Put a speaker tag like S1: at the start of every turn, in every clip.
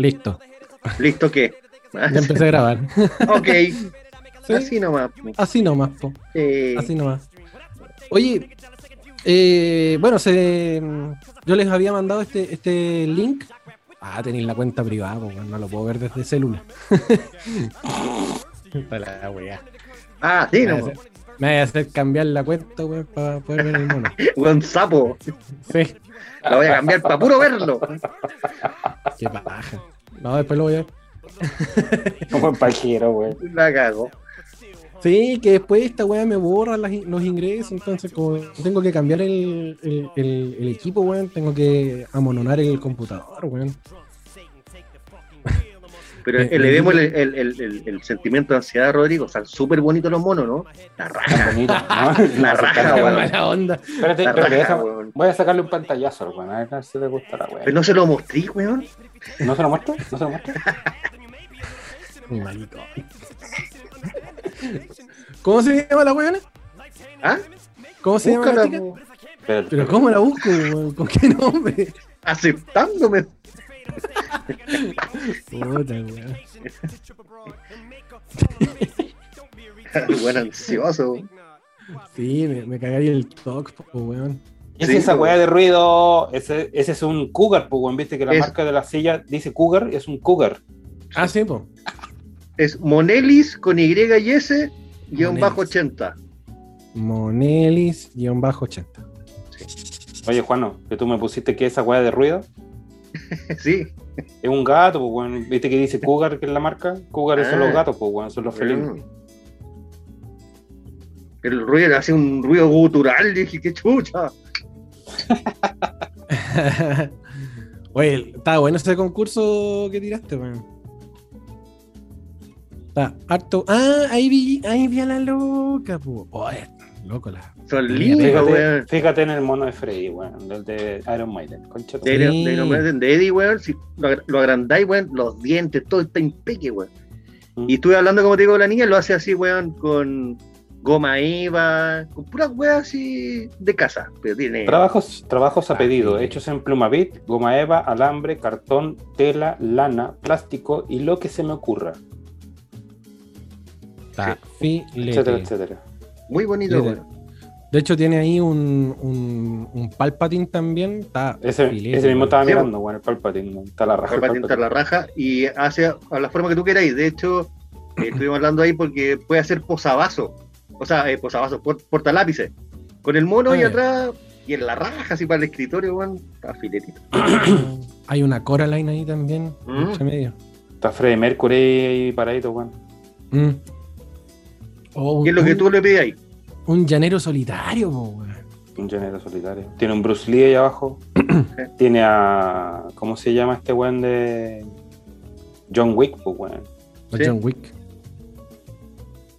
S1: Listo.
S2: ¿Listo qué?
S1: Ya empecé a grabar.
S2: ok.
S1: ¿Sí?
S2: Así nomás.
S1: Así nomás, po.
S2: Eh,
S1: Así nomás. Oye, eh, bueno, se, yo les había mandado este, este link. Ah, tenéis la cuenta privada, po, weón, no lo puedo ver desde celular. Para la weá.
S2: Ah, sí, no.
S1: Me voy a hacer cambiar la cuenta, weón, para poder ver el mono.
S2: Buen sapo.
S1: Sí,
S2: La voy a cambiar para puro verlo.
S1: qué paja. No, después lo voy a ver.
S3: Como el pajero, güey.
S2: La cago.
S1: Sí, que después esta weá me borra las los ingresos, entonces como tengo que cambiar el, el- el- el equipo, weón, tengo que amononar el computador, weón.
S2: Pero
S1: Eh,
S2: elevemos
S1: eh,
S2: el, el, el, el- sentimiento de ansiedad, Rodrigo. Están súper bonitos los monos, ¿no? La raja.
S3: Bonito, ¿no?
S2: La raja, weón.
S1: mala onda.
S3: Espérate,
S2: La
S3: espérate,
S2: raja,
S3: deja-
S2: weón.
S3: voy a sacarle un pantallazo, weón. A ver si te gustará,
S2: Pero
S3: weón.
S2: no se lo mostré, weón.
S3: ¿No se lo muestro? ¿No se lo muestro?
S1: Mi maricón. ¿Cómo se llama la weona?
S2: ¿Ah?
S1: ¿Cómo se llama la
S2: Búscala,
S1: chica?
S3: Espérate,
S1: Pero ¿cómo la busco, weón? ¿Con qué nombre?
S2: Aceptándome.
S1: Puta, weón.
S2: Buen ansioso.
S1: Sí, me, me cagaría el talk, po, weón.
S3: ¿Qué
S2: Sí,
S3: es esa weá de ruido? Ese, ese es un cougar, pues, weón. Viste que la
S2: Es-
S3: marca de la silla dice cougar, es un cougar.
S1: Ah, sí, po.
S2: Es Monelis con Y y S, guion
S1: Monelis.
S2: bajo 80.
S1: Monelis-80.
S3: Oye, Juano, que tú me pusiste que esa weá de ruido
S2: Sí.
S3: es un gato, pues, weón. Viste que dice cougar, que es la marca. Cougar son
S2: Ah.
S3: los gatos, pues, weón. Son los felinos.
S2: El ruido hace un ruido gutural. Dije, qué chucha.
S1: Oye, está bueno ese concurso que tiraste, weón. Está harto. Ah, ahí vi, ahí vi a la loca, po. Oye, loco la.
S2: Son lindos,
S3: Fíjate,
S2: weón.
S3: fíjate en el mono de Freddy, weón. Del de Iron Maiden. Concha tu-
S2: De,
S1: Sí.
S2: de, de, de Eddie, weón. Si lo, agra- lo agrandáis, weón, los dientes, todo está impeque, weón.
S3: Mm.
S2: Y estuve hablando, como te digo, la niña lo hace así, weón, con goma eva, con puras weas así de casa. Pero tiene.
S3: Trabajos, trabajos a
S1: Ah,
S3: pedido,
S1: sí.
S3: hechos en plumavit, goma eva, alambre, cartón, tela, lana, plástico y lo que se me ocurra,
S1: Está
S3: etcétera, etcétera.
S2: Muy bonito,
S1: Sí,
S2: weón.
S1: De hecho, tiene ahí un, un, un Palpatine también. Está
S3: Ese,
S1: filete,
S3: ese mismo estaba mirando, bueno, el Palpatine, está la raja.
S2: patentar
S3: Palpatine.
S2: la raja y hace a la forma que tú queráis. De hecho, eh, estuvimos hablando ahí porque puede hacer posavasos, o sea, eh, posavasos, por, portalápices, con el mono
S1: Ah,
S2: y
S1: ya.
S2: atrás y en la raja, así para el escritorio, weón, está filetito.
S1: Hay una Coraline ahí también.
S2: Mm.
S1: entre medio.
S3: Está Freddy Mercury ahí paradito, bueno.
S1: Mm. Oh,
S2: ¿Qué es lo que
S1: un-
S2: tú le pides ahí?
S1: Un llanero solitario, po, weón.
S3: Un llanero solitario. Tiene un Bruce Lee ahí abajo. Tiene a. ¿Cómo se llama este weón de. John Wick, pues weón.
S2: Sí.
S1: John Wick.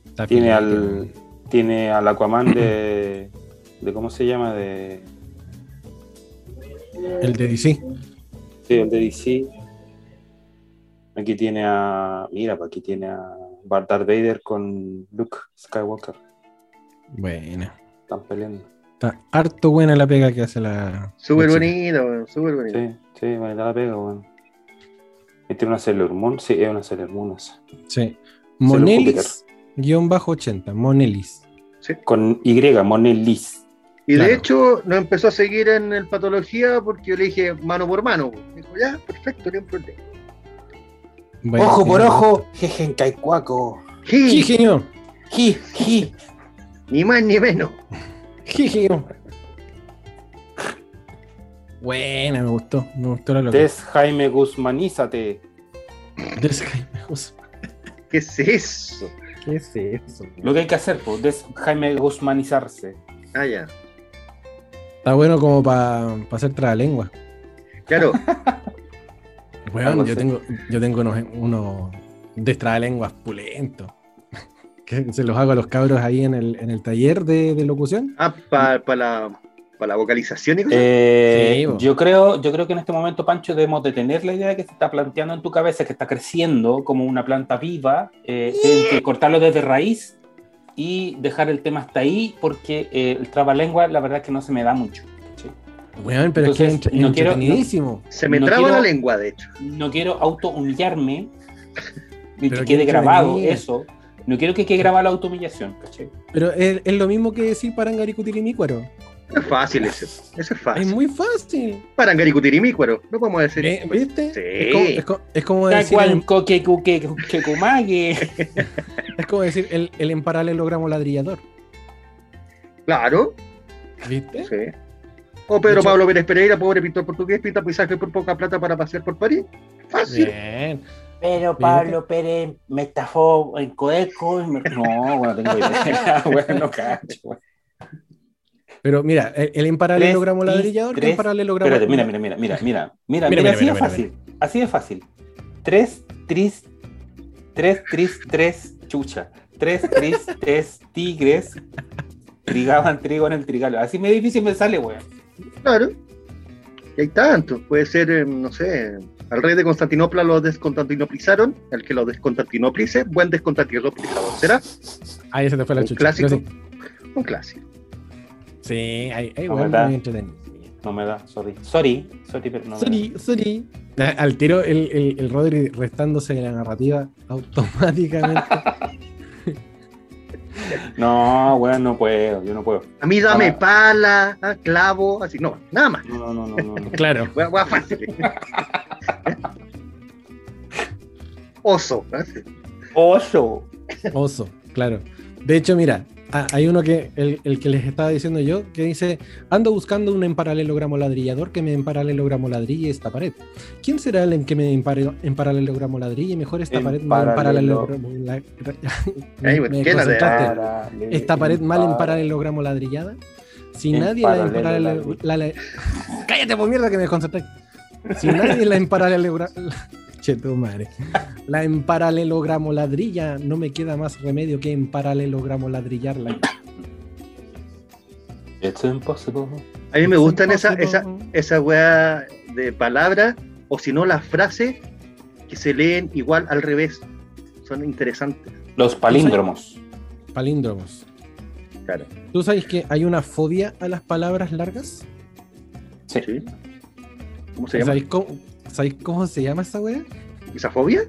S1: Está
S3: Tiene al. Tiene al Aquaman de. de ¿Cómo se llama? De.
S1: El de DC.
S3: Sí, el de DC. Aquí tiene a. Mira, pues aquí tiene a Darth Vader con Luke Skywalker.
S1: Buena.
S3: Están peleando.
S1: Está harto buena la pega que hace la.
S2: Súper bonito, weón, súper bonito.
S3: Sí, sí, me da la pega, weón. Este es una Sailor Moon. Sí, es una Sailor Moon esa.
S1: Sí. Monelis, guion bajo 80. Monelis.
S3: Con Y, Monelis.
S2: Y
S1: Claro.
S2: de hecho nos empezó a seguir en el patología porque yo le dije mano por mano. Dijo, ya, perfecto, no hay problema.
S1: Bueno,
S3: ojo por ojo, jejen caicuaco.
S2: Sí,
S1: Jijio.
S3: Ji, ji.
S2: ni más ni menos.
S1: Jijio. Buena, me gustó. Me gustó la loca.
S3: Des Jaime Guzmanízate.
S1: Des Jaime Guzmán.
S2: ¿Qué es eso?
S1: ¿Qué es eso?
S3: Lo que hay que hacer, pues, des Jaime Guzmanizarse.
S2: Ah, ya.
S1: Está bueno como para hacer trabalengua.
S2: Claro,
S1: Bueno, yo tengo, yo tengo unos, unos destrabalenguas pulentos. Que se los hago a los cabros ahí en el, en el taller de, de locución.
S2: ah, para la, pa la vocalización y cosas.
S3: Eh,
S1: Sí,
S3: yo, creo, yo creo que en este momento, Pancho, debemos detener la idea que se está planteando en tu cabeza, que está creciendo como una planta viva. Eh, que cortarlo desde raíz y dejar el tema hasta ahí, porque eh, el trabalengua, la verdad, es que no se me da mucho.
S1: Weón, pero
S3: Entonces,
S1: es que es
S3: no quiero-.
S2: Se me
S3: No
S2: traba
S3: quiero-
S2: la lengua, de hecho.
S3: No quiero auto humillarme y que quede grabado eso. No quiero que quede grabada la autohumillación, ¿cachai?
S1: Pero es, es lo mismo que decir parangaricutirimícuaro.
S2: Es fácil ese. Ese es
S1: Es
S2: fácil.
S1: muy fácil.
S2: Parangaricutirimícuaro. No podemos decir.
S1: Eh, ¿Viste?
S2: Sí.
S1: Es, como, es co- es como decir, el,
S3: Tacuanco, que cu- que cu- que cumague.
S1: es como decir el, el en paralelogramo ladrillador.
S2: Claro.
S1: ¿Viste?
S2: Sí. O Pedro
S1: De hecho-
S2: Pablo Pérez Pereira, pobre pintor portugués, pinta paisaje por poca plata para pasear por París. Fácil.
S1: Bien.
S3: Pero
S1: Pablo
S3: Pérez me estafó en Codeco. No, bueno, tengo idea. bueno, no cacho.
S1: Pero mira, el, el en paralelogramo
S3: Tres y
S1: ladrillador,
S3: tres.
S1: en paralelogramo.
S3: Espérate, mira, mira, mira, mira, mira, mira,
S1: Mira,
S3: mira, así
S1: mira,
S3: de
S1: mira,
S3: fácil, así de fácil. Tres, tris, tres, tris, tres, chucha. Tres, tris, tres, tigres trigaban trigo en el trigal. Así me difícil me sale, weón.
S2: Claro. Y hay tantos. Puede ser, eh, no sé, al rey de Constantinopla lo desconstantinoplizaron, el que lo desconstantinoplice, buen desconstantinoplizador. ¿Será?
S1: Ahí se te fue la
S2: Un
S1: chucha.
S2: clásico. Un clásico.
S1: Sí, hay
S3: No,
S1: entretenido.
S3: No me da, sorry. Sorry, sorry, pero no me da.
S1: Sorry, sorry. Al tiro, el, el, el Rodri restándose de la narrativa automáticamente.
S3: No, weón, no puedo, yo no puedo.
S2: A mí dame
S3: Ah.
S2: pala, clavo, así. No, nada más.
S3: No, no, no, no, no.
S1: claro.
S2: Hueá- hueá fácil. Oso.
S3: Oso.
S1: Oso, claro. De hecho, mira, ah, hay uno que, el, el que les estaba diciendo yo, que dice, ando buscando un emparalelogramo ladrillador que me emparalelogramo ladrille esta pared. ¿Quién será el en que me emparalelogramo ladrille? Mejor esta pared mal
S3: Emparalelo-
S1: emparalelogramo la-
S2: Ay,
S1: me,
S2: bueno,
S1: me
S2: ¿qué la de-
S1: concentraste.
S3: Parale-
S1: Esta pared mal
S3: para-
S1: emparalelogramo ladrillada. Si
S3: En
S1: nadie la
S3: paralelo
S1: emparalelo... la- la- Cállate por mierda que me concentré. Si nadie la emparalelogramo... Che, tu madre. La emparalelogramo ladrilla, no me queda más remedio que emparalelogramo ladrillarla.
S3: It's impossible.
S2: A mí me
S1: It's
S2: gustan esa,
S1: impossible.
S2: esa, esa weá de palabras, o si no, las frases que se leen igual al revés. Son interesantes.
S3: Los palíndromos.
S1: Palíndromos.
S2: Claro.
S1: ¿Tú sabes que hay una fobia a las palabras largas?
S3: Sí.
S2: ¿Sí? ¿Cómo se llama?
S1: ¿Sabéis cómo, sabéis cómo se llama esta wea?
S2: ¿Esa fobia?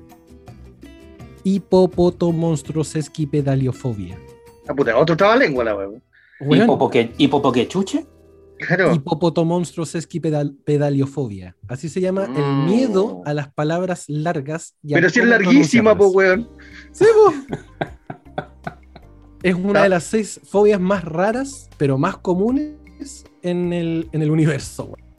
S1: Hipopotomonstrosesquipedaliofobia.
S2: Ah, puta, otro trabalengua la
S3: ¿Hipopoque- ¿Hipopoquechuche?
S2: Claro.
S1: hipopotomonstrosesquipedaliofobia. Así se llama el
S2: Mm.
S1: miedo a las palabras largas. y a
S2: Pero si es larguísima, po, weón.
S1: Sí, po. Es una
S2: Ah.
S1: de las seis fobias más raras, pero más comunes en el, en el universo. weón.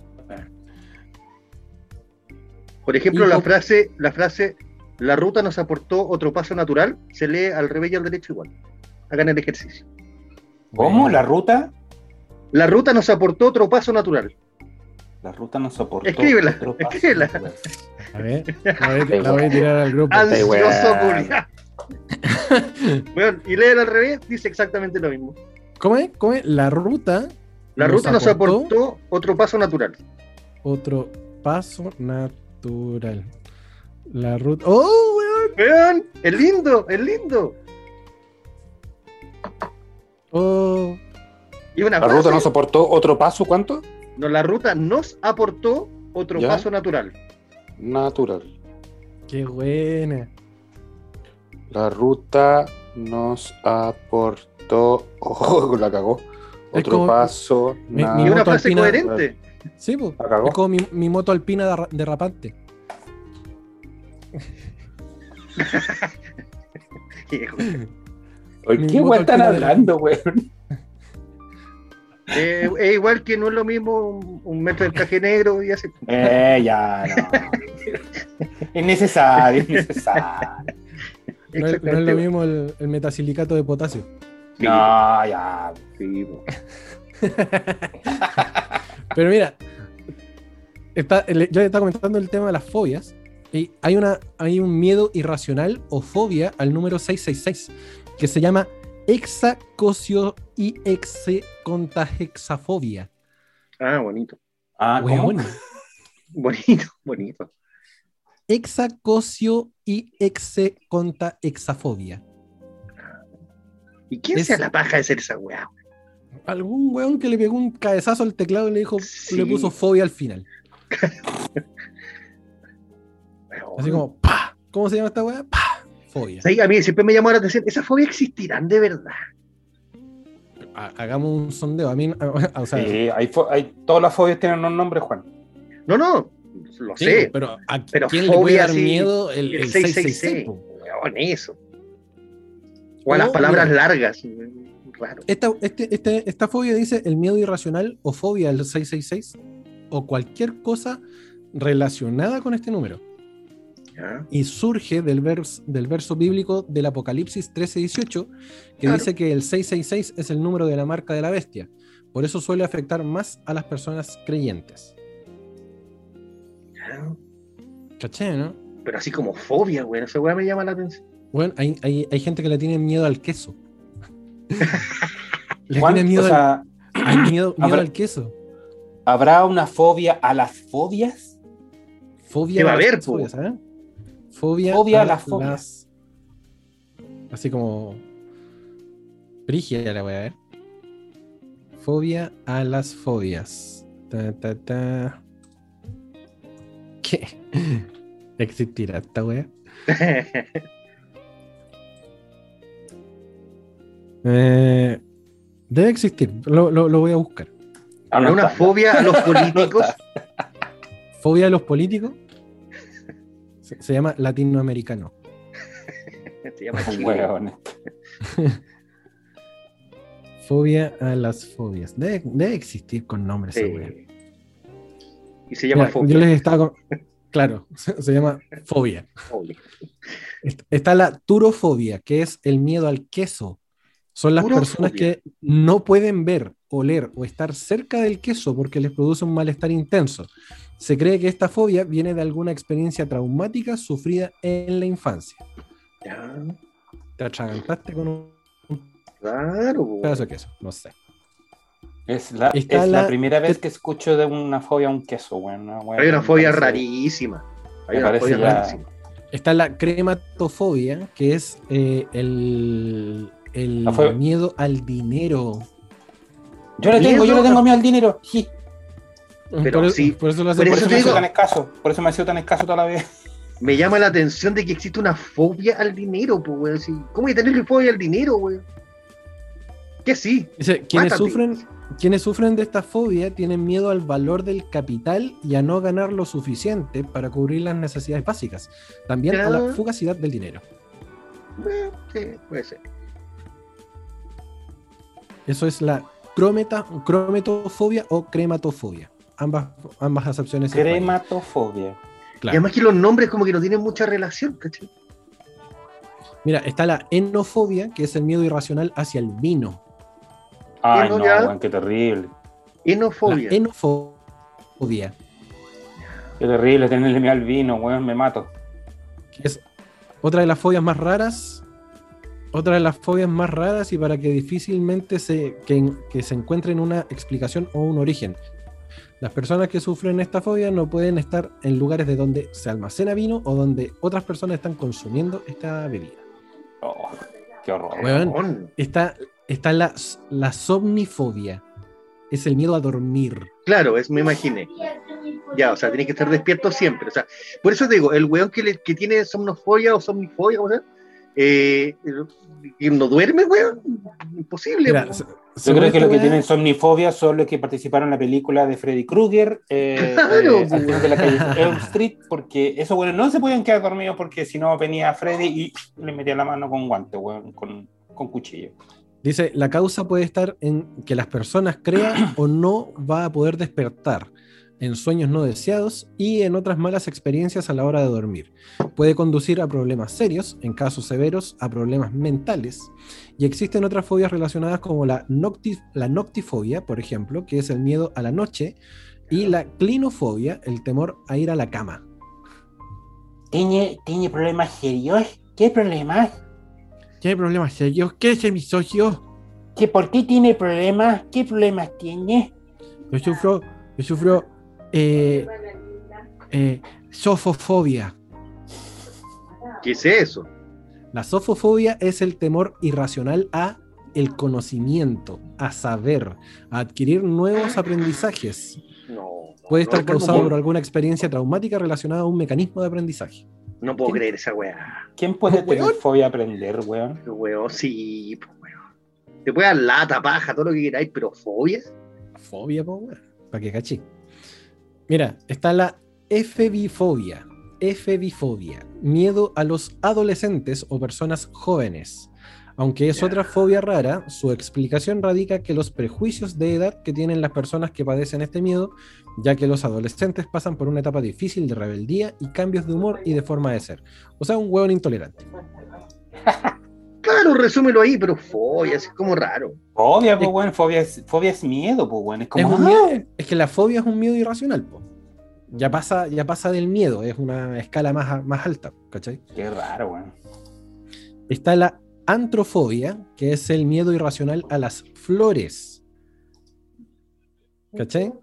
S2: Por ejemplo, la frase, la frase, la ruta nos aportó otro paso natural, se lee al revés y al derecho igual. Hagan el ejercicio.
S3: ¿Cómo? ¿La ruta?
S2: La ruta nos aportó otro paso natural.
S3: La ruta no soportó.
S2: Escríbela,
S3: otro paso.
S2: escríbela.
S1: A ver, la voy, a- la voy a tirar al grupo.
S2: Ansioso.
S3: Weón,
S2: y lee al revés, dice exactamente lo mismo.
S1: ¿Cómo es? ¿Cómo es? La ruta.
S2: La ruta nos aportó otro paso natural.
S1: otro paso natural. La ruta. ¡Oh, weón!
S2: Weón, es lindo, es lindo.
S1: ¡Oh!
S2: Y una
S3: La
S2: frase,
S3: ruta no soportó otro paso, ¿cuánto?
S2: no, la ruta nos aportó otro
S3: ¿Ya?
S2: paso natural.
S3: Natural.
S1: ¡Qué buena!
S3: La ruta nos aportó. Oh, la cagó. Otro
S1: como-
S3: paso.
S1: Mi-
S3: na-
S1: mi
S2: Y una
S1: moto
S2: frase
S1: alpina-
S2: coherente.
S1: Sí, pues.
S3: La cagó.
S1: Es como mi, mi moto alpina derra- derrapante.
S3: ¿Qué weón están
S1: la-
S3: hablando, weón?
S2: Eh, es igual que no es lo mismo un, un metro de traje negro y así.
S3: Eh, ya, no. es necesario, es necesario.
S1: No es, no es
S2: Exactamente.
S1: lo mismo el, el metasilicato de potasio.
S2: Sí,
S3: No, ya.
S2: sí.
S1: Pero mira, está, le- yo le estaba comentando el tema de las fobias. Y hay, una, hay un miedo irracional o fobia al número 666 que se llama hexacosio y execontahexafobia.
S2: Ah, bonito.
S3: Ah.
S1: Weón.
S2: Bonito, bonito.
S1: Hexacosio y execontahexafobia.
S2: ¿Y quién
S1: Es-
S2: sea la paja de ser esa weá?
S1: Algún weón que le pegó un cabezazo al teclado y le dijo,
S2: Sí.
S1: le puso fobia al final.
S2: Weón.
S1: Así como, ¡pa! ¿Cómo se llama esta weá? ¡Pa! Fobia.
S2: Sí, a mí siempre me llamó la atención. ¿Esas fobias existirán de verdad?
S1: Ha- Hagamos un sondeo. A mí, o sea,
S3: Sí, hay, todas las fobias tienen un nombre, Juan.
S2: No, no, lo
S1: sí,
S2: sé.
S1: pero ¿a
S2: Pero
S1: quién le puede
S2: fobia,
S1: dar
S2: sí,
S1: miedo el,
S2: El,
S1: el
S2: 666.
S1: 666? po?
S2: Weón, eso. O a las
S1: Oh,
S2: palabras
S1: mira.
S2: largas. Raro.
S1: Esta, este, este- esta fobia dice el miedo irracional o fobia al 666 o cualquier cosa relacionada con este número.
S2: Ya.
S1: Y surge del, vers- del verso bíblico del Apocalipsis 13:18 que
S2: Claro.
S1: dice que el 666 es el número de la marca de la bestia. Por eso suele afectar más a las personas creyentes.
S2: Ya.
S1: ¿Caché, no?
S2: Pero así como fobia, güey. Esa weá me llama la atención.
S1: Bueno, hay, hay- hay gente que le tiene miedo al queso. le tiene miedo,
S3: o
S1: al, hay miedo, miedo
S3: habrá-
S1: al queso.
S3: ¿habrá una fobia a las fobias?
S1: Fobia
S2: ¿Qué va a haber,
S1: fobias, ¿eh? Fobia,
S3: Fobia a
S1: a
S3: las fobias.
S1: las- Así como. Brígida la voy a ver. Fobia a las fobias. Ta, ta, ta. ¿Qué? ¿Existirá esta wea? Eh, debe existir, lo, lo- lo voy a buscar.
S3: Ah, no
S2: una
S3: está.
S2: fobia a los políticos.
S1: Fobia a los políticos. Se, se llama latinoamericano.
S2: Se llama
S3: hueón.
S1: Fobia a las fobias. Debe, debe existir con nombre esa wea.
S2: Sí. Y se llama
S1: Mira,
S2: fobia.
S1: Yo les estaba con- Claro, se, se llama fobia.
S2: Fobia.
S1: Est- Está la turofobia, que es el miedo al queso. Son las personas que no pueden ver, oler o estar cerca del queso porque les produce un malestar intenso. Se cree que esta fobia viene de alguna experiencia traumática sufrida en la infancia.
S2: Ya,
S1: Te atragantaste con un
S2: claro.
S1: pedazo de queso, no sé.
S3: Es, la,
S1: Está
S3: es la,
S1: la-
S3: primera vez que escucho de una fobia a un queso, weá
S2: Hay una fobia
S3: parece-
S2: rarísima. Hay
S3: me
S2: una fobia rarísima.
S1: Está la crematofobia, que es eh, el, el miedo al dinero.
S3: Yo le tengo, yo
S2: Miedo
S3: le tengo miedo al dinero. Sí.
S2: Pero
S1: por,
S2: sí,
S1: por eso lo
S2: Por
S3: me ha sido tan escaso. Por eso me ha sido tan escaso toda la vida.
S2: Me llama la atención de que existe una fobia al dinero, pues, ¿Cómo hay que tenerle fobia al dinero, güey? Que sí.
S1: Dice, quienes sufren, quienes sufren de esta fobia tienen miedo al valor del capital y a no ganar lo suficiente para cubrir las necesidades básicas. También a la fugacidad del dinero.
S2: Sí, puede ser.
S1: Eso es la crometa, crometofobia o crematofobia. Ambas, ambas acepciones.
S3: Crematofobia.
S2: Y además que los nombres como que no tienen mucha relación, ¿cachai?
S1: Mira, está la enofobia, que es el miedo irracional hacia el vino.
S3: Ay, no, weón, qué terrible.
S2: Enofobia.
S1: La enofobia,
S3: Qué terrible tenerle miedo al vino, weón, me mato.
S1: es otra de las fobias más raras. Otra de las fobias más raras y para que difícilmente se, que, que se encuentren una explicación o un origen. Las personas que sufren esta fobia no pueden estar en lugares de donde se almacena vino o donde otras personas están consumiendo esta bebida.
S3: Oh, qué horror.
S1: Weón.
S2: Weón.
S1: Está, está la, la somnifobia. Es el miedo a dormir.
S2: Claro, es, me imaginé. Ya, o sea, tiene que estar despierto siempre. O sea, por eso te digo, el weón que, le- que tiene somnofobia o somnifobia, ¿cómo se llama? Eh, que no duerme, weón. Imposible.
S1: Mira,
S2: po.
S1: Se-
S3: Yo creo que los que tienen somnifobia son los que participaron en la película de Freddy Krueger eh,
S2: Claro,
S3: eh, al final de la calle Elm Street, porque esos bueno no se podían quedar dormidos porque si no venía Freddy y le metía la mano con guante, weón, con, con cuchillo.
S1: Dice, la causa puede estar en que las personas crean o no va a poder despertar en sueños no deseados y en otras malas experiencias a la hora de dormir. Puede conducir a problemas serios, en casos severos a problemas mentales. Y existen otras fobias relacionadas como la, nocti- la noctifobia, por ejemplo, que es el miedo a la noche, y la clinofobia, el temor a ir a la cama.
S3: ¿Tiene, tiene problemas serios? ¿Qué problemas?
S1: ¿Qué problemas serios? ¿Qué es mi socio?
S3: ¿Que ¿Por qué tiene problemas? ¿Qué problemas tiene?
S1: Yo sufro, yo sufro eh, eh, sofofobia.
S2: ¿Qué es eso?
S1: La sofofobia es el temor irracional a el conocimiento, a saber, a adquirir nuevos aprendizajes.
S2: No.
S1: Puede estar
S2: no,
S1: causado
S2: no,
S1: por alguna experiencia traumática relacionada a un mecanismo de aprendizaje.
S2: No puedo
S3: ¿Quién?
S2: creer esa weá.
S3: ¿Quién puede tener
S1: weón.
S3: fobia a aprender, weón?
S2: Weón, sí, pues, weón. Te puede dar lata, paja, todo lo que queráis, pero fobia.
S1: Fobia, po, weón. Para que cachí. Mira, está la efebifobia. Efebifobia. Miedo a los adolescentes o personas jóvenes. Aunque es otra fobia rara, su explicación radica que los prejuicios de edad que tienen las personas que padecen este miedo, ya que los adolescentes pasan por una etapa difícil de rebeldía y cambios de humor y de forma de ser. O sea, un hueón intolerante.
S2: Claro, resúmelo ahí, pero fobia, es como raro.
S3: Fobia, pues,
S1: Es-
S3: weón. Fobia es, fobia es miedo, pues, weón. Es
S1: Es,
S3: como.
S1: un
S3: ¡ah!
S1: miedo- es que la fobia es un miedo irracional, po. Ya pasa, ya pasa del miedo, es una escala más, más alta, ¿cachai?
S3: Qué raro, weón.
S1: Está la antrofobia, que es el miedo irracional a las flores. ¿Cachai?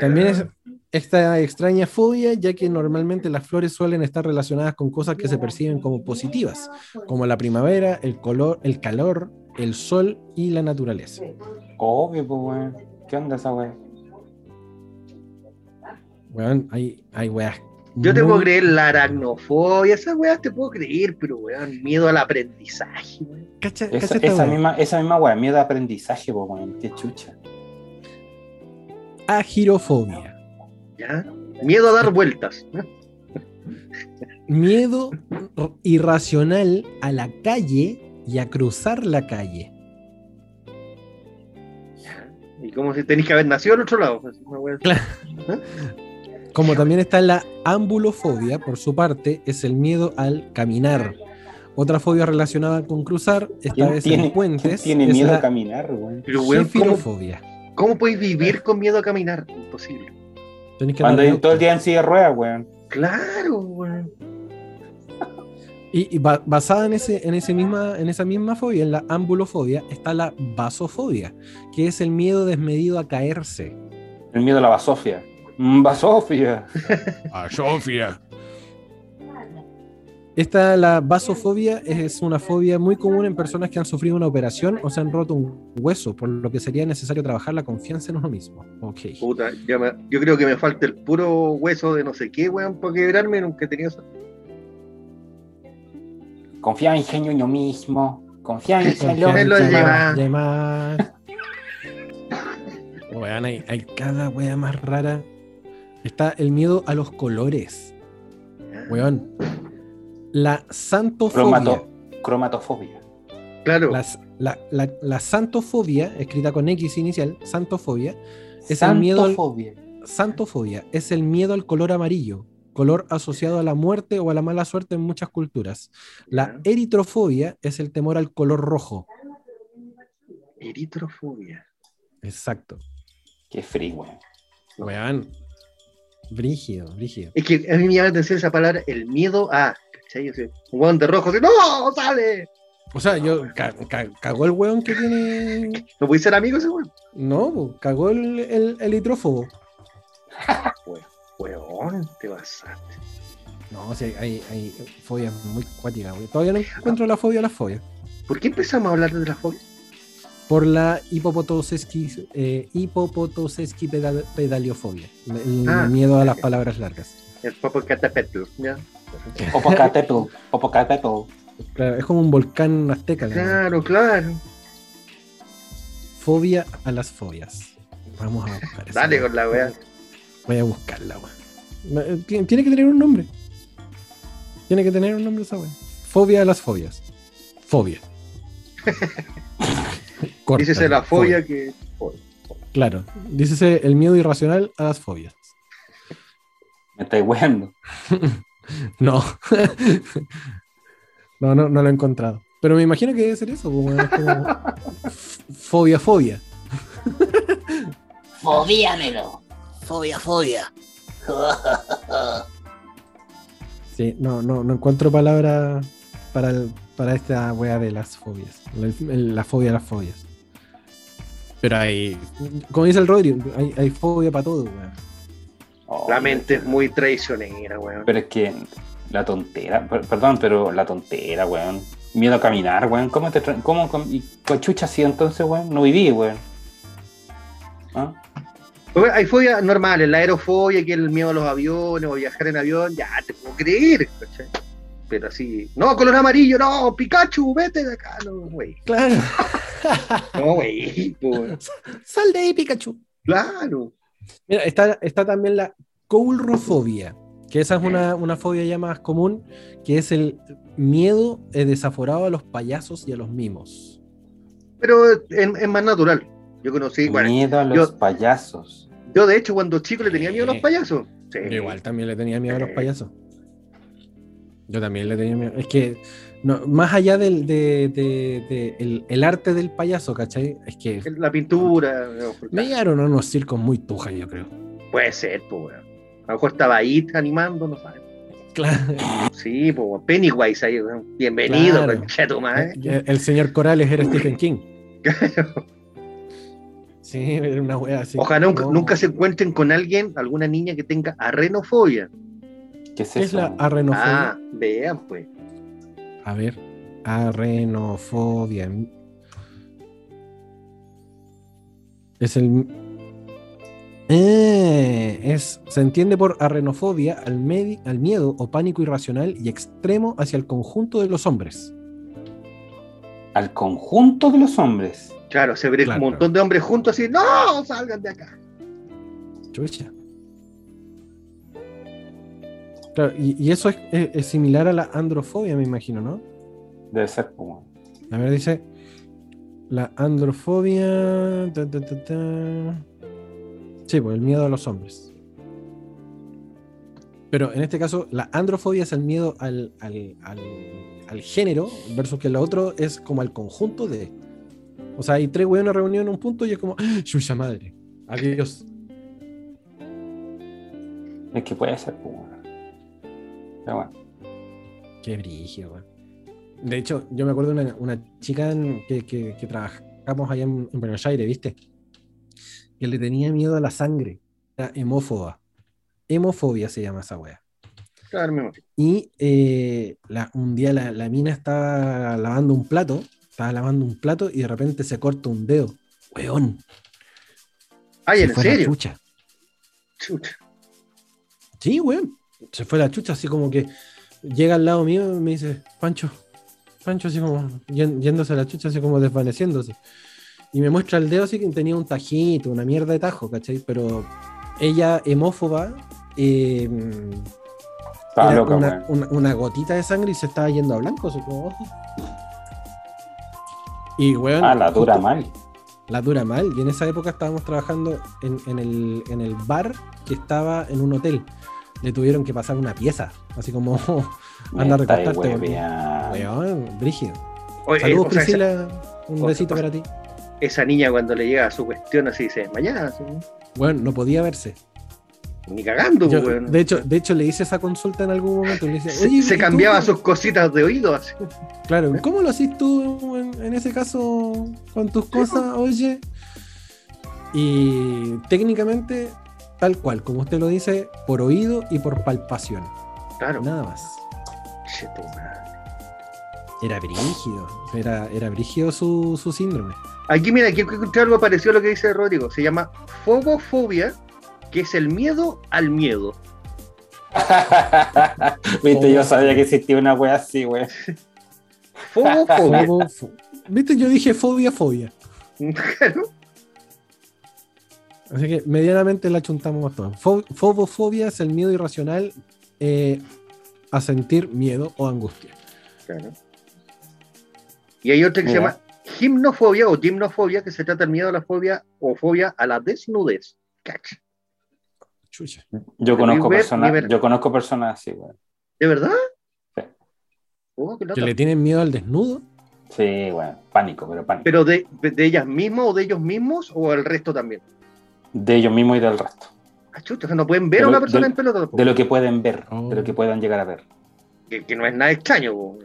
S1: También es esta extraña fobia, ya que normalmente las flores suelen estar relacionadas con cosas que se perciben como positivas, como la primavera, el color, el calor, el sol y la naturaleza.
S3: Obvio, pues, weón. ¿Qué onda esa weón?
S1: Weón, hay, hay weas.
S2: Yo te
S1: muy-
S2: puedo creer la aracnofobia, esas weas te puedo creer, pero weón, miedo al aprendizaje, weón.
S1: Cacha-
S3: Esa,
S1: cacha
S3: esa misma, esa misma weón, miedo de aprendizaje, pues, weón. Qué chucha.
S1: Agirofobia.
S2: ¿Ya? Miedo a dar vueltas.
S1: Miedo irracional a la calle y a cruzar la calle.
S2: Y como si tenéis que haber nacido al otro lado. pues,
S1: Claro. Como también está la ambulofobia, por su parte, es el miedo al caminar. Otra fobia relacionada con cruzar, esta
S3: ¿Quién
S1: vez
S3: tiene,
S1: en puentes,
S3: quién tiene miedo
S1: la
S3: a caminar?
S2: Pero weón, ¿cómo, cómo podéis vivir con miedo a caminar? Imposible.
S1: Tenés que
S3: Cuando todo el día en silla de ruedas, weón.
S2: Claro, weón.
S1: Y, y ba- basada en, ese, en, ese misma, en esa misma fobia, en la ambulofobia, está la vasofobia, que es el miedo desmedido a caerse.
S3: El miedo a la basofia. Mm, basofia.
S1: Esta, la vasofobia, es una fobia muy común en personas que han sufrido una operación o se han roto un hueso, por lo que sería necesario trabajar la confianza en uno mismo. Ok.
S2: Puta, ya me- yo creo que me falta el puro hueso de no sé qué, weón, para quebrarme. Nunca he tenido eso.
S3: Confía en uno mismo. Confía en
S2: lo lleva.
S1: Weón, hay, hay cada wea más rara. Está el miedo a los colores. Weón. La santofobia.
S3: Cromato, cromatofobia.
S2: Claro.
S1: La, la- la santofobia, escrita con X inicial, santofobia, Es el miedo al-
S3: Santofobia.
S1: santofobia es el miedo al color amarillo, color asociado a la muerte o a la mala suerte en muchas culturas. La eritrofobia es el temor al color rojo.
S2: Eritrofobia.
S1: Exacto.
S3: Qué free, weón.
S1: Weón. Brígido, brígido.
S2: Es que a mí me llama la atención esa palabra, el miedo a. Un weón de rojo, así, ¡No! ¡Sale!
S1: O sea, yo ca- ca- cagó el weón que tiene.
S2: ¿No puede ser amigo ese weón?
S1: No, po, cagó el, el, el hitrófobo.
S2: Weón, te pasaste.
S1: No, o sea, hay, hay fobias muy cuáticas, güey. Todavía no encuentro la fobia a las fobias.
S2: ¿Por qué empezamos a hablar de las fobias?
S1: Por la hipopotoseski, eh, pedal- pedaliofobia. El
S2: Ah,
S1: miedo a las palabras largas.
S2: El Popocatépetl, ¿ya?
S3: Popocatépetl. Popocatépetl.
S1: Claro, es como un volcán azteca. la verdad.
S2: Claro, claro.
S1: Fobia a las fobias. Vamos a buscar esa
S2: Dale
S1: weá.
S2: con la weá.
S1: Voy a buscarla, weón. Tiene, tiene que tener un nombre. Tiene que tener un nombre esa weá. Fobia a las fobias. Fobia. Corta,
S2: Dícese la fobia que.
S1: Claro. Dícese el miedo irracional a las fobias.
S3: Me estáis weando.
S1: No. no, no, no lo he encontrado. Pero me imagino que debe ser eso. como- es como fobia, fobia.
S4: Fobíamelo. Fobia, fobia.
S1: Sí, no, no, no encuentro palabra para, el- para esta wea de las fobias. El- el- la fobia a las fobias. Pero hay, como dice el Rodri, hay, hay fobia para todo, weón.
S3: Oh,
S2: La mente es muy traicionera, weón.
S3: Pero es que la tontera, per- perdón, pero la tontera, weón. Miedo a caminar, weón. ¿Cómo te cómo, com- y con chucha así entonces, weón? No viví, weón. ¿Ah?
S2: Pues, Hay fobias normales, la aerofobia, que es el miedo a los aviones o viajar en avión, ya te puedo creer, ¿cachai? Pero así, no, color amarillo, no, Pikachu, vete de acá, no, güey.
S1: Claro.
S2: No, güey, pues,
S1: Sal de ahí, Pikachu.
S2: claro.
S1: Mira, está, está también la coulrofobia, que esa es una, una fobia ya más común, que es el miedo eh, desaforado a los payasos y a los mimos.
S2: Pero es, es más natural. Yo conocí, bueno,
S3: Miedo a los
S2: yo-
S3: payasos.
S2: yo de hecho cuando chico le tenía miedo a los payasos. Sí.
S1: Yo igual también le tenía miedo a los payasos. Yo también le tenía miedo. Es que, no, más allá del de, de- de el, el arte del payaso, ¿cachai? Es que
S2: La pintura, no,
S1: me llegaron a unos circos muy tujas, yo creo.
S2: puede ser, pues, weón. A lo mejor estaba ahí animando, no sabes.
S1: Claro.
S2: Sí, pues, Pennywise ahí, weón. bienvenido,
S1: Claro.
S2: concha tu madre.
S1: El, el señor Corales era Stephen King. Sí, era una wea así.
S2: Ojalá nunca,
S1: No.
S2: nunca se encuentren con alguien, alguna niña que tenga arrenofobia.
S3: ¿Qué es
S1: ¿Qué es
S3: eso?
S1: la arrenofobia?
S2: Ah, vean, pues.
S1: A ver, arrenofobia. Es el. Eh, es, se entiende por arrenofobia al, medi- al miedo o pánico irracional y extremo hacia el conjunto de los hombres.
S3: Al conjunto de los hombres.
S2: Claro, se ve
S1: Claro.
S2: un montón de hombres juntos así, no, salgan de acá.
S1: Chucha. Claro, y, y eso es, es- es similar a la androfobia, me imagino, ¿no?
S3: Debe ser como.
S1: A ver, dice. La androfobia. ta, ta, ta, ta. Sí, pues el miedo a los hombres. Pero en este caso, la androfobia es el miedo al, al, al- al género, versus que lo otro es como al conjunto de. O sea, hay tres weones reunidos en un punto y es como, ¡Ah, ¡Chucha madre! Adiós.
S3: Es que puede ser como.
S1: Qué brígido, weón. De hecho, yo me acuerdo de una, una chica en- que, que, que trabajamos allá en, en Buenos Aires, ¿viste? Que le tenía miedo a la sangre. Era hemófoba. Hemofobia se llama esa wea.
S2: Claro, amor.
S1: Y eh, la- un día la, la mina estaba lavando un plato, estaba lavando un plato y de repente se corta un dedo. Weón.
S2: Ay,
S1: se
S2: ¿en serio?
S1: chucha.
S2: Chucha.
S1: Sí, weón. Se fue la chucha, así como que llega al lado mío y me dice, Pancho, Pancho, así como yéndose a la chucha, así como desvaneciéndose. Y me muestra el dedo así que tenía un tajito, una mierda de tajo, ¿cachai? Pero ella, hemófoba, eh,
S3: Estaba loca,
S1: una, una- una gotita de sangre y se estaba yendo a blanco, así como, ojo. Y, weón,
S3: Ah, la dura
S1: justo-
S3: mal.
S1: la dura mal. Y en esa época estábamos trabajando en, en el, en el bar que estaba en un hotel. Le tuvieron que pasar una pieza, así como anda a recostarte. Weón, brígido.
S2: Oye,
S1: Saludos,
S2: o sea, esa,
S1: Priscila. Un besito
S2: o-
S1: para ti.
S2: esa niña cuando le llega a su cuestión así se desmayaba.
S1: Bueno, no podía verse.
S2: ni cagando,
S1: Yo,
S2: pues, weón.
S1: de, hecho, de hecho, le hice esa consulta en algún momento. y Le dice,
S2: se,
S1: "Oye,
S2: se
S1: ¿y tú
S2: cambiaba sus cositas de oído, así.
S1: Claro, ¿cómo lo haces tú en, en ese caso con tus cosas, oye? Y técnicamente, tal cual, como usted lo dice, por oído y por palpación.
S2: Claro.
S1: Nada más. Era brígido. Era, era brígido su, su síndrome.
S2: Aquí, mira, aquí encontré algo parecido a lo que dice Rodrigo. Se llama fobofobia, que es el miedo al miedo.
S3: Viste, yo sabía que existía una wea así, weón.
S2: Fobofobia.
S1: Fobo- fo- ¿Viste? Yo dije fobia, fobia.
S2: Claro.
S1: Así que medianamente la chuntamos todos. Fo- Fobofobia es el miedo irracional eh, a sentir miedo o angustia.
S2: Claro. Y hay otra que se llama gimnofobia o gimnofobia, que se trata del miedo a la fobia o fobia a la desnudez. Cacha.
S1: Chucha.
S3: Yo conozco
S2: ver,
S3: personas, yo conozco personas así, weón.
S2: ¿De verdad?
S3: Sí.
S2: Oh,
S1: Que le tienen miedo al desnudo.
S3: Sí, weón. Pánico, pero pánico.
S2: ¿Pero de, de ellas mismas o de ellos mismos o el resto también?
S3: De ellos mismos y del resto.
S2: Ah, chuta, o sea, no pueden ver
S3: De
S2: a
S3: lo-
S2: una persona
S3: de-
S2: en pelota.
S3: De lo que pueden ver,
S1: Oh.
S3: de lo que puedan llegar a ver.
S2: que, que no es nada extraño. po.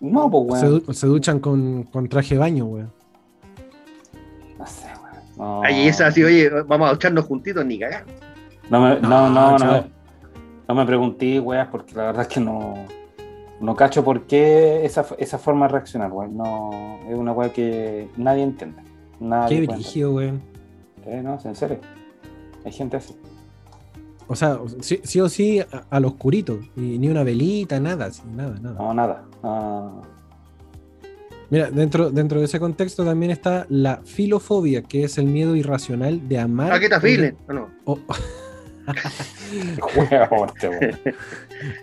S3: No, pues,
S1: Se,
S3: weón.
S1: se duchan con, con traje de baño, weón.
S3: No sé, weón. No,
S2: Ahí es así, oye, vamos a echarnos juntitos ni cagar.
S3: No, me, no,
S1: No,
S3: no, me, no me pregunté, weas, porque la verdad es que no. No cacho por qué esa, esa forma de reaccionar, weón. No, es una weá que nadie entiende. Nadie
S1: Qué brígido, weón.
S3: Eh, no, en serio. Hay gente así.
S1: O sea, sí, sí o sí a- al oscurito. Y ni una velita, nada, nada, nada.
S3: No, nada. No,
S1: Mira, dentro, dentro de ese contexto también está la filofobia, que es el miedo irracional de amar.
S2: ¿A qué te afilen? ¿O no?
S1: o-
S3: Huevón, este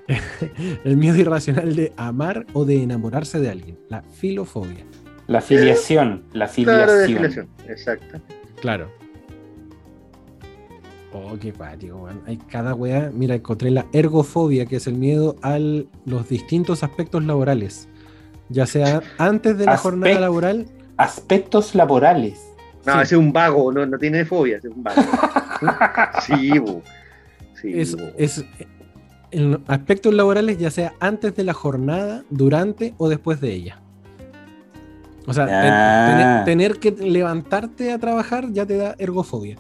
S1: el miedo irracional de amar o de enamorarse de alguien. La filofobia.
S3: La filiación. La
S2: Claro, de
S3: filiación.
S2: filiación. Exacto.
S1: Claro. Oh, qué patio, weón. Hay cada weá. Mira, encontré la ergofobia, que es el miedo a los distintos aspectos laborales. Ya sea antes de la
S3: Aspect-
S1: jornada laboral.
S3: Aspectos laborales.
S2: No,
S1: Sí.
S2: ese es un vago, no, no tiene fobia, ese es un vago. sí, bu. Sí,
S1: Es,
S2: bu.
S1: es en aspectos laborales, ya sea antes de la jornada, durante o después de ella. O sea, ten-
S3: Ah.
S1: tener que levantarte a trabajar ya te da ergofobia.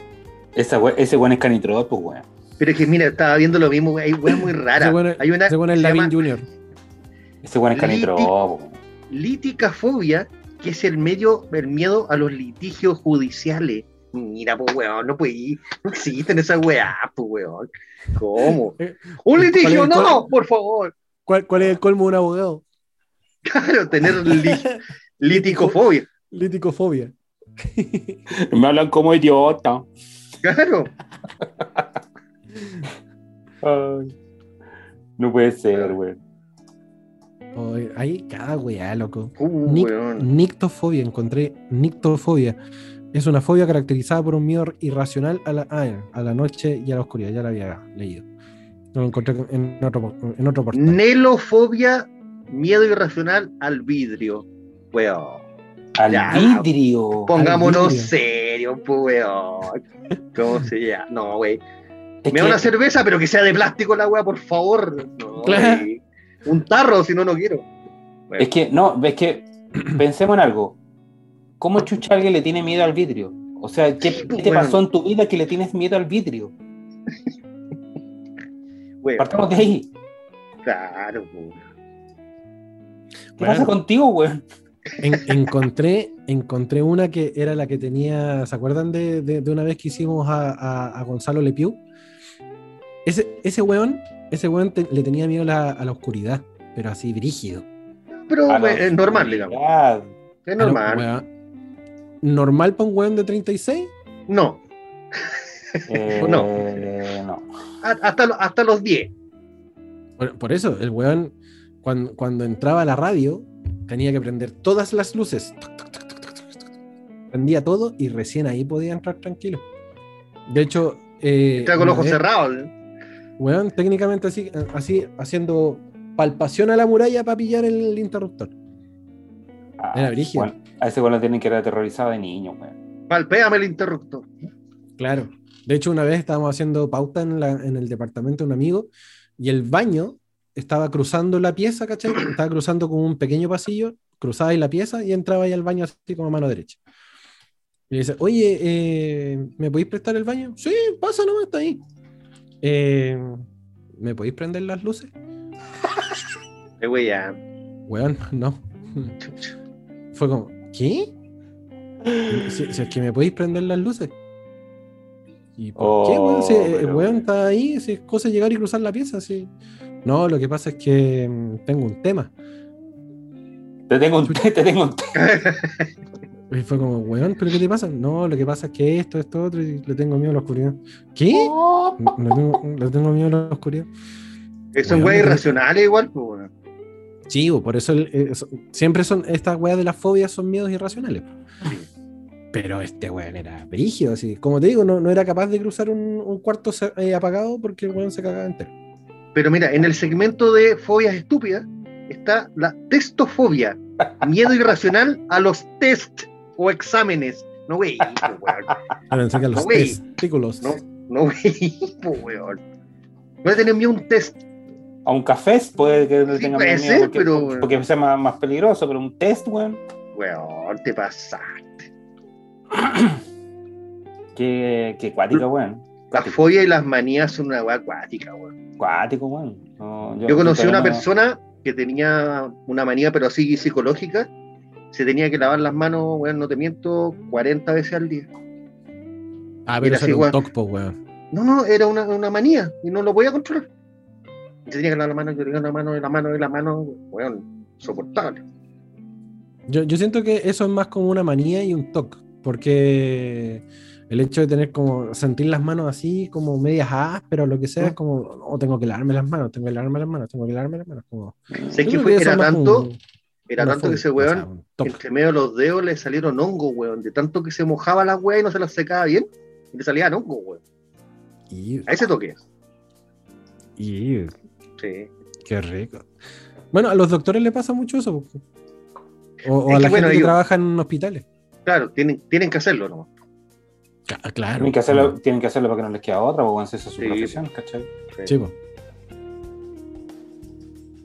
S3: Esa ese weón es pues weón.
S2: Pero es que mira, estaba viendo lo mismo, hay weas muy raras.
S1: Se pone,
S2: Hay una
S1: se pone
S2: que
S1: el
S2: se
S1: Lavín
S2: llama
S1: Junior.
S3: Ese weón es canitrodor, po, weón.
S2: liticafobia, que es el medio, el miedo a los litigios judiciales. Mira, pues weón, no puede ir, no existen esas weas, pues weón. ¿Cómo?
S1: Eh,
S2: Un litigio,
S1: ¿cuál es-
S2: no, por favor.
S1: ¿Cuál, cuál es el colmo de un abogado?
S2: Claro, tener li- liticofobia.
S1: Liticofobia.
S3: Me hablan como idiota.
S2: Claro.
S3: Ay. No puede ser, weón.
S1: Hay cada weá, loco.
S2: Uh,
S1: Nic-
S2: weón.
S1: nictofobia, encontré nictofobia. Es una fobia caracterizada por un miedo irracional a la, ah, a la noche y a la oscuridad. Ya la había leído. Lo encontré en otro, en otro portal.
S2: Nelofobia, miedo irracional al vidrio. Weón.
S3: Al
S2: Ya.
S3: vidrio.
S2: Pongámonos
S1: vidrio.
S2: serios, pues weón. ¿Cómo se llama? No, wey.
S3: Es
S2: Me da
S3: que-
S2: una cerveza, pero que sea de plástico la weá, por favor. No,
S1: Claro.
S2: wey. Un tarro, si no, no quiero. Bueno,
S3: Es que, no, es que pensemos en algo. ¿Cómo chucha alguien le tiene miedo al vidrio? O sea, ¿qué, qué te
S2: Bueno.
S3: pasó en tu vida que le tienes miedo al vidrio?
S2: weón,
S3: Partamos de ahí.
S2: Claro, pues.
S3: ¿Qué pasa contigo, weón?
S1: En- encontré, encontré una que era la que tenía. ¿Se acuerdan de, de- de una vez que hicimos a, a- a Gonzalo Lepiu? Ese, ese weón, ese weón te- le tenía miedo a la, a la oscuridad, pero así brígido.
S2: Pero es normal, digamos. Es
S1: Pero,
S2: normal.
S1: weón, ¿Normal para un weón de 36?
S2: No.
S3: Eh,
S2: No.
S3: no.
S2: Hasta, hasta los 10.
S1: Por, por eso, el weón, cuando, cuando entraba a la radio, tenía que prender todas las luces. Prendía todo y recién ahí podía entrar tranquilo. De hecho, eh,
S2: Está con los ojos
S1: vez-
S2: cerrados. ¿eh?
S1: Weón, técnicamente así, así haciendo palpación a la muralla para pillar el interruptor.
S3: Ah,
S1: Era brígido.
S3: bueno, a ese lo tienen que haber aterrorizado de niño, weón.
S2: Palpéame el interruptor.
S1: Claro. De hecho, una vez estábamos haciendo pauta en, la- en el departamento de un amigo y el baño estaba cruzando la pieza, ¿cachai? Estaba cruzando como un pequeño pasillo, cruzaba ahí la pieza y entraba ahí al baño así como mano derecha. Y dice, oye, eh, ¿me podéis prestar el baño? Sí, pasa nomás, está ahí. "Eh, ¿Me podéis prender las luces?
S2: Eh.
S1: Weón, no. Fue como, ¿qué? Si, si es que me podéis prender las luces. ¿Y por qué, weón? Si
S3: Oh,
S1: el
S3: pero-
S1: weón está ahí, si es cosa de llegar y cruzar la pieza, sí. No, lo que pasa es que mm, tengo un tema.
S3: Te tengo un te tengo un
S1: Y fue como, weón, ¿pero qué te pasa? No, lo que pasa es que esto, esto, otro, y le tengo miedo a la oscuridad. ¿Qué? Le tengo, le tengo miedo a la oscuridad.
S2: Esos
S1: Weón,
S2: weas irracionales igual, pues, weón.
S1: Sí, por eso el- eh, siempre son estas weas de las fobias son miedos irracionales. Pero este weón era brígido, así. Como te digo, no, no era capaz de cruzar un, un cuarto eh, apagado porque el weón se cagaba entero.
S2: Pero mira, en el segmento de fobias estúpidas está la testofobia, miedo irracional a los test o exámenes. No, pues, weón.
S1: Ah, a los
S2: No, güey.
S1: testículos.
S2: No, no, pues, weón. No tener miedo a un test.
S3: a un café puede que le
S2: Sí,
S3: tenga
S2: puede
S3: miedo
S2: ser,
S3: porque,
S2: pero-
S3: porque sea más, más peligroso, pero un test, weón.
S2: Weón, te pasa.
S3: Qué, qué cuática, weón.
S2: Las fobias y las manías son una wea acuática, weón.
S3: Cuático, weón. No,
S2: Yo conocí
S3: todavía
S2: una
S3: no-
S2: persona que tenía una manía, pero así psicológica, se tenía que lavar las manos, weón, no te miento, 40 veces al día.
S1: Ah, pero
S2: Era
S1: eso
S2: así,
S1: era un toc, po, weón.
S2: No, no, era una, una manía y no lo podía controlar. Se tenía que lavar la mano, yo tenía la mano, y la mano, y la mano, weón, soportable.
S1: Yo, yo siento que eso es más como una manía y un toc, porque el hecho de tener como sentir las manos así, como medias ásperas o lo que sea, es como, o tengo que lavarme las manos, tengo que lavarme las manos, tengo que lavarme las manos. Como,
S2: Sé
S1: yo
S2: que fue, era tanto,
S1: un-
S2: era tanto que ese
S1: fobia, o sea,
S2: weón,
S1: un
S2: entre medio de los dedos le salieron hongos, weón, de tanto que se mojaba la weá y no se las secaba bien, y le salían hongos, weón.
S1: Y,
S2: A ese toque.
S1: y-
S2: Sí.
S1: qué rico. Bueno, a los doctores le pasa mucho eso. O, o a
S2: que,
S1: la
S2: bueno,
S1: gente que trabaja en hospitales.
S2: Claro, tienen, tienen que hacerlo, ¿no?
S1: Ca- Claro.
S3: Tienen que, hacerlo, tienen que hacerlo porque no les queda otra, porque esa es su
S2: Sí.
S3: profesión, ¿cachai?
S1: Sí, po.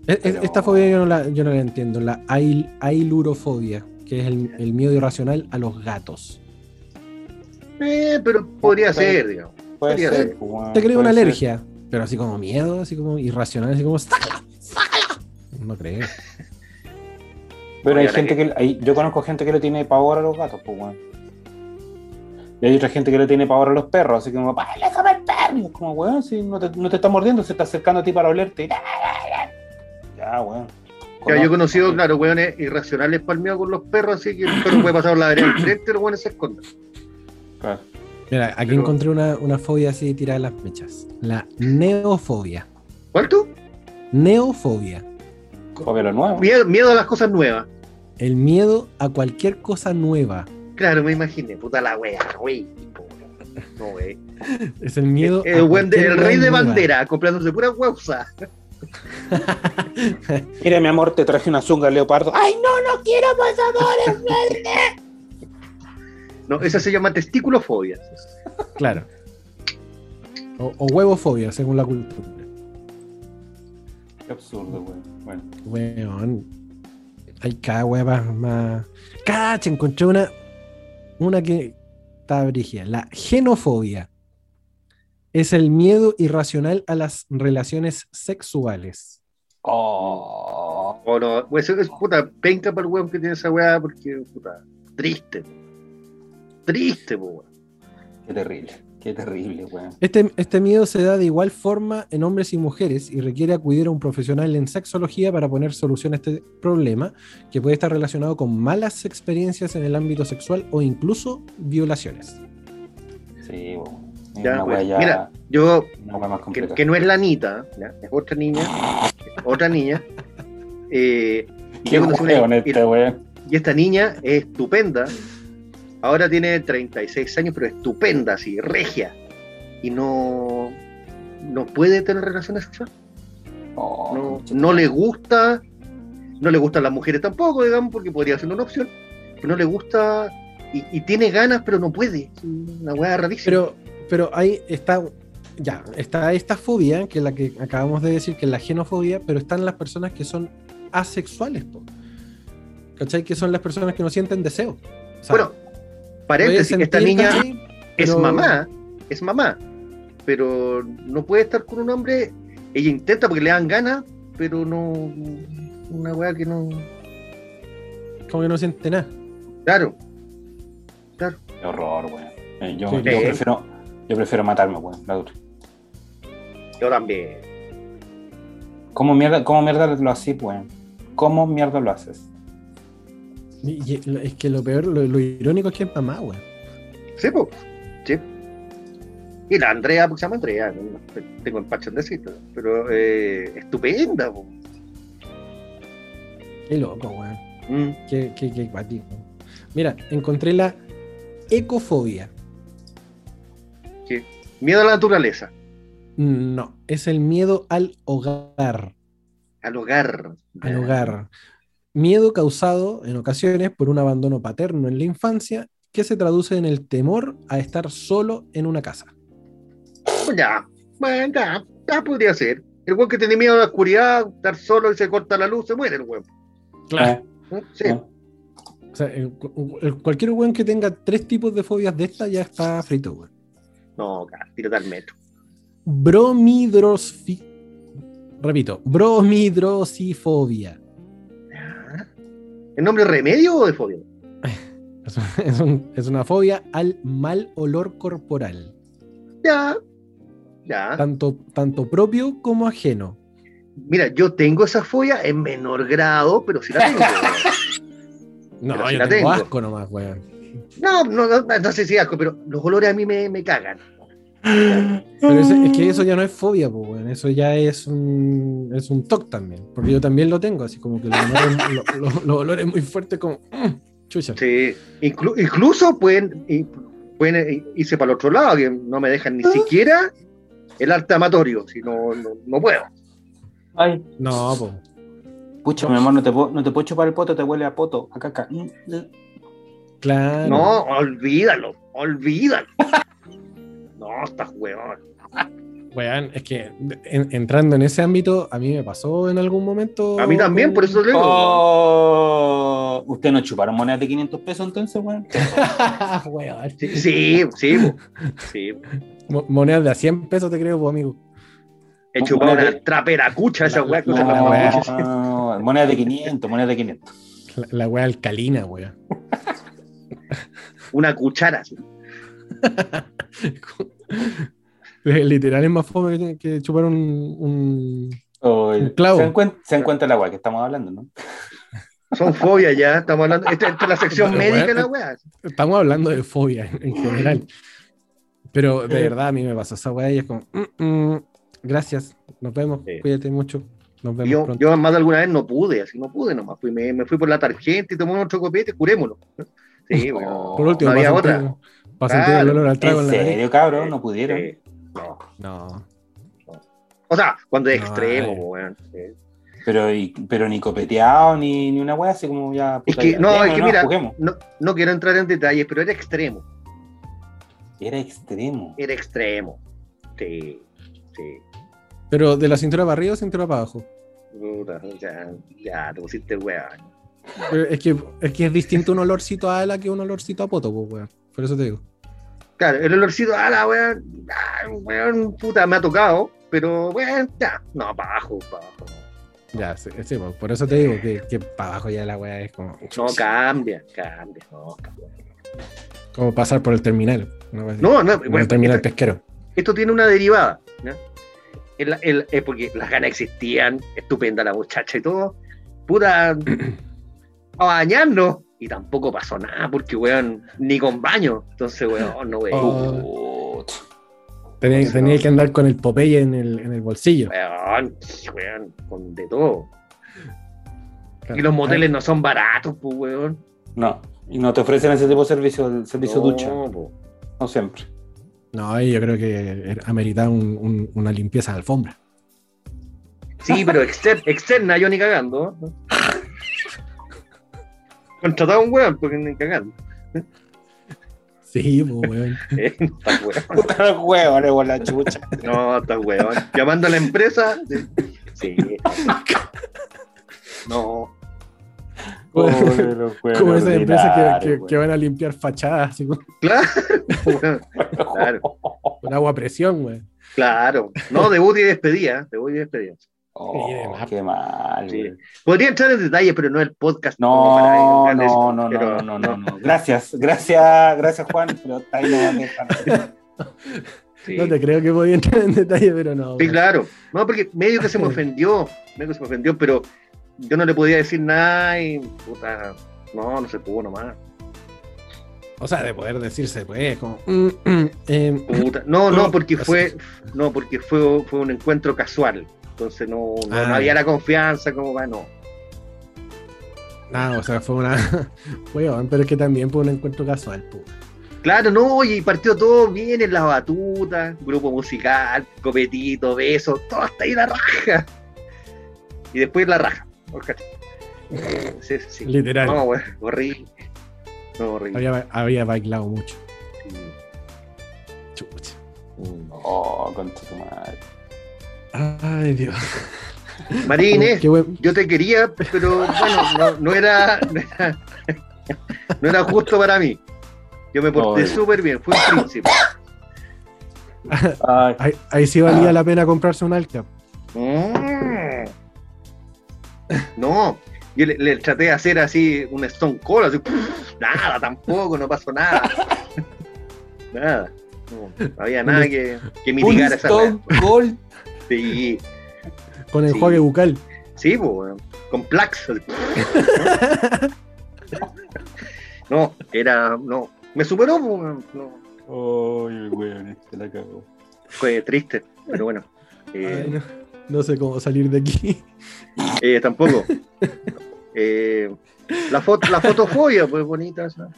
S1: E- e-
S3: Pero-
S1: Esta fobia yo no la, yo no la entiendo, la ail- ailurofobia, que es el, el miedo irracional a los gatos.
S2: Eh, pero podría ser, digamos.
S3: Puede
S2: Podría
S3: ser.
S2: ser.
S3: pues,
S1: Te creo una
S3: ser.
S1: alergia, pero así como miedo, así como irracional, así como ¡sácala! ¡sácala! No creo.
S3: Pero hay gente que, hay- yo conozco gente que le tiene pavor a los gatos, pues bueno. Y hay otra gente que le tiene pavor a los perros, así como, ¡Ay, déjame el perro! Y es como, weón, si no te, no te está mordiendo, se está acercando a ti para olerte. Ya, weón.
S2: Ya, yo he conocido, claro, weones irracionales palmeados con los perros, así que el perro puede pasar la derecha al frente y los weones se esconden.
S3: Claro.
S1: Mira, aquí
S2: Pero-
S1: encontré una, una fobia así tirada a las mechas. La neofobia.
S2: ¿Cuál tú?
S1: Neofobia.
S3: Fobia a lo nuevo.
S2: Miedo, miedo a las cosas nuevas.
S1: El miedo a cualquier cosa nueva.
S2: Claro, me imaginé, puta la wea, wey. No, wey.
S1: Es el miedo.
S2: El, buen de- el rey de bandera, comprándose pura huevsa.
S3: Mira, mi amor, te traje una zunga leopardo. ¡Ay, no!
S4: No quiero más amores.
S2: No, esa se llama testículofobia.
S1: Claro. O, o huevofobia, según la cultura.
S3: Qué absurdo, weón. Bueno.
S1: Weón. Hay cada hueva más. Cacha, encontré una. Una que está brígida. La genofobia. Es el miedo irracional a las relaciones sexuales.
S3: Oh.
S2: O no, pues es puta penca para el weón que tiene esa weá, porque puta, triste. Triste, po, weón.
S3: Qué terrible. Qué terrible, weón.
S1: Este, este miedo se da de igual forma en hombres y mujeres y requiere acudir a un profesional en sexología para poner solución a este problema, que puede estar relacionado con malas experiencias en el ámbito sexual o incluso violaciones.
S3: Sí,
S2: Ya,
S3: una
S2: pues,
S3: ya-
S2: mira, Yo, que, no es la Anita, ¿ya? es otra niña, otra niña. eh, y yo una-
S3: este.
S2: Y esta niña es estupenda. Ahora tiene 36 años, pero estupenda, así, regia. Y no, no puede tener relaciones sexuales.
S3: Oh,
S2: No, no le gusta, no le gustan las mujeres tampoco, digamos, porque podría ser una opción. Pero no le gusta y, y tiene ganas, pero no puede. Es una weá rarísima.
S1: Pero, pero ahí está, ya, está esta fobia, que es la que acabamos de decir, que es la genofobia, pero están las personas que son asexuales, po. ¿cachai? Que son las personas que no sienten deseo. O sea,
S2: bueno, paréntesis, esta niña es
S1: Pero-
S2: mamá, es mamá, pero no puede estar con un hombre. Ella intenta porque le dan ganas, pero no. Una weá que no.
S1: Como que no siente nada.
S2: Claro,
S3: Qué horror, weón. Eh, yo,
S1: Sí,
S3: yo
S2: sí.
S3: prefiero, yo prefiero matarme, weón. La dura.
S2: yo también.
S3: ¿Cómo mierda, ¿Cómo mierda lo haces, weón? ¿Cómo mierda lo haces?
S1: Y- es que lo peor, lo, lo irónico es que es mamá, weón.
S2: Sí, pues. Sí. Y la Andrea, porque se llama Andrea, ¿no? tengo el pachondecito, pero eh, estupenda, po.
S1: Qué loco, weón.
S2: Mm.
S1: Qué, qué, qué cuático. Mira, encontré la ecofobia.
S2: Miedo a la naturaleza,
S1: No, es el miedo al hogar.
S2: al hogar.
S1: Al hogar. Miedo causado en ocasiones por un abandono paterno en la infancia que se traduce en el temor a estar solo en una casa.
S2: Ya, bueno, ya, ya podría ser. El weón que tiene miedo a la oscuridad, estar solo y se corta la luz, se muere el weón.
S3: Eh,
S2: ¿no? Sí.
S3: eh.
S1: O sea, el- el- cualquier weón que tenga tres tipos de fobias de esta ya está frito, weón.
S2: No, cara, tírate al metro.
S1: Bromidrosfi... repito, bromidrosifobia.
S2: ¿El nombre es remedio o de fobia?
S1: Es, es un- es una fobia al mal olor corporal,
S2: Ya. Ya.
S1: tanto, tanto propio como ajeno.
S2: Mira, yo tengo esa fobia en menor grado, pero sí la tengo.
S1: No,
S2: Pero
S1: yo
S2: la
S1: tengo. asco nomás, weón.
S2: no, no, no, no sé si asco, pero los olores a mí me, me cagan.
S1: Pero es que eso ya no es fobia, pues. Eso ya es un, es un TOC también. Porque yo también lo tengo, así como que los olores, lo- lo- los olores muy fuertes, como. mm, chucha.
S2: Sí. Inclu- incluso pueden, pueden irse para el otro lado, que no me dejan ni siquiera el arte amatorio, si no, no, no puedo.
S3: Ay,
S1: No, pues.
S3: pucha, mi amor, no te, puedo, no te puedo chupar el poto, te huele a poto, a caca.
S1: Claro.
S2: No, olvídalo, olvídalo. No, estás huevón.
S1: Weón, es que en- entrando en ese ámbito, a mí me pasó en algún momento.
S2: A mí también, por eso le digo.
S3: Oh, ¿Usted no chuparon monedas de 500 pesos entonces, weón?
S1: Weón.
S2: Sí, sí, sí, sí.
S1: Mo- Monedas de a 100 pesos, te creo, pues, amigo.
S2: He chupado una traperacucha esa weá que
S1: No,
S2: usan los
S1: weá.
S2: mapuches.
S3: No, monedas de 500, monedas de 500.
S1: La, la wea alcalina, weón.
S2: Una cuchara. así.
S1: Literal es más fome que, que chupar un, un-
S3: Oh,
S1: Un clavo.
S3: ¿Se cuenta la weá que estamos hablando, no?
S2: Son fobias ya, estamos hablando. Esta, esta es la sección
S1: Pero,
S2: médica de la weá.
S1: Estamos hablando de fobia en, en general. Pero de verdad a mí me pasó esa weá y es como, "Mm, mm, gracias, nos vemos,
S2: Sí.
S1: cuídate mucho, nos vemos
S2: Yo,
S1: pronto.
S2: yo más de alguna vez no pude, así no pude nomás. Fui, me, me fui por la tarjeta y tomé otro copete, curémonos. Sí, bueno.
S1: Por último,
S2: no había otra.
S1: Sentir, el olor al trago
S3: ¿En
S1: en la nariz.
S3: serio, cabrón? ¿No pudieron?
S2: Sí. No.
S1: No,
S2: O sea, cuando es
S1: No,
S2: extremo,
S1: ay.
S2: po, weón.
S3: Pero, y- pero ni copeteado, ni, ni una weá así como ya.
S2: Es que,
S3: ya,
S2: no, es que
S3: no,
S2: mira, no, no quiero entrar en detalles, pero era extremo.
S3: Era extremo.
S2: Era extremo. Sí, sí.
S1: pero de la cintura para arriba o cintura para abajo.
S2: Puta, ya, ya, te pusiste.
S1: Pero es, que, es que es distinto un olorcito a ala que un olorcito a poto, pues, weón. Por eso te digo.
S2: Claro, el olorcito, ah, la weón, ah, weón, puta, me ha tocado, pero weón, ya, no, para abajo, para abajo.
S1: Ya, sí, sí, por eso te digo que, que para abajo ya la weá es como,
S2: No, cambia, cambia, no, cambia.
S1: como pasar por el terminal. ¿no?
S2: No, no,
S1: Como el
S2: bueno,
S1: terminal
S2: esto,
S1: pesquero.
S2: esto tiene una derivada, ¿no? El- el- eh, porque las ganas existían, estupenda la muchacha y todo, puta, a bañarnos, y tampoco pasó nada, porque weón, ni con baño, entonces weón, no weón,
S1: Oh. Tenía,
S2: no.
S1: tenía que andar con el Popeye en el, en el bolsillo.
S2: weón, weón, con de todo. Y los moteles no son baratos, pues weón.
S3: No, y no te ofrecen ese tipo de servicio, el servicio
S2: No,
S3: ducha.
S2: po.
S3: No siempre.
S1: No, y yo creo que ameritaba un- un- una limpieza de alfombra.
S2: Sí, pero exter- externa, yo ni cagando. ¿No? Contrataba un weón, porque ni cagando.
S1: Sí, pues, weón.
S2: Eh, Estás weón.
S3: Huevo, por la chucha.
S2: No, estás weón. Llamando a la empresa. Sí. No.
S3: Pobre los huevos
S1: Como esas empresas que, que-
S3: ordinarios,
S1: que van a limpiar fachadas
S2: Claro. weón. Claro.
S1: con agua a presión, weón.
S2: Claro. No, debut y despedida. Debut y despedida.
S3: Oh, qué mal.
S2: Sí. Podría entrar en detalle, pero no el podcast. como para
S3: No, no,
S2: eso,
S3: no,
S2: pero-
S3: no, no, no, no. Gracias, gracias, gracias Juan, pero está ahí no va a dejar.
S2: Sí.
S1: No te creo que podía entrar en detalle, pero no.
S2: Sí, claro. No, porque medio que se me ofendió, medio que se me ofendió, pero yo no le podía decir nada y puta, no, no se pudo nomás.
S1: O sea, de poder decirse, pues, como. mm, mm, eh,
S2: Puta. No, no,
S1: No,
S2: porque fue, no, porque fue, fue un encuentro casual. Entonces no, no,
S1: Ah,
S2: no había la confianza como va, no.
S1: ah, o sea, fue una. Weón, pero es que también fue un encuentro casual, pues.
S2: Claro, no, y partió todo bien en las batutas, grupo musical, copetito, besos, todo hasta ahí la raja. Y después la raja. Sí, sí, sí.
S1: Literal.
S2: No, güey, horrible. No, horrible.
S1: Había, había bailado mucho.
S2: Sí.
S1: Chucha.
S3: Oh, con tu madre.
S1: Ay, Dios.
S2: María Inés,
S1: Qué buen-
S2: yo te quería, pero bueno, no, no era, no era, no era justo para mí. Yo me porté súper bien, fue un príncipe.
S3: Ay,
S1: Ahí, ahí sí valía la pena comprarse un Alca.
S2: Mm. No, yo le, le traté de hacer así un Stone Cold, así, nada, tampoco, no pasó nada. nada. No, no había nada que, que
S3: Un
S2: esa.
S3: Stone Cold.
S2: Sí,
S1: Con el
S2: Sí.
S1: bucal.
S2: sí, pues, con así. No, era, no, me superó, pues, weón, no,
S3: weón, se la cagó.
S2: fue triste, pero bueno. eh,
S1: Ay, no, no sé cómo salir de aquí.
S2: eh, tampoco. Eh, la foto, la fotofobia, pues bonita, esa.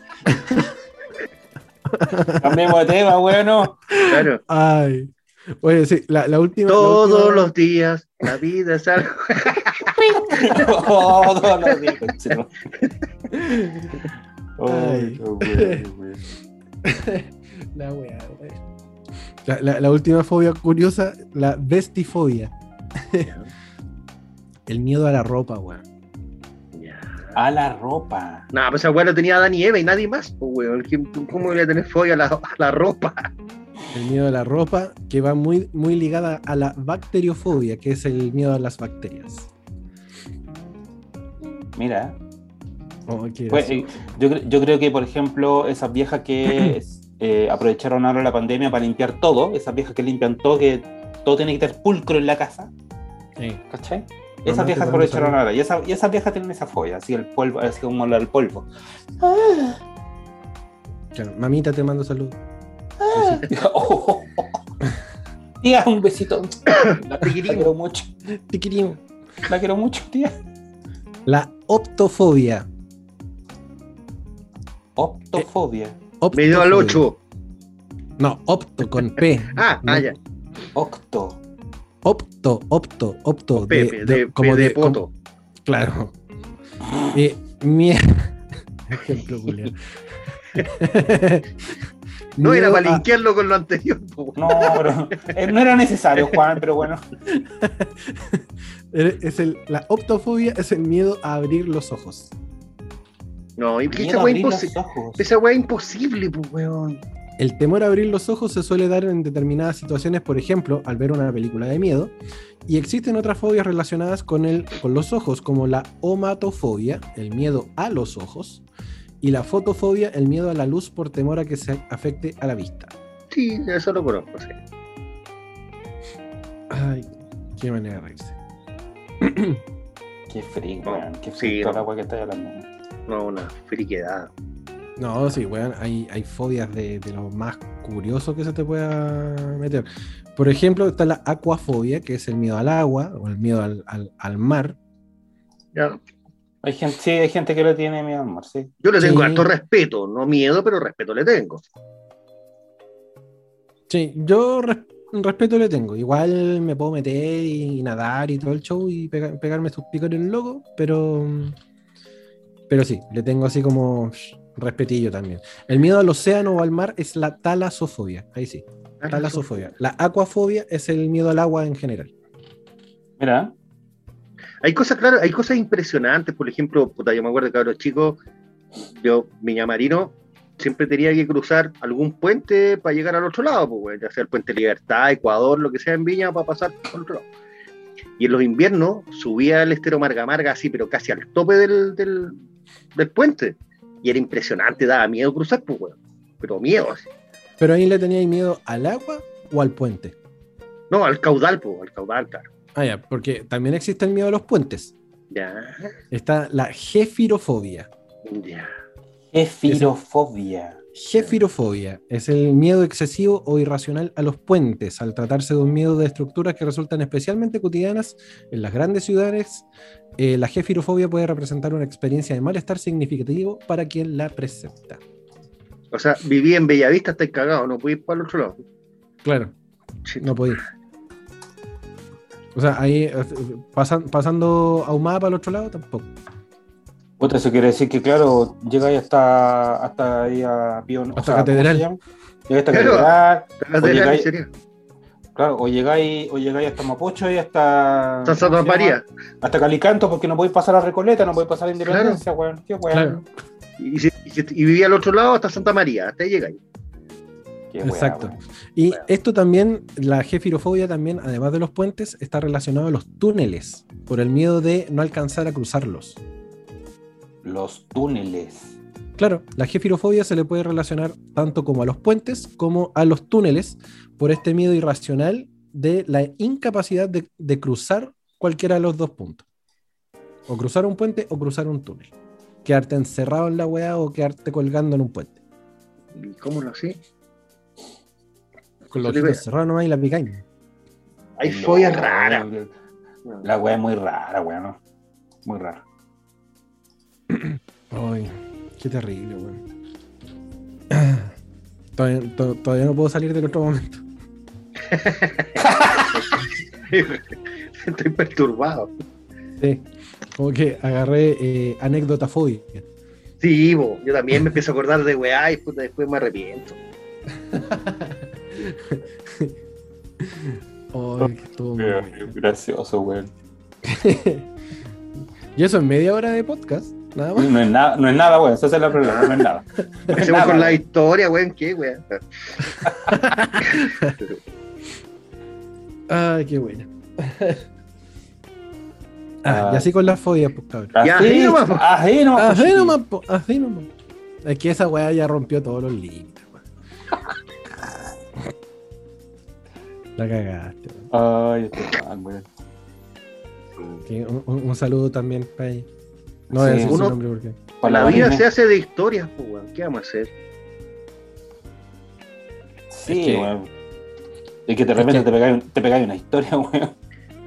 S3: Cambiemos de tema, weón. no.
S2: claro.
S1: Ay. Oye, sí, la, la última. la
S2: Todos
S1: última-
S2: los días la vida es algo.
S3: Todos los días. Ay, weón, weón.
S1: La wea. La, la- la última fobia curiosa, la vestifobia. El miedo a la ropa, weón.
S3: A la ropa.
S2: No, pues esa weá lo tenía Dani Eva y nadie más, pues weón. ¿Quién- ¿Cómo voy a tener fobia a la, a la ropa?
S1: El miedo a la ropa, que va muy, muy ligada a la bacteriofobia, que es el miedo a las bacterias.
S3: Mira,
S1: Oh,
S3: pues, eh, yo, yo creo que, por ejemplo, esas viejas que eh, aprovecharon ahora la pandemia para limpiar todo, esas viejas que limpian todo, que todo tiene que estar pulcro en la casa,
S1: Eh,
S3: ¿cachai? Esas viejas aprovecharon ahora. Y, esa- y esas viejas tienen esa fobia, así el polvo, así como el polvo.
S1: claro. Mamita, te mando salud.
S3: Oh. Tía, un besito. La, la quiero mucho.
S1: Tiquirín.
S3: La quiero mucho, tía.
S1: La optofobia.
S3: Optofobia.
S2: Me dio al
S1: Optofobia.
S2: 8.
S1: No, opto con P.
S2: Ah,
S1: No,
S2: ah, ya.
S3: Octo.
S1: Opto, opto, opto.
S2: Pepe, de,
S1: como
S2: de,
S1: de-
S2: poto.
S1: como- claro. Eh, mie- Ejemplo, Julián.
S2: No era para linkearlo con lo anterior. po.
S3: No, pero eh, no era necesario, Juan, pero bueno.
S1: Es el, la optofobia es el miedo a abrir los ojos.
S2: No, y esa
S3: a
S2: weá
S3: abrir los
S2: imposible.
S3: ojos.
S2: Esa weá imposible, pues weón.
S1: El temor a abrir los ojos se suele dar en determinadas situaciones, por ejemplo, al ver una película de miedo, y existen otras fobias relacionadas con, el, con los ojos, como la omatofobia, el miedo a los ojos, y la fotofobia, el miedo a la luz por temor a que se afecte a la vista.
S2: Sí, eso lo conozco, sí.
S1: Ay, qué manera de reírse.
S3: Qué frío,
S2: No.
S3: Qué
S2: sí,
S3: frío toda
S2: no.
S3: la weá que estás hablando.
S2: No, una friquedad.
S1: No, sí, weón, hay, hay fobias de, de lo más curioso que se te pueda meter. Por ejemplo, está la aquafobia, que es el miedo al agua o el miedo al, al- al mar.
S2: Ya.
S3: Hay gente, sí, hay gente que le tiene miedo al mar, sí.
S2: Yo le tengo
S1: Sí.
S2: harto respeto, no miedo, pero respeto le tengo.
S1: Sí, yo res- respeto le tengo. Igual me puedo meter y, nadar y todo el show y pega- pegarme sus picos en el loco, pero. Pero sí, le tengo así como respetillo también. El miedo al océano o al mar es la talasofobia. Ahí sí, talasofobia. La aquafobia es el miedo al agua en general.
S3: Mira,
S2: Hay cosas, claro, hay cosas impresionantes. Por ejemplo, puta, yo me acuerdo que los chicos, yo, Viña Marino, siempre tenía que cruzar algún puente para llegar al otro lado, pues, ya sea el puente Libertad, Ecuador, lo que sea en Viña, para pasar al otro lado. Y en los inviernos subía el estero Marga Marga así, pero casi al tope del, del, del puente. Y era impresionante, daba miedo cruzar, pues, güey. Pero miedo, así.
S1: Pero ahí le teníais miedo al agua o al puente.
S2: No, al caudal, pues, al caudal, claro.
S1: Ah, ya, porque también existe el miedo a los puentes.
S2: Ya,
S1: Está la gefirofobia.
S2: ya.
S3: efirofobia.
S1: Gefirofobia es el miedo excesivo o irracional a los puentes, al tratarse de un miedo de estructuras que resultan especialmente cotidianas en las grandes ciudades. eh, la gefirofobia puede representar una experiencia de malestar significativo para quien la presenta.
S2: O sea, viví en Bellavista, estáis cagado, no pude ir para el otro lado.
S1: Claro, no podía. O sea, ahí eh, pasan- pasando ahumada para el otro lado tampoco.
S3: Puta, eso quiere decir que, claro, llegáis hasta, hasta ahí a Pion.
S1: Hasta Catedral.
S3: Llegáis hasta
S2: Claro.
S3: Catedral,
S2: sería.
S3: claro, o llegáis, o llegáis hasta Mapocho y hasta.
S2: San Santa
S3: ¿cómo se
S2: María.
S3: Hasta Calicanto, porque no podéis pasar a Recoleta, no podéis pasar a Independencia, weón. Qué weón.
S1: Claro.
S2: Y, si- y si- y vivía al otro lado hasta Santa María, hasta ahí llegáis.
S3: Qué
S1: Exacto. Y esto también, la gefirofobia también, además de los puentes, está relacionado a los túneles. por el miedo de no alcanzar a cruzarlos.
S3: Los túneles.
S1: Claro, la gefirofobia se le puede relacionar tanto como a los puentes como a los túneles por este miedo irracional de la incapacidad de, de cruzar cualquiera de los dos puntos. O cruzar un puente o cruzar un túnel. Quedarte encerrado en la weá o quedarte colgando en un puente.
S2: ¿Y cómo lo sé?
S1: Con los ojitos cerrados nomás y la picaña.
S2: Hay
S3: No,
S2: fobias raras.
S3: La weá es muy rara, weón. ¿no? Muy rara.
S1: Ay, qué terrible, weón. Todavía, to- todavía no puedo salir del otro momento.
S2: Estoy perturbado.
S1: Sí. Como que agarré eh, anécdota fobia.
S2: Sí, bo, yo también me empiezo a acordar de weá y puta, después me arrepiento.
S1: Ay, que estuvo muy bueno.
S3: Gracioso, weón.
S1: Y eso en media hora de podcast, nada más.
S3: No es nada, no es nada, weón. Eso es el problema, no es nada. No es
S2: Empecemos
S3: nada,
S2: con la historia, weón, ¿qué, weón?
S1: Ay, qué bueno. Ah,
S3: Ah.
S1: y así con las fobias, pues cabrón.
S2: Ya,
S3: Así,
S2: así nomás, po.
S3: así nomás, po,
S1: Así nomás, po, así nomás. Es que esa weá ya rompió todos los límites, weón. La cagaste.
S3: Ay, este weón.
S1: Que Un, un- un saludo también para ella. No voy a
S3: Sí,
S1: decir su nombre porque.
S3: Por
S2: La vida se hace de historias, weón. ¿Qué vamos a hacer?
S3: Sí,
S1: Es que-
S3: weón. Y que de repente
S1: que-
S3: te pegáis te pegáis una historia, weón.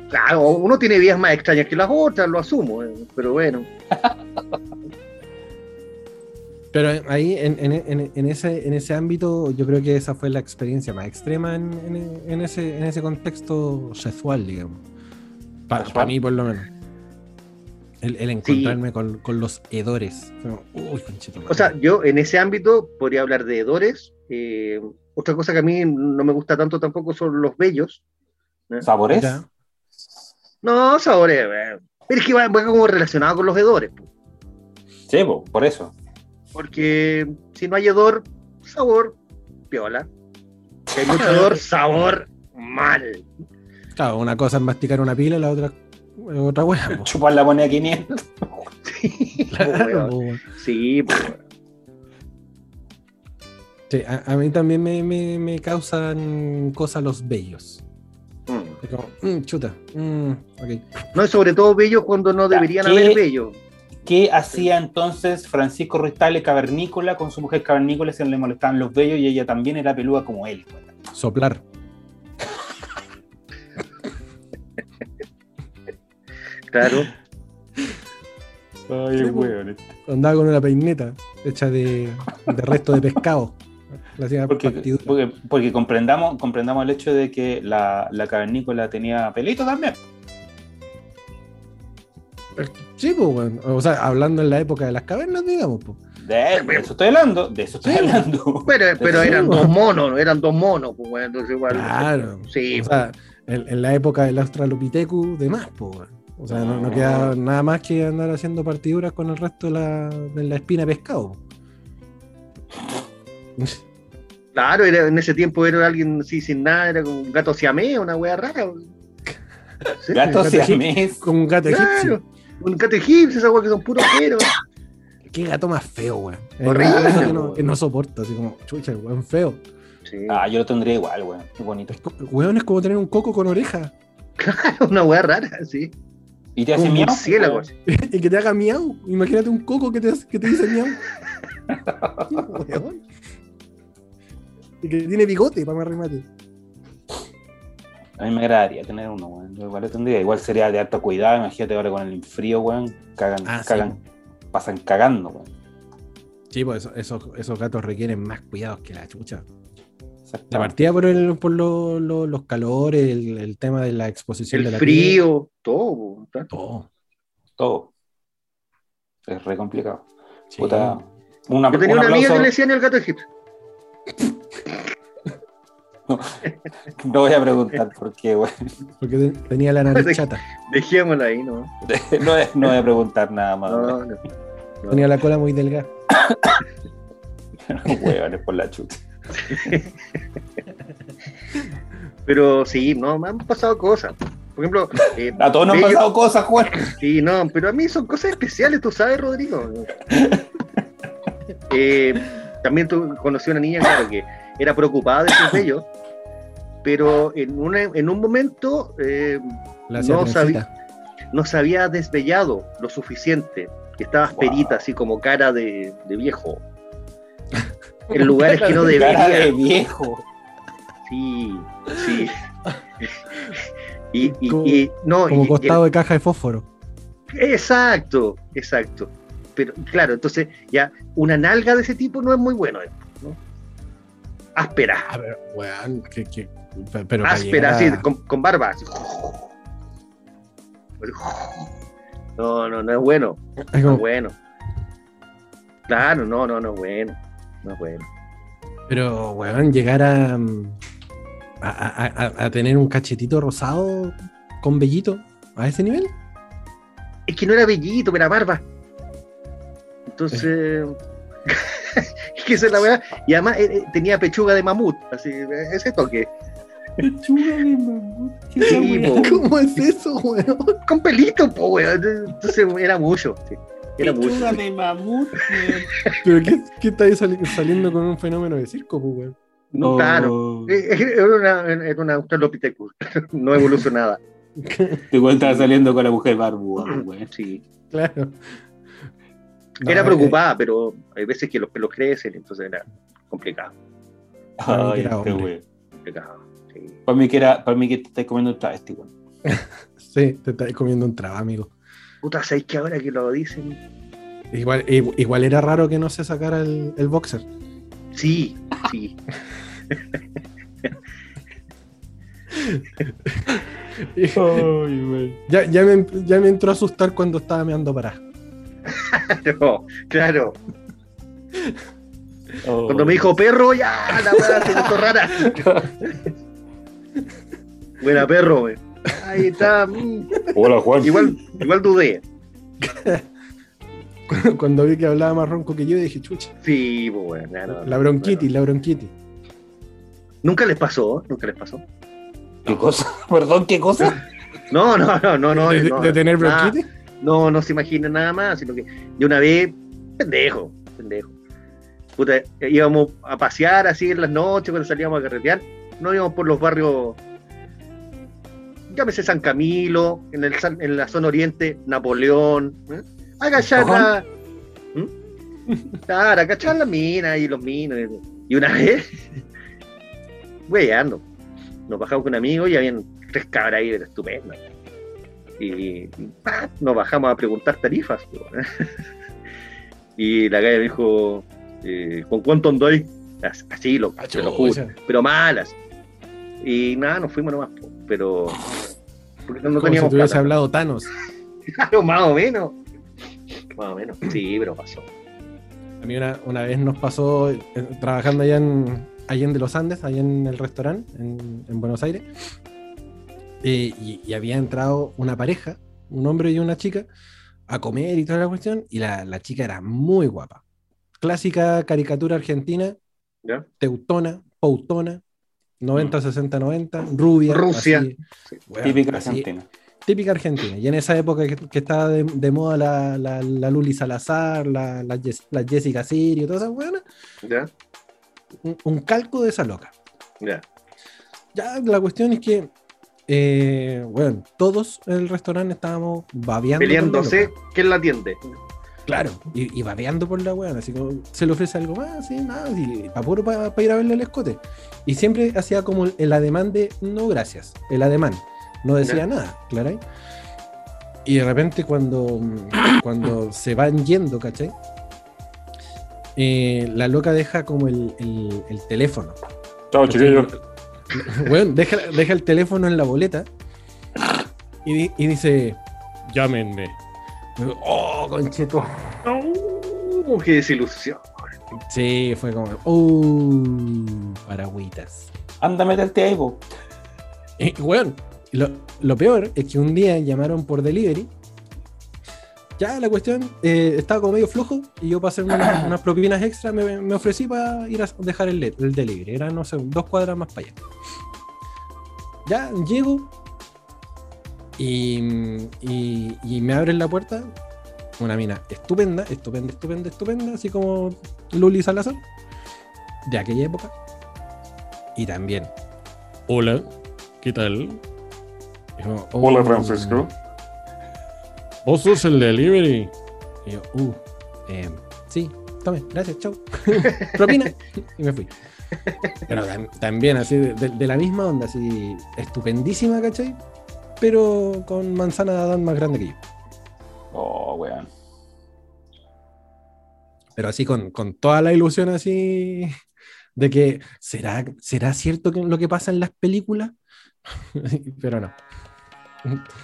S2: Claro, uno tiene vidas más extrañas que las otras, lo asumo, pero bueno.
S1: Pero ahí, en, en- en- en ese, en ese ámbito, yo creo que esa fue la experiencia más extrema en, en- en ese, en ese contexto sexual, digamos. Para mí, por lo menos. El, el encontrarme con, con los hedores. Uy,
S2: O sea, yo en ese ámbito podría hablar de hedores. eh, otra cosa que a mí no me gusta tanto tampoco son los bellos.
S3: ¿Sabores?
S1: Ya.
S2: No, sabores. eh, Pero es que va, va como relacionado con los hedores. po.
S3: Sí, po, por eso.
S2: Porque si no hay hedor, sabor, piola. Si hay mucho hedor, sabor, mal.
S1: Claro, una cosa es masticar una pila, la otra es otra hueá.
S3: Chupar la moneda 500.
S1: Claro,
S2: Weón.
S1: po, weón.
S2: Sí.
S1: Sí, a, a mí también me, me- me causan cosas los bellos.
S2: mm.
S1: Es como, mm, chuta. mm, ok.
S2: No, sobre todo bellos cuando no deberían
S3: ¿qué?
S2: haber bellos.
S3: ¿Qué hacía entonces Francisco Ruistale cavernícola con su mujer cavernícola si no le molestaban los bellos y ella también era peluda como él? weón?
S1: Soplar.
S2: Claro.
S3: Ay,
S1: po.
S3: weón.
S1: Andaba con una peineta hecha de, de resto de pescado.
S3: Porque,
S1: partidura.
S3: porque, porque comprendamos, comprendamos el hecho de que la, la cavernícola tenía pelito también.
S1: Sí, pues, bueno. O sea, hablando en la época de las cavernas, digamos, pues.
S3: De, de eso estoy hablando, de eso estoy
S1: Sí.
S3: hablando.
S2: Pero, pero eran dos monos, eran dos monos, pues bueno, entonces igual.
S1: Claro.
S2: Sí,
S1: O sea, en, en la época del Australopithecus, de más, pues. bueno. O sea, no, no queda nada más que andar haciendo partiduras con el resto de la, de la espina de pescado.
S2: claro, era, en ese tiempo era alguien así sin nada, era como un gato siamés, una wea rara. Sí,
S3: Gato
S1: gato
S3: siamés.
S1: Como un gato egipcio.
S2: Claro, un egipcio, esas weas que son puros peros.
S1: Qué gato más feo, weón.
S2: Horrible,
S1: que no, que no soporto, así como, chucha, weón feo.
S2: Sí.
S3: Ah, yo lo tendría igual, weón. Qué bonito.
S1: Weón es como tener un coco con oreja.
S2: una wea rara, sí.
S3: Y te hace
S2: Un
S3: miau.
S1: y que te haga miau. Imagínate un coco que te, hace- que te dice miau. Weón. y que tiene bigote para más remate.
S3: A mí me agradaría tener uno, weón. Yo igual lo tendría. Igual sería de alto cuidado. Imagínate ahora con el frío, weón. Cagan,
S1: Ah, sí,
S3: cagan. Pasan cagando, weón.
S1: Sí, pues eso- esos, esos gatos requieren más cuidados que la chucha. La partida por, el, por lo- lo- los calores, el, el tema de la exposición de
S2: El
S1: la
S2: frío, todo.
S1: todo.
S3: Todo. Es re complicado.
S1: Sí.
S3: Puta. Una,
S2: Yo tenía
S3: un
S2: una amiga que le decían el gato egipcio.
S3: No voy a preguntar por qué, weón.
S1: Porque te- tenía la nariz chata.
S2: Dejémosla ahí, ¿no?
S3: No, no voy a preguntar nada más.
S2: No, no. no.
S1: Tenía la cola muy delgada.
S3: Weones por la chucha.
S2: Pero sí, no, me han pasado cosas. Por ejemplo, eh,
S3: A todos nos han pasado cosas, Juan.
S2: Sí, no, pero a mí son cosas especiales, tú sabes, Rodrigo. Eh, también tú conocí a una niña claro, que era preocupada de sus bellos, pero en, una, en un momento eh, No
S1: trencita.
S2: no se había desvellado lo suficiente, que estaba asperita, así como cara de, de viejo. En lugares que no
S3: Cara de
S2: debería.
S3: viejo.
S2: Sí, sí. Y, y-
S1: Como-
S2: y- no,
S1: Como
S2: y- y-
S1: costado de caja de fósforo.
S2: Exacto, exacto. Pero claro, entonces ya una nalga de ese tipo no es muy bueno. ¿eh? ¿no? Áspera,
S1: A ver, weón, que, que- pe- pero
S2: áspera, así,
S1: a-
S2: con, con barba. así. No, no, no es bueno. No
S1: como-
S2: es bueno. Claro, no, no, no es bueno. No es bueno.
S1: Pero, weón, llegar a, mm, a, a- a- a tener un cachetito rosado con vellito a ese nivel.
S2: Es que no era bellito, era barba. Entonces. es que esa es la verdad. Y además eh, eh, tenía pechuga de mamut. Así, eh, ese toque.
S3: Pechuga de mamut. ¿Qué es esa
S2: Sí, po.
S1: ¿Cómo es eso, weón?
S2: Con pelito, po, weón. Entonces era mucho. sí. Era mucho.
S3: De mamut. weón.
S1: ¿Pero qué, qué estáis sali- saliendo con un fenómeno de circo, pues, weón?
S2: No, Claro.
S3: Oh.
S2: Eh, eh, Era una, era una Australopithecus, no evolucionada.
S3: Te weón estaba saliendo con la mujer barbúa, weón.
S2: Sí.
S1: Claro. No,
S2: Era
S1: eh,
S2: preocupada, pero hay veces que los pelos crecen, entonces era complicado.
S3: Ay,
S1: era
S3: este weón.
S2: complicado. Sí.
S3: Para mí que era, para mí que te estás comiendo un travesti, weón.
S1: Sí, te estáis comiendo un traba, amigo.
S2: Puta, ¿sabes que ahora que lo dicen?
S1: Igual, igual era raro que no se sacara el, el boxer.
S2: Sí, sí.
S1: Ya, ya, me, ya me entró a asustar cuando estaba meando para.
S2: No, claro.
S3: Oh.
S2: Cuando me dijo perro, ya, la weá se puso rara. Buena perro, wey. Ahí está. mm.
S3: Hola, Juan.
S2: Igual, igual dudé.
S1: Cuando vi que hablaba más ronco que yo, dije, chucha,
S2: Sí, pues bueno, ya no,
S1: la bronquitis, la bronquitis.
S2: Nunca les pasó, nunca les pasó.
S3: ¿Qué cosa? Perdón, ¿qué cosa?
S2: No, no, no, no, no.
S1: ¿De,
S2: no,
S1: de tener
S2: nada.
S1: bronquitis?
S2: No, no se imagina nada más, sino que de una vez, pendejo, pendejo. Puta, íbamos a pasear así en las noches cuando salíamos a carretear, no íbamos por los barrios, llámese San Camilo, en, el, en la zona oriente, Napoleón, ¿eh? agachar la... ¿Mm? Claro, agachar la mina y los minos. Y una vez, weyando, nos bajamos con un amigo y habían tres cabras ahí, estupendas y nos bajamos a preguntar tarifas. po. y la calle me dijo, eh, ¿con cuánto? As- Así, lo,
S1: Ah,
S2: lo juro, pero malas. Y nada, nos fuimos nomás, pero porque no,
S1: Como si
S2: teníamos
S1: te hubiese
S2: plata.
S1: hablado Thanos.
S2: Claro, más o menos. Más o menos, sí, pero pasó.
S1: A mí una, una vez nos pasó eh, trabajando allá en Allende los Andes, allá en el restaurante en, en Buenos Aires, eh, y, y había entrado una pareja, un hombre y una chica, a comer y toda la cuestión, y la, la chica era muy guapa. Clásica caricatura argentina,
S2: ¿Ya?
S1: teutona, pautona, 90, 60, 90, rubia.
S2: Rusia.
S1: así,
S2: Sí.
S1: weón,
S3: Típica
S1: así,
S3: argentina.
S1: típica argentina. Y en esa época que, que estaba de, de moda la, la, la Luli Salazar, la, la, la Jessica Sirio, todas esas buenas,
S2: ¿Ya?
S1: un, un calco de esa loca.
S2: ¿Ya?
S1: Ya la cuestión es que, eh, bueno, todos en el restaurante estábamos babeando.
S2: Peleándose. ¿quién la atiende?
S1: Claro, y, y babeando por la weón, así como se le ofrece algo más, sí, nada, y para puro para ir a verle el escote. Y siempre hacía como el, el ademán de no gracias, el ademán. No decía nada, claro. Y de repente cuando, cuando se van yendo, ¿cachai? Eh, la loca deja como el, el- el teléfono.
S3: Chao, chiquillos.
S1: Weón, deja, deja el teléfono en la boleta y, y dice, llámenme. Oh, concheto.
S2: Uh, ¡Qué desilusión!
S1: Sí, fue como, uh, paragüitas.
S3: Anda, ahí, po.
S1: Y, weón, lo, lo peor es que un día llamaron por delivery. Ya la cuestión eh, estaba como medio flojo y yo para hacer unas, unas propinas extra me, me ofrecí para ir a dejar el, el delivery. Era, no sé, dos cuadras más para allá. Ya llego Y, y- y me abren la puerta. Una mina estupenda, estupenda, estupenda, estupenda, así como Luli Salazar, de aquella época. Y también, hola, ¿qué tal? Yo,
S3: Hola,
S1: "Oh,
S3: Francisco.
S1: Vos sos el delivery. Y yo, uh, eh, sí, tome, gracias, chau. Propina. y me fui. Pero tam- también así, de, de- de la misma onda, así, estupendísima, ¿cachai? Pero con manzana de Adán más grande que yo.
S3: Oh, weón.
S1: Pero así con, con toda la ilusión así de que, ¿será, ¿será cierto que lo que pasa en las películas? Pero no.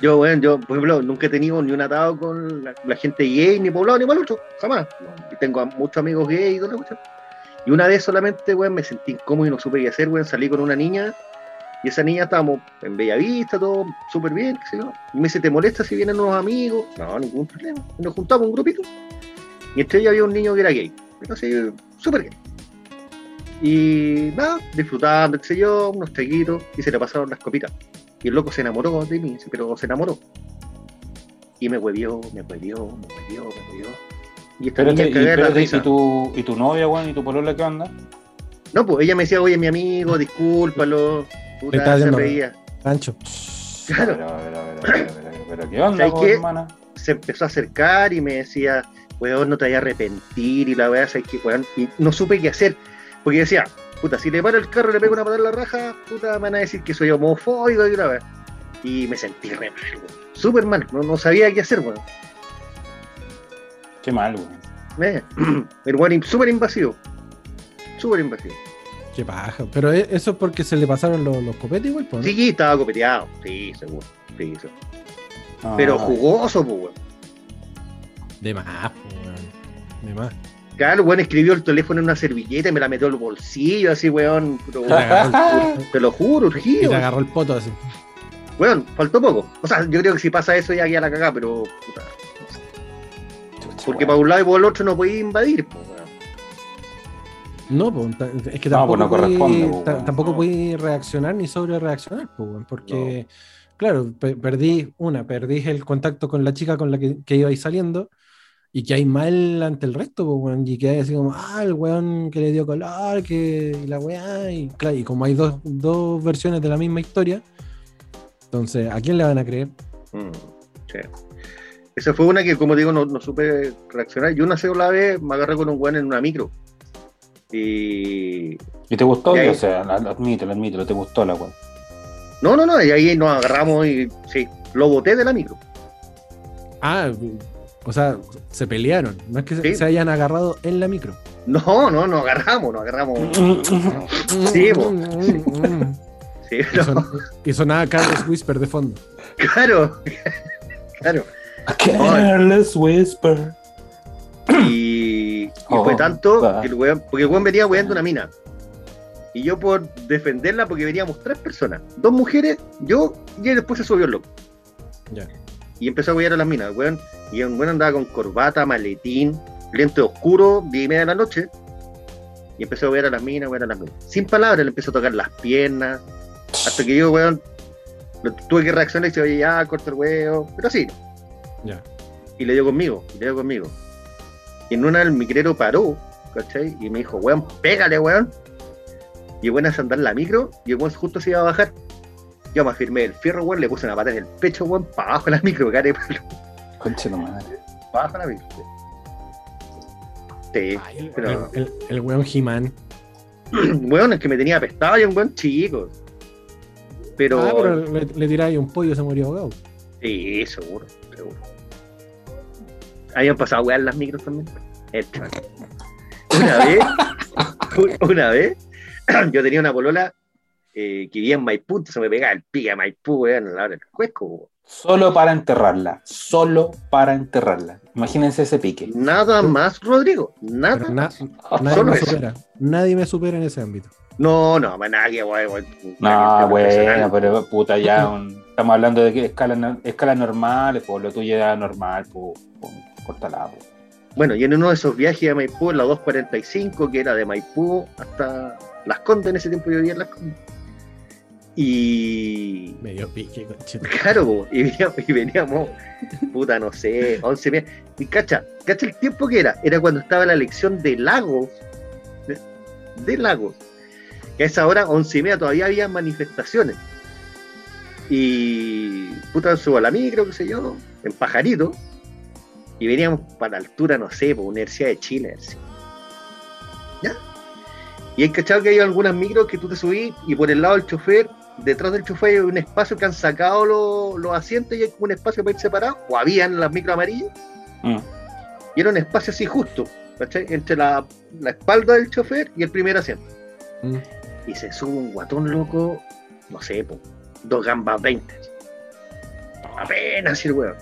S2: Yo, bueno, yo, por ejemplo, nunca he tenido ni un atado con la, la gente gay, ni poblado, ni malucho, jamás. Y tengo a muchos amigos gay y toda la cuestión. Y una vez solamente, weón, me sentí incómodo y no supe qué hacer, weón. Salí con una niña y esa niña estábamos en Bellavista, todo súper bien, qué sé yo. Y me dice, ¿te molesta si vienen unos amigos? No, ningún problema. Y nos juntamos un grupito. Y entre ellos había un niño que era gay. Así, súper gay. Y nada, disfrutando, qué sé yo, unos traguitos, y se le pasaron las copitas. Y el loco se enamoró de mí, pero se enamoró. Y me huevió, me huevió, me huevió, me huevió. Y esta
S3: Espérate,
S2: niña
S3: y, espérate. ¿y, tu, ¿y tu novia, weón? ¿Y tu polola qué onda?
S2: No, pues ella me decía, oye, mi amigo, discúlpalo. Puta,
S1: está
S2: se reía.
S1: Pancho.
S2: Claro.
S3: Pero, pero, pero, pero, pero, pero, ¿qué onda, hermana?
S2: Se empezó a acercar y me decía, weón, no te vayas a arrepentir. Y la weá, ¿sabes qué, weón? Y no supe qué hacer. Porque decía, puta, si le paro el carro y le pego una patada en la raja, puta, me van a decir que soy homofóbico y la weá. Y me sentí re mal, weón. Súper mal, no, no sabía qué hacer, weón.
S3: Qué mal, weón.
S2: Eh, El weón súper invasivo. Súper invasivo.
S1: Qué paja. Pero e- eso es porque se le pasaron los, los copetes igual, ¿no?
S2: Sí, estaba copeteado. Sí, seguro. Sí, seguro.
S3: No,
S2: Pero jugoso, pues, weón.
S1: De más, weón. De más.
S2: Claro, weón escribió el teléfono en una servilleta y me la metió al bolsillo, así, weón. pero,
S1: Y te el,
S2: lo juro,
S1: y
S2: urgido.
S1: te agarró el poto así.
S2: Weón, faltó poco. O sea, yo creo que si pasa eso ya queda la cagada, pero. puta,
S3: chucha,
S2: porque
S3: weón.
S2: para un lado y por el otro no podía invadir, pues, weón.
S1: No, es que
S3: No,
S1: tampoco,
S3: pues no
S1: tampoco podí reaccionar ni sobre reaccionar, porque, claro, pe- perdí una, perdí el contacto con la chica con la que, que iba ahí saliendo y que hay mal ante el resto, y que hay así como, ah, el weón que le dio color, que la weá, y, claro, y como hay dos, dos versiones de la misma historia, entonces, ¿a quién le van a creer?
S2: Mm, sí. Esa fue una que, como digo, no, no supe reaccionar. Yo una sola vez me agarré con un weón en una micro. Y.
S3: ¿Y te gustó?
S2: Y ahí-
S3: O sea, lo admítelo, admítelo, te gustó la weón.
S2: No, no, no, y ahí nos agarramos y sí, lo boté de la micro.
S1: Ah, o sea, se pelearon, no es que se-
S2: Sí.
S1: se hayan agarrado en la micro.
S2: No, no, nos agarramos, nos agarramos. Sí. Sí,
S1: Y,
S2: pero-
S1: son- y sonaba Carlos Whisper de fondo.
S2: claro, claro.
S3: Careless Whisper.
S2: Y, y
S3: Oh,
S2: fue tanto
S3: va.
S2: que el weón, porque el weón venía weando una mina. Y yo por defenderla, porque veníamos tres personas, dos mujeres, yo, y él después se subió el loco.
S1: Ya.
S2: Y empezó a wear a las minas, el weón. Y el weón andaba con corbata, maletín, lente oscuro, diez y media de la noche. Y empezó a wear a las minas, wear a las minas. Sin palabras, le empezó a tocar las piernas. Hasta que yo, weón, lo- tuve que reaccionar y dije, oye, ya, corta el huevo. Pero así,
S1: Ya.
S2: y le dio conmigo, y le dio conmigo. Y en una el micrero paró, ¿cachai? Y me dijo, weón, pégale, weón. Y weón a andar en la micro, y el weón justo se iba a bajar. Yo me afirmé el fierro, weón, le puse una pata en el pecho, weón, para abajo de la micro, care, para
S3: Conche tu madre.
S2: abajo de la micro. Sí,
S1: Ay,
S2: pero-
S1: el, el- el weón He-Man.
S2: weón, es que me tenía apestado, y un weón chico. Pero,
S1: Ah, pero le, le tiráis un pollo y se murió ahogado.
S2: sí, seguro, seguro. Habían pasado en las micros también. Una vez, una vez, yo tenía una polola eh, que vivía en Maipú, entonces me pegaba el pique a Maipú, weón, a la hora del cuesco. weón.
S3: Solo para enterrarla. Solo para enterrarla. Imagínense ese pique.
S2: Nada más, Rodrigo, nada
S1: na-
S2: más.
S1: nadie
S2: Solo
S1: me
S2: eso.
S1: supera. Nadie me supera en ese ámbito.
S2: No, no, nadie, weón.
S3: No, bueno, pero puta, ya un- estamos hablando de que escalas escalas normales, pues lo tuyo era normal, pues, pues, córtala, pues.
S2: Bueno, y en uno de esos viajes a Maipú, en la 245, que era de Maipú hasta Las Condes, en ese tiempo yo vivía en Las Condes. Y.
S1: Medio pique, conchito.
S2: Claro, po, y veníamos, y veníamos, puta, no sé, 11 meses. Y cacha, cacha el tiempo que era. Era cuando estaba la elección de Lagos. De, de Lagos. Que a esa hora, 11 y media, todavía había manifestaciones. Y puta, subo a la micro, qué sé yo, en Pajarito. Y veníamos para la altura, no sé, por Universidad de Chile. así. ¿Ya? Y hay cachado que hay algunas micros que tú te subís y por el lado del chofer, detrás del chofer hay un espacio que han sacado los, los asientos y hay como un espacio para ir separado, o habían las micros amarillas,
S3: Mm.
S2: y era un espacio así justo, ¿cachai? Entre la, la espalda del chofer y el primer asiento.
S1: Mm.
S2: Y se sube un guatón loco, no sé, po, dos gambas 20. Apenas el weón.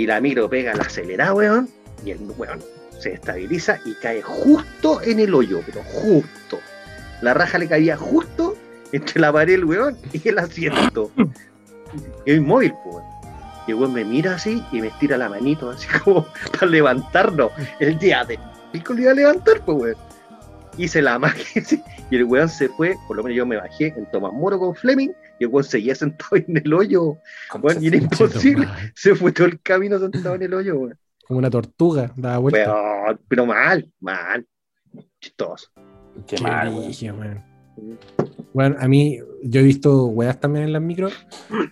S2: Y la micro pega la acelerada, weón, y el weón se estabiliza y cae justo en el hoyo, pero justo. La raja le caía justo entre la pared del weón y el asiento. Y inmóvil, pues. weón. Y el weón me mira así y me estira la manito, así como para levantarnos. El día de pico le iba a levantar, pues, weón. Hice la magia y el weón se fue, por lo menos yo me bajé en Tomás Moro con Fleming, y el weón seguía sentado en el hoyo, weón, y era imposible. Se fue todo el camino sentado en el hoyo, weón.
S1: Como una tortuga, daba vuelta.
S2: Weón, pero mal, mal. Chistoso.
S3: Qué
S1: Qué
S3: mal, weón.
S1: Bueno, a mí, yo he visto weas también en las micros,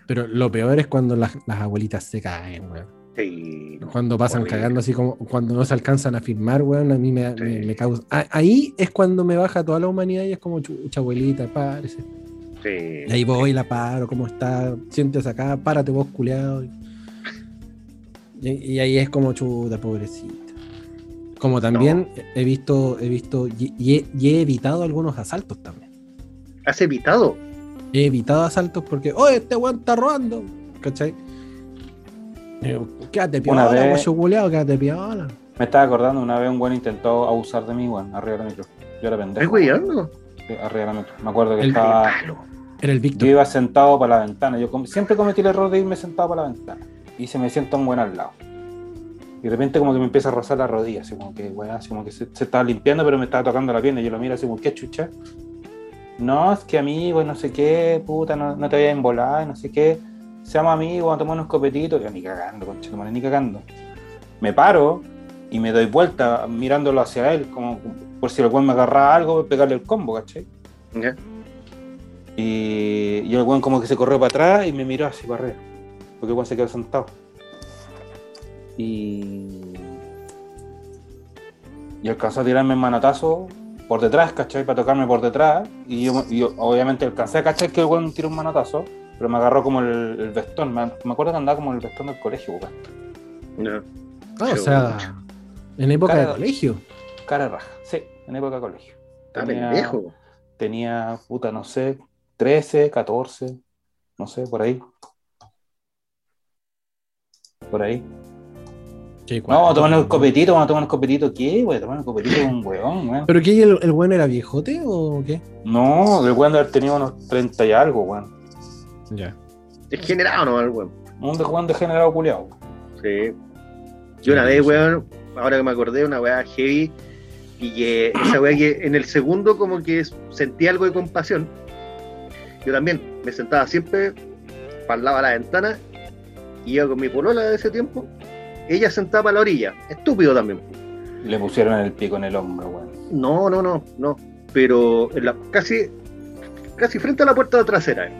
S1: pero lo peor es cuando las, las abuelitas se caen, weón.
S2: Sí,
S1: Cuando pasan
S2: Horrible.
S1: cagando así como cuando no se alcanzan a firmar, weón, a mí me,
S2: Sí.
S1: me- me causa. a- ahí es cuando me baja toda la humanidad y es como chucha abuelita, párese.
S2: sí.
S1: Y ahí voy, la paro, ¿cómo está? Siéntese acá, párate vos, culeado. Y, y ahí es como chuta, pobrecita. Como también he visto, he visto y, y he, y he evitado algunos asaltos también.
S2: ¿Has evitado?
S1: He evitado asaltos porque, oye, este weón está robando. ¿Cachai? Eh, Quédate
S3: Una
S1: piola,
S3: vez-
S1: guacho culeado, quédate piola.
S3: Me estaba acordando, una vez un güey intentó abusar de mí, weón, arriba de la micro. Yo era
S2: ¿Estás
S3: pendejo.
S2: weyando?
S3: Sí, arriba de la micro. Me acuerdo que
S1: El-
S3: estaba.
S2: Palo.
S1: Era el
S3: Yo
S1: Víctor.
S3: iba sentado para la ventana. Yo com- siempre cometí el error de irme sentado para la ventana. Y se me sienta un buen al lado. Y de repente como que me empieza a rozar la rodilla, así como que, weón, así como que se, se estaba limpiando, pero me estaba tocando la pierna. Y yo lo miro así como, ¿qué chucha? No, es que amigo, no sé qué, puta, no, no te voy a embolar, no sé qué. Seamos amigos, vamos a tomar unos copetitos. Yo ni cagando, concha, ni cagando. Me paro y me doy vuelta mirándolo hacia él, como por si el weón me agarraba algo, pegarle el combo, ¿cachai? Y, y el weón como que se corrió para atrás y me miró así para arriba. Porque el weón se quedó sentado. Y. Y alcanzó a tirarme el manotazo por detrás, ¿cachai? Para tocarme por detrás. Y yo, y yo, obviamente alcancé a cachar que el weón tiró un manotazo, pero me agarró como el, el vestón. Me, me acuerdo que andaba como el vestón del colegio, weón.
S2: No.
S1: Ah, o sea, en época
S3: Cara-
S1: de colegio.
S3: Cara raja. Sí, en época de colegio.
S2: Está
S3: Tenía-
S2: pendejo.
S3: Tenía, puta, no sé, 13, 14, no sé, por ahí. Por ahí.
S1: Sí,
S3: No, vamos a tomar un copetito, vamos a tomar un copetito. ¿Qué? A tomar un copetito con un weón, weón.
S1: ¿Pero qué? ¿El, el weón era viejote o qué?
S3: No, el weón de haber tenido unos 30 y algo, weón.
S1: Ya.
S2: Es generado no el weón.
S3: Un de weón degenerado culiado.
S2: Sí. Yo una vez, weón, ahora que me acordé, una weá heavy, y que esa weá que en el segundo como que sentí algo de compasión. Yo también me sentaba siempre lado de la ventana, y iba con mi polola de ese tiempo, ella sentada para la orilla. Estúpido también.
S3: Le pusieron el pico en el hombro, weón.
S2: No, no, no, no. Pero en la- casi, casi frente a la puerta trasera.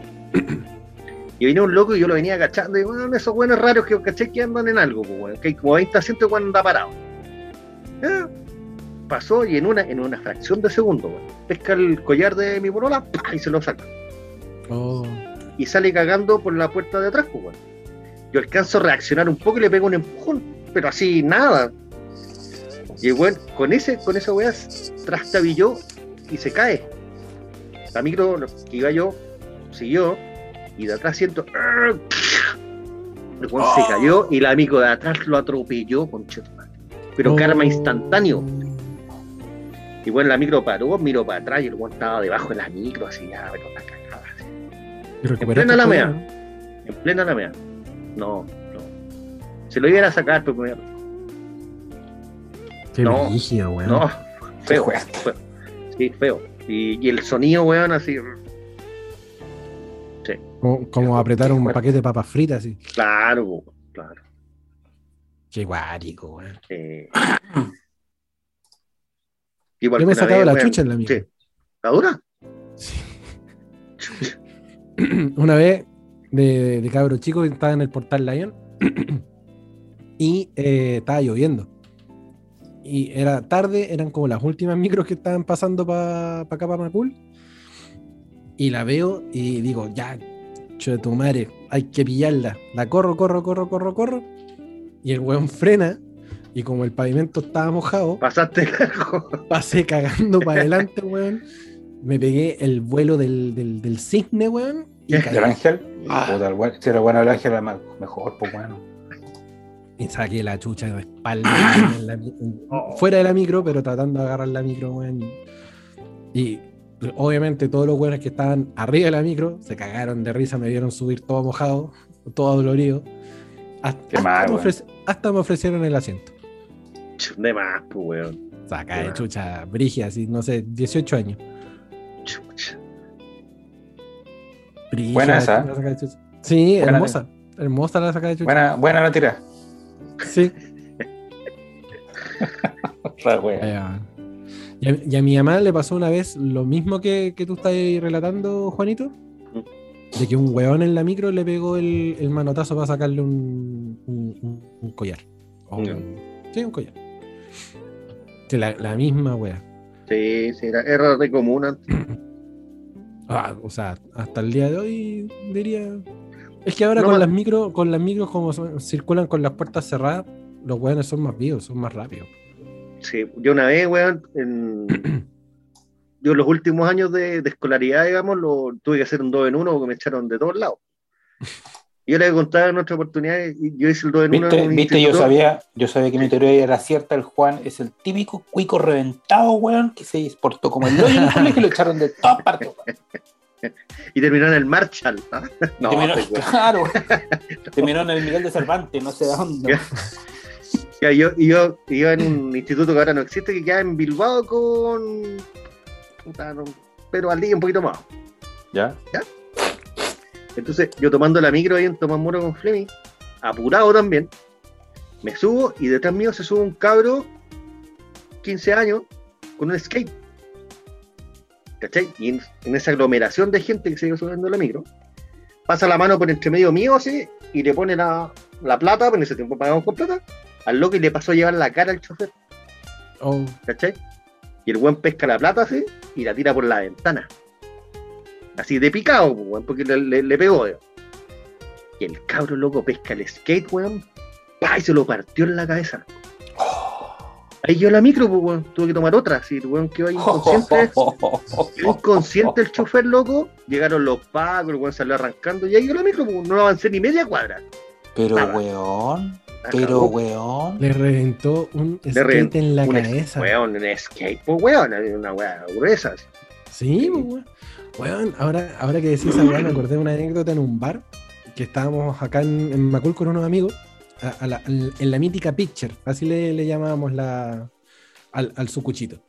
S2: Y venía un loco y yo lo venía agachando y bueno, esos buenos raros que caché que andan en algo, pues, weón, que hay como 20 asientos cuando anda parado. Pasó y en una, en una fracción de segundo, weón, pesca el collar de mi polola ¡pah! y se lo saca.
S1: Oh.
S2: Y sale cagando por la puerta de atrás, pues. Yo alcanzo a reaccionar un poco y le pego un empujón, pero así nada. Y bueno, con ese, con esa weá trastabilló y se cae. La micro que iba yo siguió y de atrás siento. El weón se cayó y la micro de atrás lo atropelló con Pero karma
S1: Oh.
S2: instantáneo. Y bueno, la micro paró, miró para atrás y el weón estaba debajo de la micro, así ya, pero la cagada. así.
S1: ¿Y recuperaste
S2: plena
S1: el
S2: Alameda.
S1: poder,
S2: En plena Alameda. No, no. Se lo iban a sacar, pero me-
S1: no? Qué
S2: No.
S1: brígido, weón.
S2: no, feo, feo. Sí, feo. Y, y el sonido, weón, así.
S1: Como, como apretar un paquete de papas fritas, así.
S2: Claro, claro.
S1: Qué guático, weón.
S2: Eh. Igual
S1: Yo me he sacado
S2: vez,
S1: la chucha en la micro.
S2: Sí. ¿La dura?
S1: Una vez, de, de cabro chico, estaba en el portal Lion y eh, estaba lloviendo. Y era tarde, eran como las últimas micros que estaban pasando para acá, para Macul. Y la veo y digo, ya, chulo de tu madre, hay que pillarla. La corro, corro, corro, corro, corro. Y el weón frena. Y como el pavimento estaba mojado,
S2: Pasaste largo.
S1: pasé cagando para adelante, weón. Me pegué el vuelo del, del, del cisne, weón. Y.
S3: ¿Del ángel?
S2: Ah.
S3: Puta, el si era bueno el ángel, era mejor, pues bueno.
S1: Y saqué la chucha de espalda en la en-
S2: Oh.
S1: fuera de la micro, pero tratando de agarrar la micro, weón. Y obviamente todos los weones que estaban arriba de la micro se cagaron de risa, me vieron subir todo mojado, todo dolorido. Hasta,
S3: Qué
S1: hasta
S3: mal,
S1: me, ofreci- hasta me ofrecieron el asiento.
S2: De más, pues, weón.
S1: Saca de chucha, brigia, así, no sé, 18 años.
S2: Chucha.
S1: Brigia,
S3: Buena esa.
S1: la saca de chucha. Sí,
S3: Buena
S1: hermosa. Hermosa la saca de chucha.
S3: Buena, buena la tira.
S1: Sí.
S3: Otra wea.
S1: Y a, y a mi mamá le pasó una vez lo mismo que, que tú estás relatando, Juanito. De que un weón en la micro le pegó el, el manotazo para sacarle un, un- un- un collar. O
S2: Ya.
S1: un- sí, un collar. La, la misma wea.
S2: Sí, sí, era, era re común antes.
S1: Ah, o sea, hasta el día de hoy diría. Es que ahora
S2: No
S1: con las micros, con las micros como son- circulan con las puertas cerradas, los weones son más vivos, son más rápidos.
S2: Sí, yo una vez, weón, en- yo los últimos años de, de escolaridad, digamos, lo, tuve que hacer un 2 en 1 porque me echaron de todos lados. Y yo le contaba en otra oportunidad, y yo hice el 2 en 1
S3: ¿Viste? ¿Viste? Yo sabía, yo sabía que mi teoría era cierta. El Juan es el típico cuico reventado, weón, que se portó como el hoyo en el y lo echaron de todas partes.
S2: Y terminó en el Marshall. ¿ah? No,
S3: terminó,
S2: pues,
S3: claro, terminó en el Miguel de Cervantes, no sé de dónde.
S2: Ya. Ya, yo, yo iba en un instituto que ahora no existe, que queda en Bilbao con. puta, no, pero al día un poquito más.
S3: ¿Ya?
S2: Entonces, yo tomando la micro ahí en Tomás Moro con Fleming, apurado también, me subo y detrás mío se sube un cabro, 15 años, con un skate. ¿Cachai? Y en, en esa aglomeración de gente que se iba subiendo la micro, pasa la mano por entre medio mío así y le pone la, la plata, pues en ese tiempo pagamos con plata, al loco y le pasó a llevar la cara al chofer,
S1: Oh,
S2: ¿cachai? Y el buen pesca la plata así y la tira por la ventana. Así de picado, weón, porque le, le- le pegó. weón. Y el cabro loco pesca el skate, weón. ¡pa! Y se lo partió en la cabeza. Ahí yo la micro, pues, weón. Tuve que tomar otra. Así, el weón quedó ahí inconsciente. inconsciente el chofer loco. Llegaron los pagos, el weón salió arrancando. Y ahí yo la micro, pues, no avancé ni media cuadra.
S3: Pero,
S2: Nada.
S3: weón, pero,
S2: cagó.
S3: weón.
S1: le reventó un skate
S2: reventó
S1: en la
S2: un
S1: cabeza.
S2: Weón, un skate, pues, weón. Una weá gruesa.
S1: Sí, pues, weón. Weón, ahora, ahora que decís esa weá, me acordé de una anécdota en un bar que estábamos acá en, en Macul con unos amigos, a- a la- al- en la mítica Picture, así le, le llamábamos la, al, al sucuchito.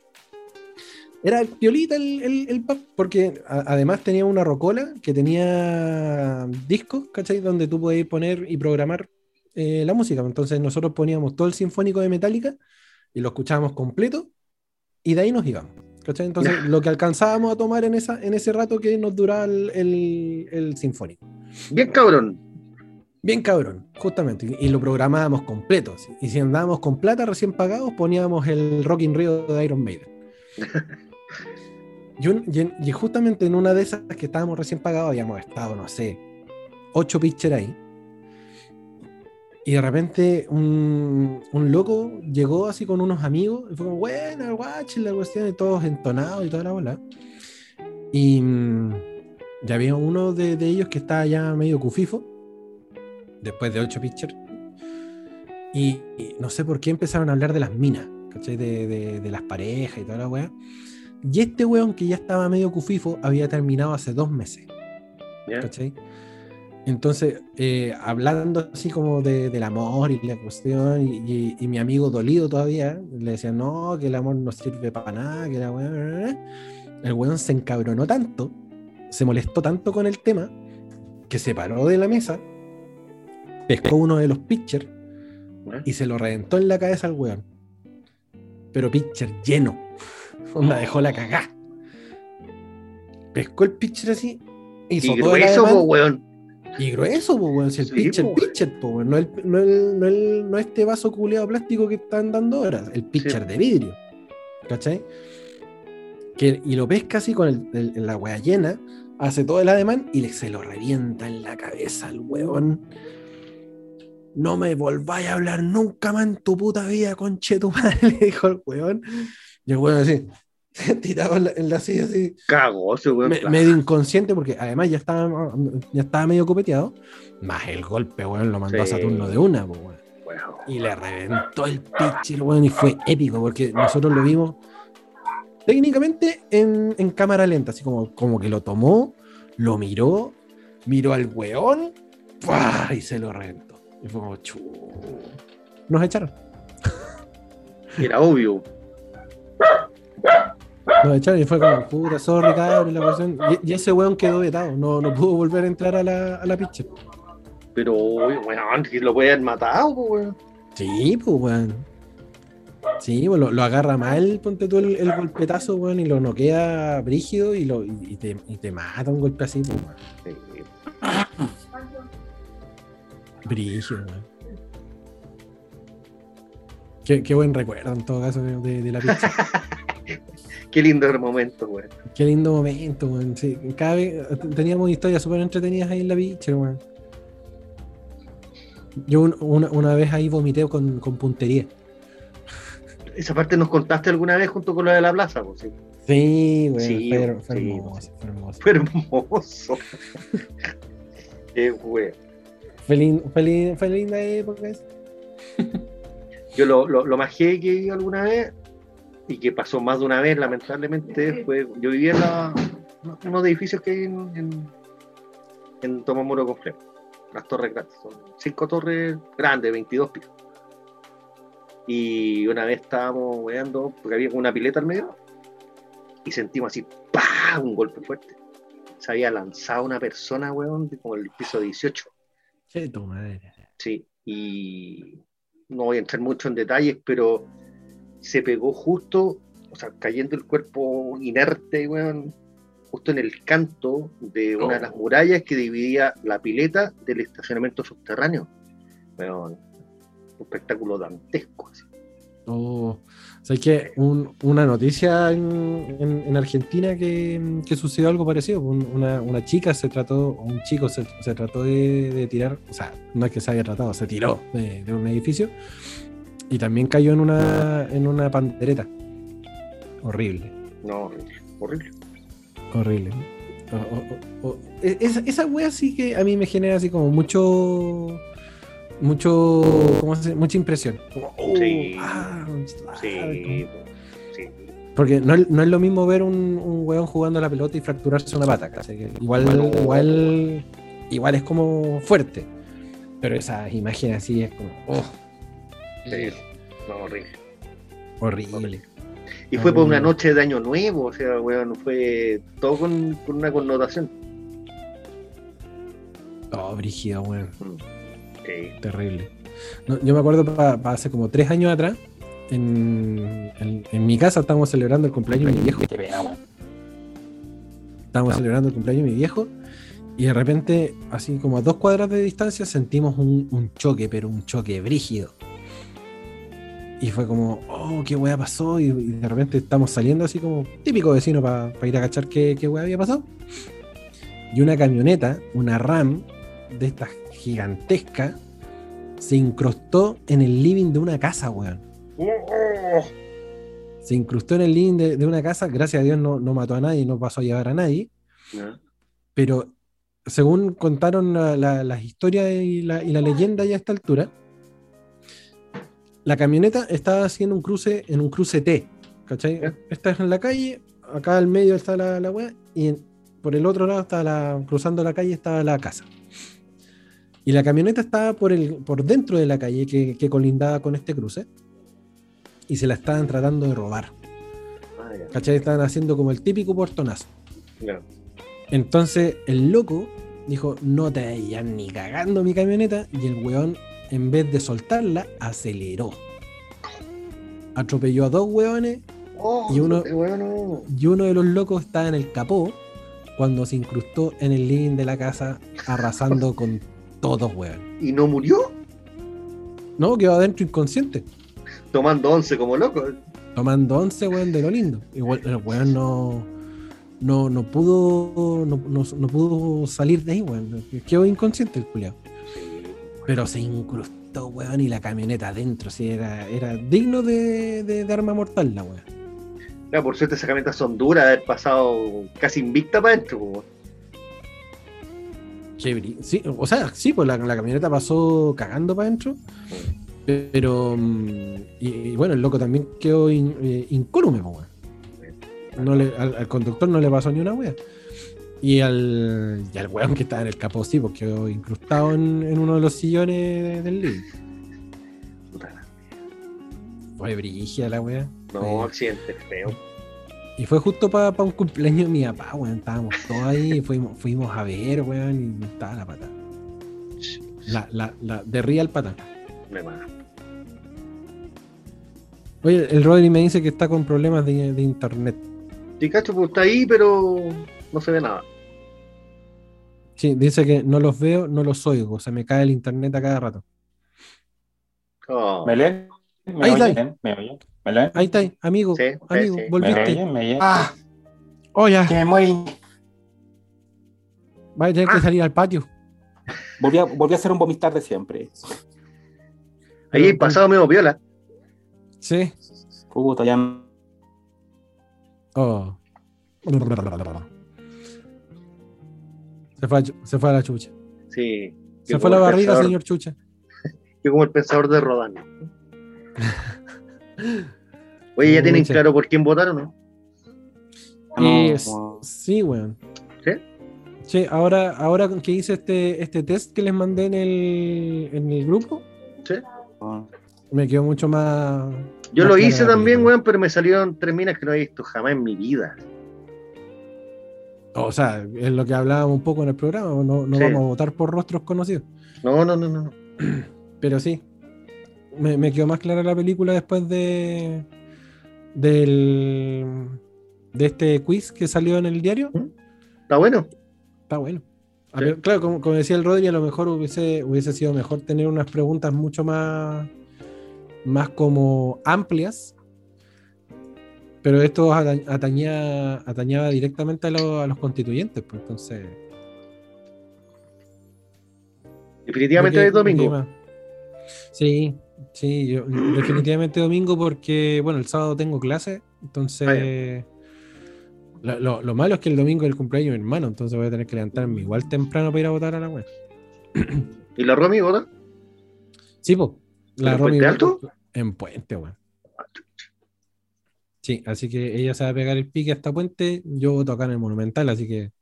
S1: Era piolita el, el, el pub, porque a- además tenía una rocola que tenía discos, ¿cachai? Donde tú podías poner y programar eh, la música. Entonces nosotros poníamos todo el sinfónico de Metallica y lo escuchábamos completo y de ahí nos íbamos. ¿cachai? Entonces lo que alcanzábamos a tomar en, esa, en ese rato que nos duraba el, el- el sinfónico.
S2: Bien cabrón.
S1: Bien cabrón, justamente. Y, y lo programábamos completo. Y si andábamos con plata recién pagados, poníamos el Rock in Rio de Iron Maiden. y, un- y en- y justamente en una de esas que estábamos recién pagados, habíamos estado, no sé, ocho pitchers ahí. Y de repente un, un loco llegó así con unos amigos y fue como, buena, guache, la cuestión, y todos entonados y toda la bola. Y mm, ya había uno de, de ellos que estaba ya medio cufifo, después de ocho pitchers. Y, y no sé por qué empezaron a hablar de las minas, ¿cachai? De, de- de las parejas y toda la weá. Y este weón que ya estaba medio cufifo había terminado hace dos meses. ¿cachai? Entonces, eh, hablando así como de- del amor y la cuestión, y, y- y mi amigo dolido todavía, le decía, no, que el amor no sirve para nada, que la bla". El weón se encabronó tanto, se molestó tanto con el tema, que se paró de la mesa, pescó uno de los pitchers y se lo reventó en la cabeza al weón. Pero pitcher lleno. Onda, dejó la cagá. Pescó el pitcher así. Hizo
S2: Y
S1: todo ademán.
S2: po, weón.
S1: Y grueso, po, weón. Si el
S2: Sí,
S1: pitcher,
S2: po,
S1: pitcher, po. No, el, no, el- no el- no este vaso culeado plástico que están dando ahora. El pitcher
S2: Sí.
S1: de vidrio. ¿Cachai? Que, y lo pesca así con el- el- la wea llena. Hace todo el ademán y le, se lo revienta en la cabeza al weón. No me volváis a hablar nunca más en tu puta vida, conche tu madre, le dijo el weón. Y el weón así, tirado en la, en la silla así,
S2: Cagó ese weón.
S1: me- medio inconsciente, porque además ya estaba, ya estaba medio copeteado. Más el golpe, weón, lo mandó a. Saturno de una, weón. Y le reventó el pitcher, weón, y fue épico, porque nosotros lo vimos técnicamente en, en cámara lenta, así como, como que lo tomó, lo miró, miró al weón, ¡pua! y se lo reventó. Y fue como, chu. Nos echaron.
S2: Era obvio.
S1: Nos echaron y fue como, puta, sorry, cabrón, la cuestión. Y, y ese weón quedó vetado, no, no pudo volver a entrar a la, a la pitcher.
S2: Pero, weón, lo pueden matado, weón.
S1: Sí, pues, weón. Sí, pues lo, lo agarra mal, ponte tú el, el golpetazo, weón, y lo noquea brígido y, lo, y, y te, y te mata un golpe así, pues, weón.
S2: Sí.
S1: Brígido, weón. Qué, qué buen recuerdo en todo caso de, de la pizza.
S2: Qué lindo el momento, weón.
S1: qué lindo momento, weón. Sí, cada vez teníamos historias súper entretenidas ahí en la pizza, weón. Yo un- una, una vez ahí vomité con, con puntería.
S2: Esa parte nos contaste alguna vez junto con lo de la plaza, pues sí.
S1: Sí, weón.
S2: Sí,
S1: fue, fue
S2: sí.
S1: hermoso, fue hermoso.
S2: Fue hermoso. Qué weón.
S1: Fue, lin- fue fue linda época esa.
S2: Yo lo, lo, lo más que vi alguna vez y que pasó más de una vez, lamentablemente, fue. Yo vivía en la, unos edificios que hay en, en, en Tomamuro Complejo. Las torres grandes. Son cinco torres grandes, 22 pisos. Y una vez estábamos weando porque había una pileta al medio y sentimos así, ¡pah! Un golpe fuerte. Se había lanzado una persona, weón, de como el piso 18.
S1: Che, tu madre.
S2: Sí, y no voy a entrar mucho en detalles, pero se pegó justo, o sea, cayendo el cuerpo inerte, weón, justo en el canto de una de las murallas que dividía la pileta del estacionamiento subterráneo. Weón, un espectáculo dantesco. así.
S1: Oh, o sea, que un- una noticia en, en- en Argentina que, que sucedió algo parecido. Un- Una, una chica se trató, un chico se, se trató de, de tirar, o sea, no es que se haya tratado, se tiró de, de un edificio y también cayó en una, en una pandereta. Horrible,
S2: No, horrible, horrible.
S1: horrible. O- o- o- o- e- esa, esa wea sí que a mí me genera así como mucho. Mucho. ¿Cómo se dice? Mucha impresión. Como, oh,
S2: Sí.
S1: ah, ah,
S2: Sí, sí.
S1: Porque no, es- no es lo mismo ver un, un weón jugando a la pelota y fracturarse una pata. Igual,
S2: Bueno.
S1: igual, igual es como fuerte. Pero esas imágenes así es como. oh,
S2: sí. No, horrible.
S1: horrible.
S2: Y fue por una
S1: Mm.
S2: noche de año nuevo, o sea, weón, fue todo con, con una connotación.
S1: Oh, brígido, weón.
S2: Sí.
S1: Terrible. No, yo me acuerdo para hace como tres años atrás. En, en- en mi casa estábamos celebrando el cumpleaños de mi viejo. Estábamos celebrando el cumpleaños de mi viejo. Y de repente, así como a dos cuadras de distancia, sentimos un, un choque, pero un choque brígido. Y fue como, oh, qué weá pasó. Y, y de repente estamos saliendo así como típico vecino para ir a cachar qué, qué weá había pasado. Y una camioneta, una RAM de estas gigantescas, se incrustó en el living de una casa, weón. Se incrustó en el living de, de una casa, gracias a Dios no, no mató a nadie, no pasó a llevar a nadie.
S2: ¿no?
S1: pero según contaron la- la- las historias y la, y la leyenda ya a esta altura, la camioneta estaba haciendo un cruce en un cruce T, ¿cachai? Esta es en la calle, acá al medio está la, la wea, y en- por el otro lado está la, cruzando la calle estaba la casa. Y la camioneta estaba por, el, por dentro de la calle que, que colindaba con este cruce, y se la estaban tratando de robar,
S2: Ah.
S1: Estaban haciendo como el típico portonazo. Entonces el loco dijo, no te vayas ni cagando mi camioneta. Y el weón, en vez de soltarla, aceleró. Atropelló a dos weones
S2: Oh,
S1: Y uno-
S2: bueno.
S1: y uno de los locos estaba en el capó cuando se incrustó en el living de la casa arrasando con todos, weón.
S2: ¿Y no murió?
S1: No, quedó adentro inconsciente.
S2: Tomando once como loco.
S1: Tomando 11, weón, de lo lindo. Igual el weón no, no, no pudo no, no- no pudo salir de ahí, weón. Quedó inconsciente el culiao. Pero se incrustó, weón, y la camioneta adentro. Sí, era, era digno de, de- de arma mortal, la weón.
S2: Ya, por suerte esas camionetas son duras de haber pasado casi invicta para adentro.
S1: bri- Sí, o sea, sí, pues la, la camioneta pasó cagando para adentro. Pero. mm, Y, y bueno, el loco también quedó in- eh, incólume, weón. No le- al, al conductor no le pasó ni una wea. Y al, y al weón que estaba en el capó, sí, porque quedó incrustado en, en uno de los sillones del living. Fue brígida la wea.
S2: No, accidente feo.
S1: Y fue justo para un cumpleaños de mi papá, weón. Estábamos todos ahí, fuimos, fuimos a ver, weón, y estaba la pata. La, la, la, de real pata.
S2: Me mata.
S1: Oye, el Rodri me dice que está con problemas de, de internet.
S2: Sí, cacho, pues está ahí, pero no se ve nada.
S1: Sí, dice que no los veo, no los oigo. Se me cae el internet a cada rato.
S2: Oh,
S3: ¿Me leen? ¿Me
S1: Ahí está.
S3: oyen? ¿Me oyen? ¿Me leen?
S1: Ahí está, amigo,
S2: Sí,
S1: amigo,
S2: sí, sí.
S3: ¿Me
S1: volviste.
S3: oyen? ¿Me oyen?
S4: Ah,
S1: Oh, ya,
S4: que me mueren.
S1: va a tener que
S2: Ah.
S1: salir al patio.
S3: Volví a, volví a hacer un vomitar de siempre.
S2: ahí
S1: Pero-
S2: pasado medio viola.
S1: Sí.
S3: Puta, ya.
S1: Oh. Se fue, a, chu- se fue a la chucha.
S2: Sí.
S1: Se fue a la barriga,
S2: pensador-
S1: señor chucha.
S2: Yo como el pensador de Rodán. Oye, ¿ya tienen claro por quién votaron o no?
S1: Y
S3: No,
S1: es- sí, weón.
S2: ¿Sí?
S1: Sí, ahora, ahora que hice este, este test que les mandé en el, en el grupo,
S2: ¿Sí?
S1: me quedó mucho más.
S2: Yo
S1: más
S2: lo hice también, weón, pero me salieron tres minas que no he visto jamás en mi vida.
S1: O sea, es lo que hablábamos un poco en el programa, no, no
S2: Sí.
S1: vamos a votar por rostros conocidos.
S2: No, no, no, no.
S1: Pero sí, me, me quedó más clara la película después de del de este quiz que salió en el diario.
S2: Está bueno.
S1: Está bueno. A
S2: Sí.
S1: ver, claro, como, como decía el Rodri, a lo mejor hubiese, hubiese sido mejor tener unas preguntas mucho más, más como amplias. Pero esto ata- atañía, atañaba directamente a, lo- a los constituyentes, pues entonces.
S2: Definitivamente
S1: me
S2: es domingo.
S1: Sí, sí, yo- definitivamente domingo porque, bueno, el sábado tengo clase, entonces... Lo, lo- lo malo es que el domingo es el cumpleaños de mi hermano, entonces voy a tener que levantarme igual temprano para ir a votar a la web.
S2: ¿Y la Romy vota?
S1: Sí, pues.
S2: ¿En Puente Alto?
S1: En Puente, weón. Sí, así que ella se va a pegar el pique hasta Puente, yo voto acá en el Monumental, así que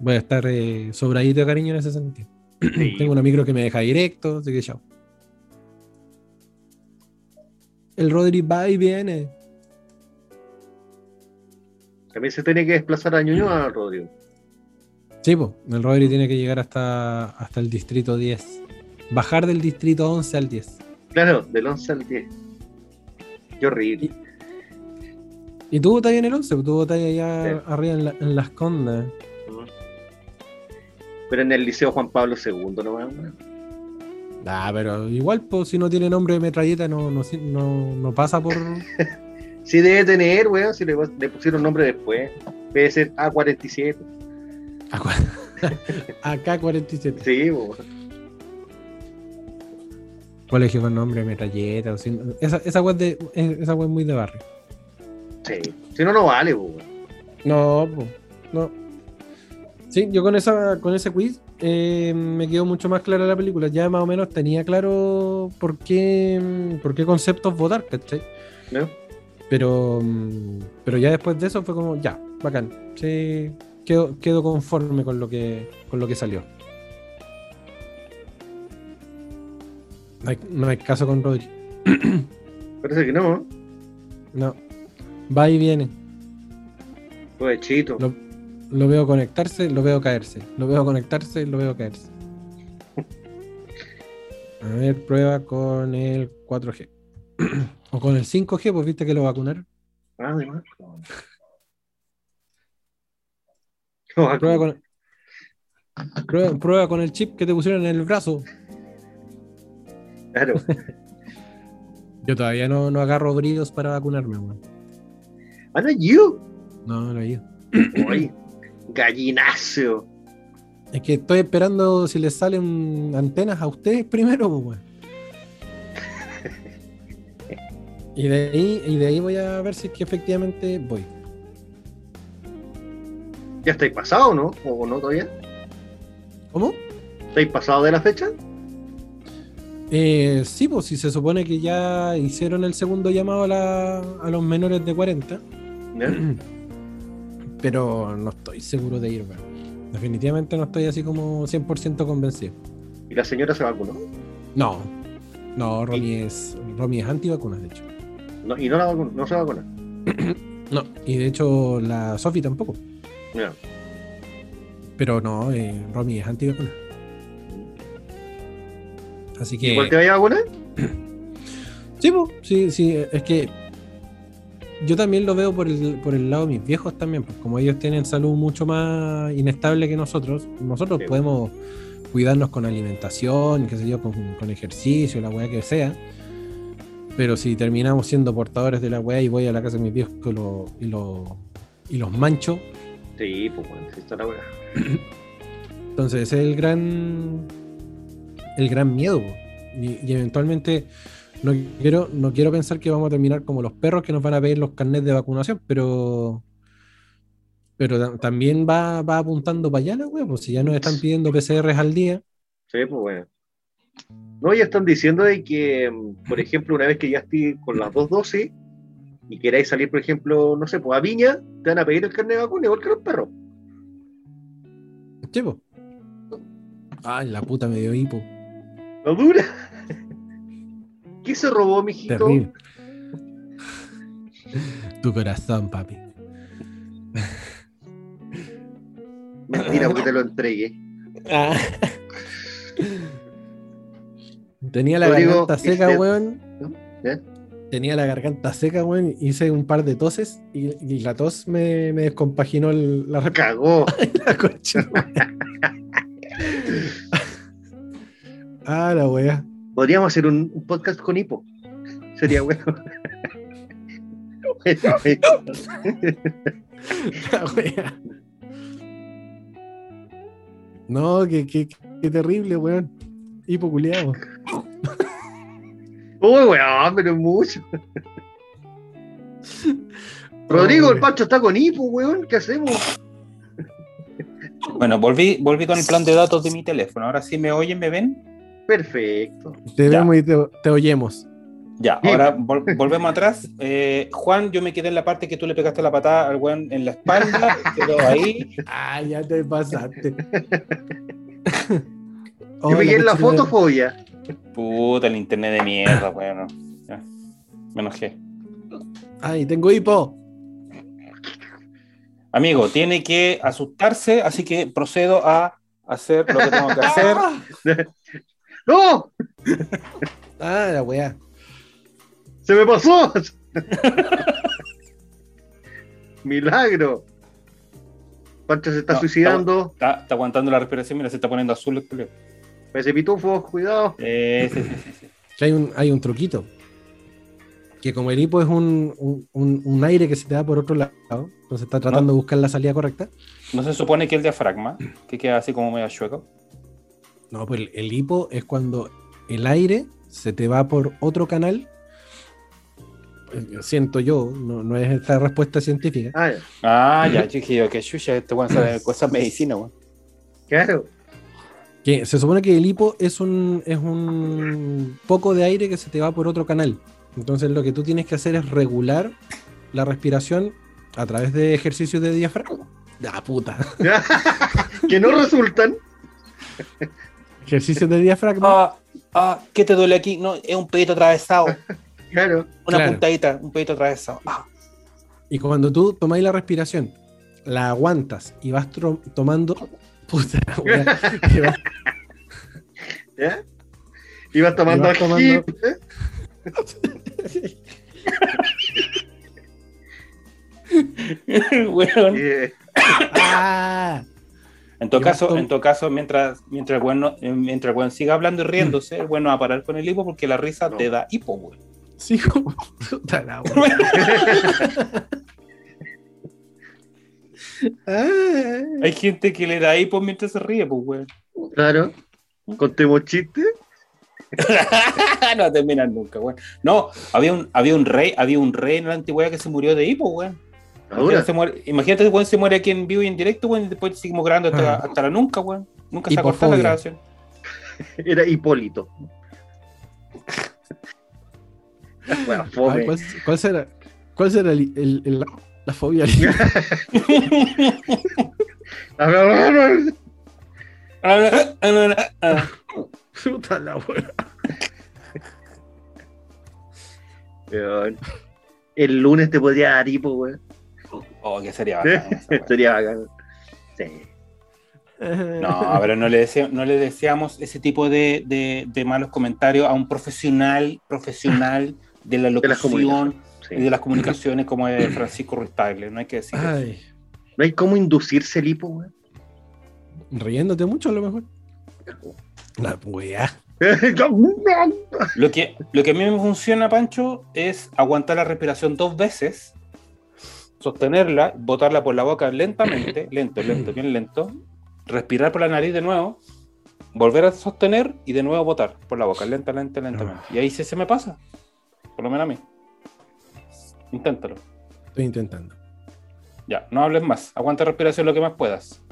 S1: voy a estar eh, sobradito de cariño en ese sentido. Tengo una micro que me deja directo, así que chao. El Rodri va y viene.
S2: También se tiene que desplazar a Ñuñoa, Rodrigo.
S1: Sí, pues, el Rodri tiene que llegar hasta, hasta el distrito 10. Bajar del distrito 11 al 10.
S2: Claro, del 11 al 10. Qué horrible.
S1: Y tú ahí en el 11, pues, tú votas allá
S2: Sí.
S1: arriba en, la- en las condas.
S2: Pero en el Liceo Juan Pablo II, ¿no?
S1: Ah, pero igual, pues si no tiene nombre de metralleta, no, no, no, no pasa por.
S2: Sí debe tener, weón, si le, le pusieron nombre después. Debe ser A47.
S1: AK-47.
S2: Sí, weón.
S1: Colegio con nombre de metralleta. esa, esa web de, esa web es muy de barrio.
S2: Sí. Si no, no vale.
S1: No, po, no. Sí, yo con esa con ese quiz eh, me quedó mucho más clara la película. Ya más o menos tenía claro por qué, por qué conceptos votar, ¿cachai?
S2: ¿No?
S1: Pero, pero ya después de eso fue como, ya, bacán. Sí, quedo, quedo conforme con lo que, con lo que salió. No hay, no hay caso con Rodri.
S2: Parece que no, ¿no?
S1: Va y viene.
S2: Pues chito.
S1: Lo- Lo veo conectarse, lo veo caerse. Lo veo conectarse, lo veo caerse. A ver, prueba con el 4G. o con el 5G, pues viste que lo vacunaron.
S2: Ah, de más.
S1: Prueba con, prueba, prueba con el chip que te pusieron en el brazo.
S2: Claro.
S1: Yo todavía no, no agarro brillos para vacunarme, weón.
S2: Ah, no, you.
S1: No, no he ido.
S2: Oye, gallinazo.
S1: Es que estoy esperando si les salen antenas a ustedes primero, pues, weón. Y de ahí, y de ahí voy a ver si es que efectivamente voy.
S2: ¿Ya estáis pasado, no? ¿O no todavía?
S1: ¿Cómo?
S2: ¿Estáis pasado de la fecha?
S1: Eh, sí, pues si se supone que ya hicieron el segundo llamado a, la- a los menores de 40,
S2: ¿Ya?
S1: pero no estoy seguro de ir. Definitivamente no estoy así como 100% convencido.
S2: ¿Y la señora se vacunó?
S1: No, no, Romy es, Romy es antivacunas, de hecho.
S2: No, y no, la vacunó, no se vacuna.
S1: No, y de hecho la Sofi tampoco. Pero no, eh, Romy es antivacuna. Así que.
S2: ¿Igual te vaya a vacunar?
S1: Sí, po, sí, sí, es que yo también lo veo por el, por el lado de mis viejos también, pues como ellos tienen salud mucho más inestable que nosotros, nosotros
S2: Sí.
S1: podemos cuidarnos con alimentación, qué sé yo, con, con ejercicio, la weá que sea. Pero si terminamos siendo portadores de la weá y voy a la casa de mis viejos y, lo- y, lo- y los mancho,
S2: Sí, pues bueno, está la weá.
S1: Entonces ese es el gran el gran miedo. y eventualmente no quiero, no quiero pensar que vamos a terminar como los perros que nos van a pedir los carnets de vacunación, pero pero ta- también va, va apuntando para allá la wea, pues si ya nos están pidiendo PCRs al día.
S2: Sí, pues bueno. No, ya están diciendo de que, por ejemplo, una vez que ya esté con las dos dosis y queráis salir, por ejemplo, no sé, pues a Viña, te van a pedir el carnet de vacuna igual que los perros.
S1: Po. Ay, la puta me dio hipo.
S2: ¿No dura? ¿Qué se robó, mijito?
S1: Terrible. Tu corazón, papi.
S2: Mentira, porque te lo entregué.
S1: Tenía la
S2: Rodrigo,
S1: garganta seca,
S2: usted-
S1: weón.
S2: ¿Ya?
S1: Tenía la garganta seca, weón. Hice un par de toses y, y la tos me, me descompaginó el- la,
S2: Cagó.
S1: la concha. ah, la wea.
S2: Podríamos hacer un, un podcast con hipo. Sería bueno.
S1: No, qué, qué, qué terrible, weón. Hipoculeado.
S2: Uy, weón, pero es mucho. Rodrigo, el Pancho está con hipo, weón. ¿Qué hacemos?
S3: Bueno, volví, volví con el plan de datos de mi teléfono. Ahora sí me oyen, me ven.
S2: Perfecto.
S1: Te
S3: Ya.
S1: vemos y te, te oyemos.
S3: Ya, ahora vol- volvemos atrás. Eh, Juan, yo me quedé en la parte que tú le pegaste la patada al weón en la espalda. Quedó ahí.
S1: Ah, ya te pasaste.
S2: Yo pegué en la fotofobia.
S3: Puta, el internet de mierda, bueno. Ya, me enojé.
S1: Ay, tengo hipo.
S3: Amigo, tiene que asustarse, así que procedo a hacer lo que tengo que hacer.
S2: ¡No!
S1: Ah, la weá.
S2: ¡Se me pasó! Milagro. Pancho se está
S3: No,
S2: suicidando.
S3: Está, está aguantando la respiración, mira, se está poniendo azul el culio.
S2: Ese pitufo, cuidado.
S3: Eh, sí, sí, sí,
S1: hay un, hay un truquito. Que como el hipo es un, un- un- un aire que se te da por otro lado, entonces está tratando de buscar la salida correcta.
S3: No se supone que el diafragma, que queda así como medio chueco.
S1: No, pues el, el hipo es cuando el aire se te va por otro canal. Eh, Siento yo, no, no es esta respuesta científica.
S2: Ah, ya.
S3: Ah, ya, yo, que chucha, este weón sabe cosas de medicina, weón.
S2: claro.
S1: Que se supone que el hipo es un, es un poco de aire que se te va por otro canal. Entonces lo que tú tienes que hacer es regular la respiración a través de ejercicios de diafragma. Ah, puta.
S2: que no resultan.
S1: Ejercicios de diafragma.
S3: Ah, ah, ¿qué te duele aquí? No, es un pedito atravesado.
S2: Claro.
S3: Una
S1: Claro.
S3: puntadita, un pedito atravesado. Ah,
S1: Y cuando tú tomáis la respiración la aguantas y vas tomando. Puta, wea, y vas-
S2: ¿Ya? Ibas tomando
S1: Ibas tomando-
S2: ¿eh?
S3: Weón.
S2: Eh,
S1: ¡Ah!
S3: En todo caso, en todo caso, mientras, mientras el weón no- eh, mientras el weón siga hablando y riéndose, el weón no va a parar con el hipo porque la risa
S2: No.
S3: te da hipo, weón.
S1: Sí, como- puta la.
S3: Hay gente que le da hipo mientras se ríe, pues, weón.
S2: claro. Contemos chistes.
S3: no terminan nunca, weón. No, había un, había un rey, había un rey en la antigüedad que se murió de hipo, weón. Imagínate, se muere- imagínate que weón se muere aquí en vivo y en directo, weón, y después seguimos grabando hasta,
S1: Ah.
S3: hasta la nunca, weón. Nunca se ha cortado la grabación.
S2: Era Hipólito. Bueno,
S1: Ay,
S2: fome.
S1: ¿cuál, cuál será, cuál será el- el- el- la, fobia? Puta la.
S2: Weón. El lunes te podría dar hipo, weón.
S3: Oh, que sería bacán esa.
S2: Sería bacán. Sí.
S3: No, pero no le, desea- no le deseamos ese tipo de, de- de malos comentarios a un profesional, profesional de la locución
S2: sí.
S3: y de las comunicaciones como es Francisco Ruiz Tagle, no hay que decir eso.
S2: No hay cómo inducirse el hipo, weón.
S1: riéndote mucho a lo mejor. La wea.
S3: Lo que, lo que a mí me funciona, Pancho, es aguantar la respiración dos veces, sostenerla, botarla por la boca lentamente, lento, lento, bien lento, respirar por la nariz de nuevo, volver a sostener y de nuevo botar por la boca, lenta, lenta, lentamente. Y ahí sí se me pasa, por lo menos a mí. Inténtalo.
S1: Estoy intentando.
S3: Ya, no hables más. Aguanta respiración lo que más puedas.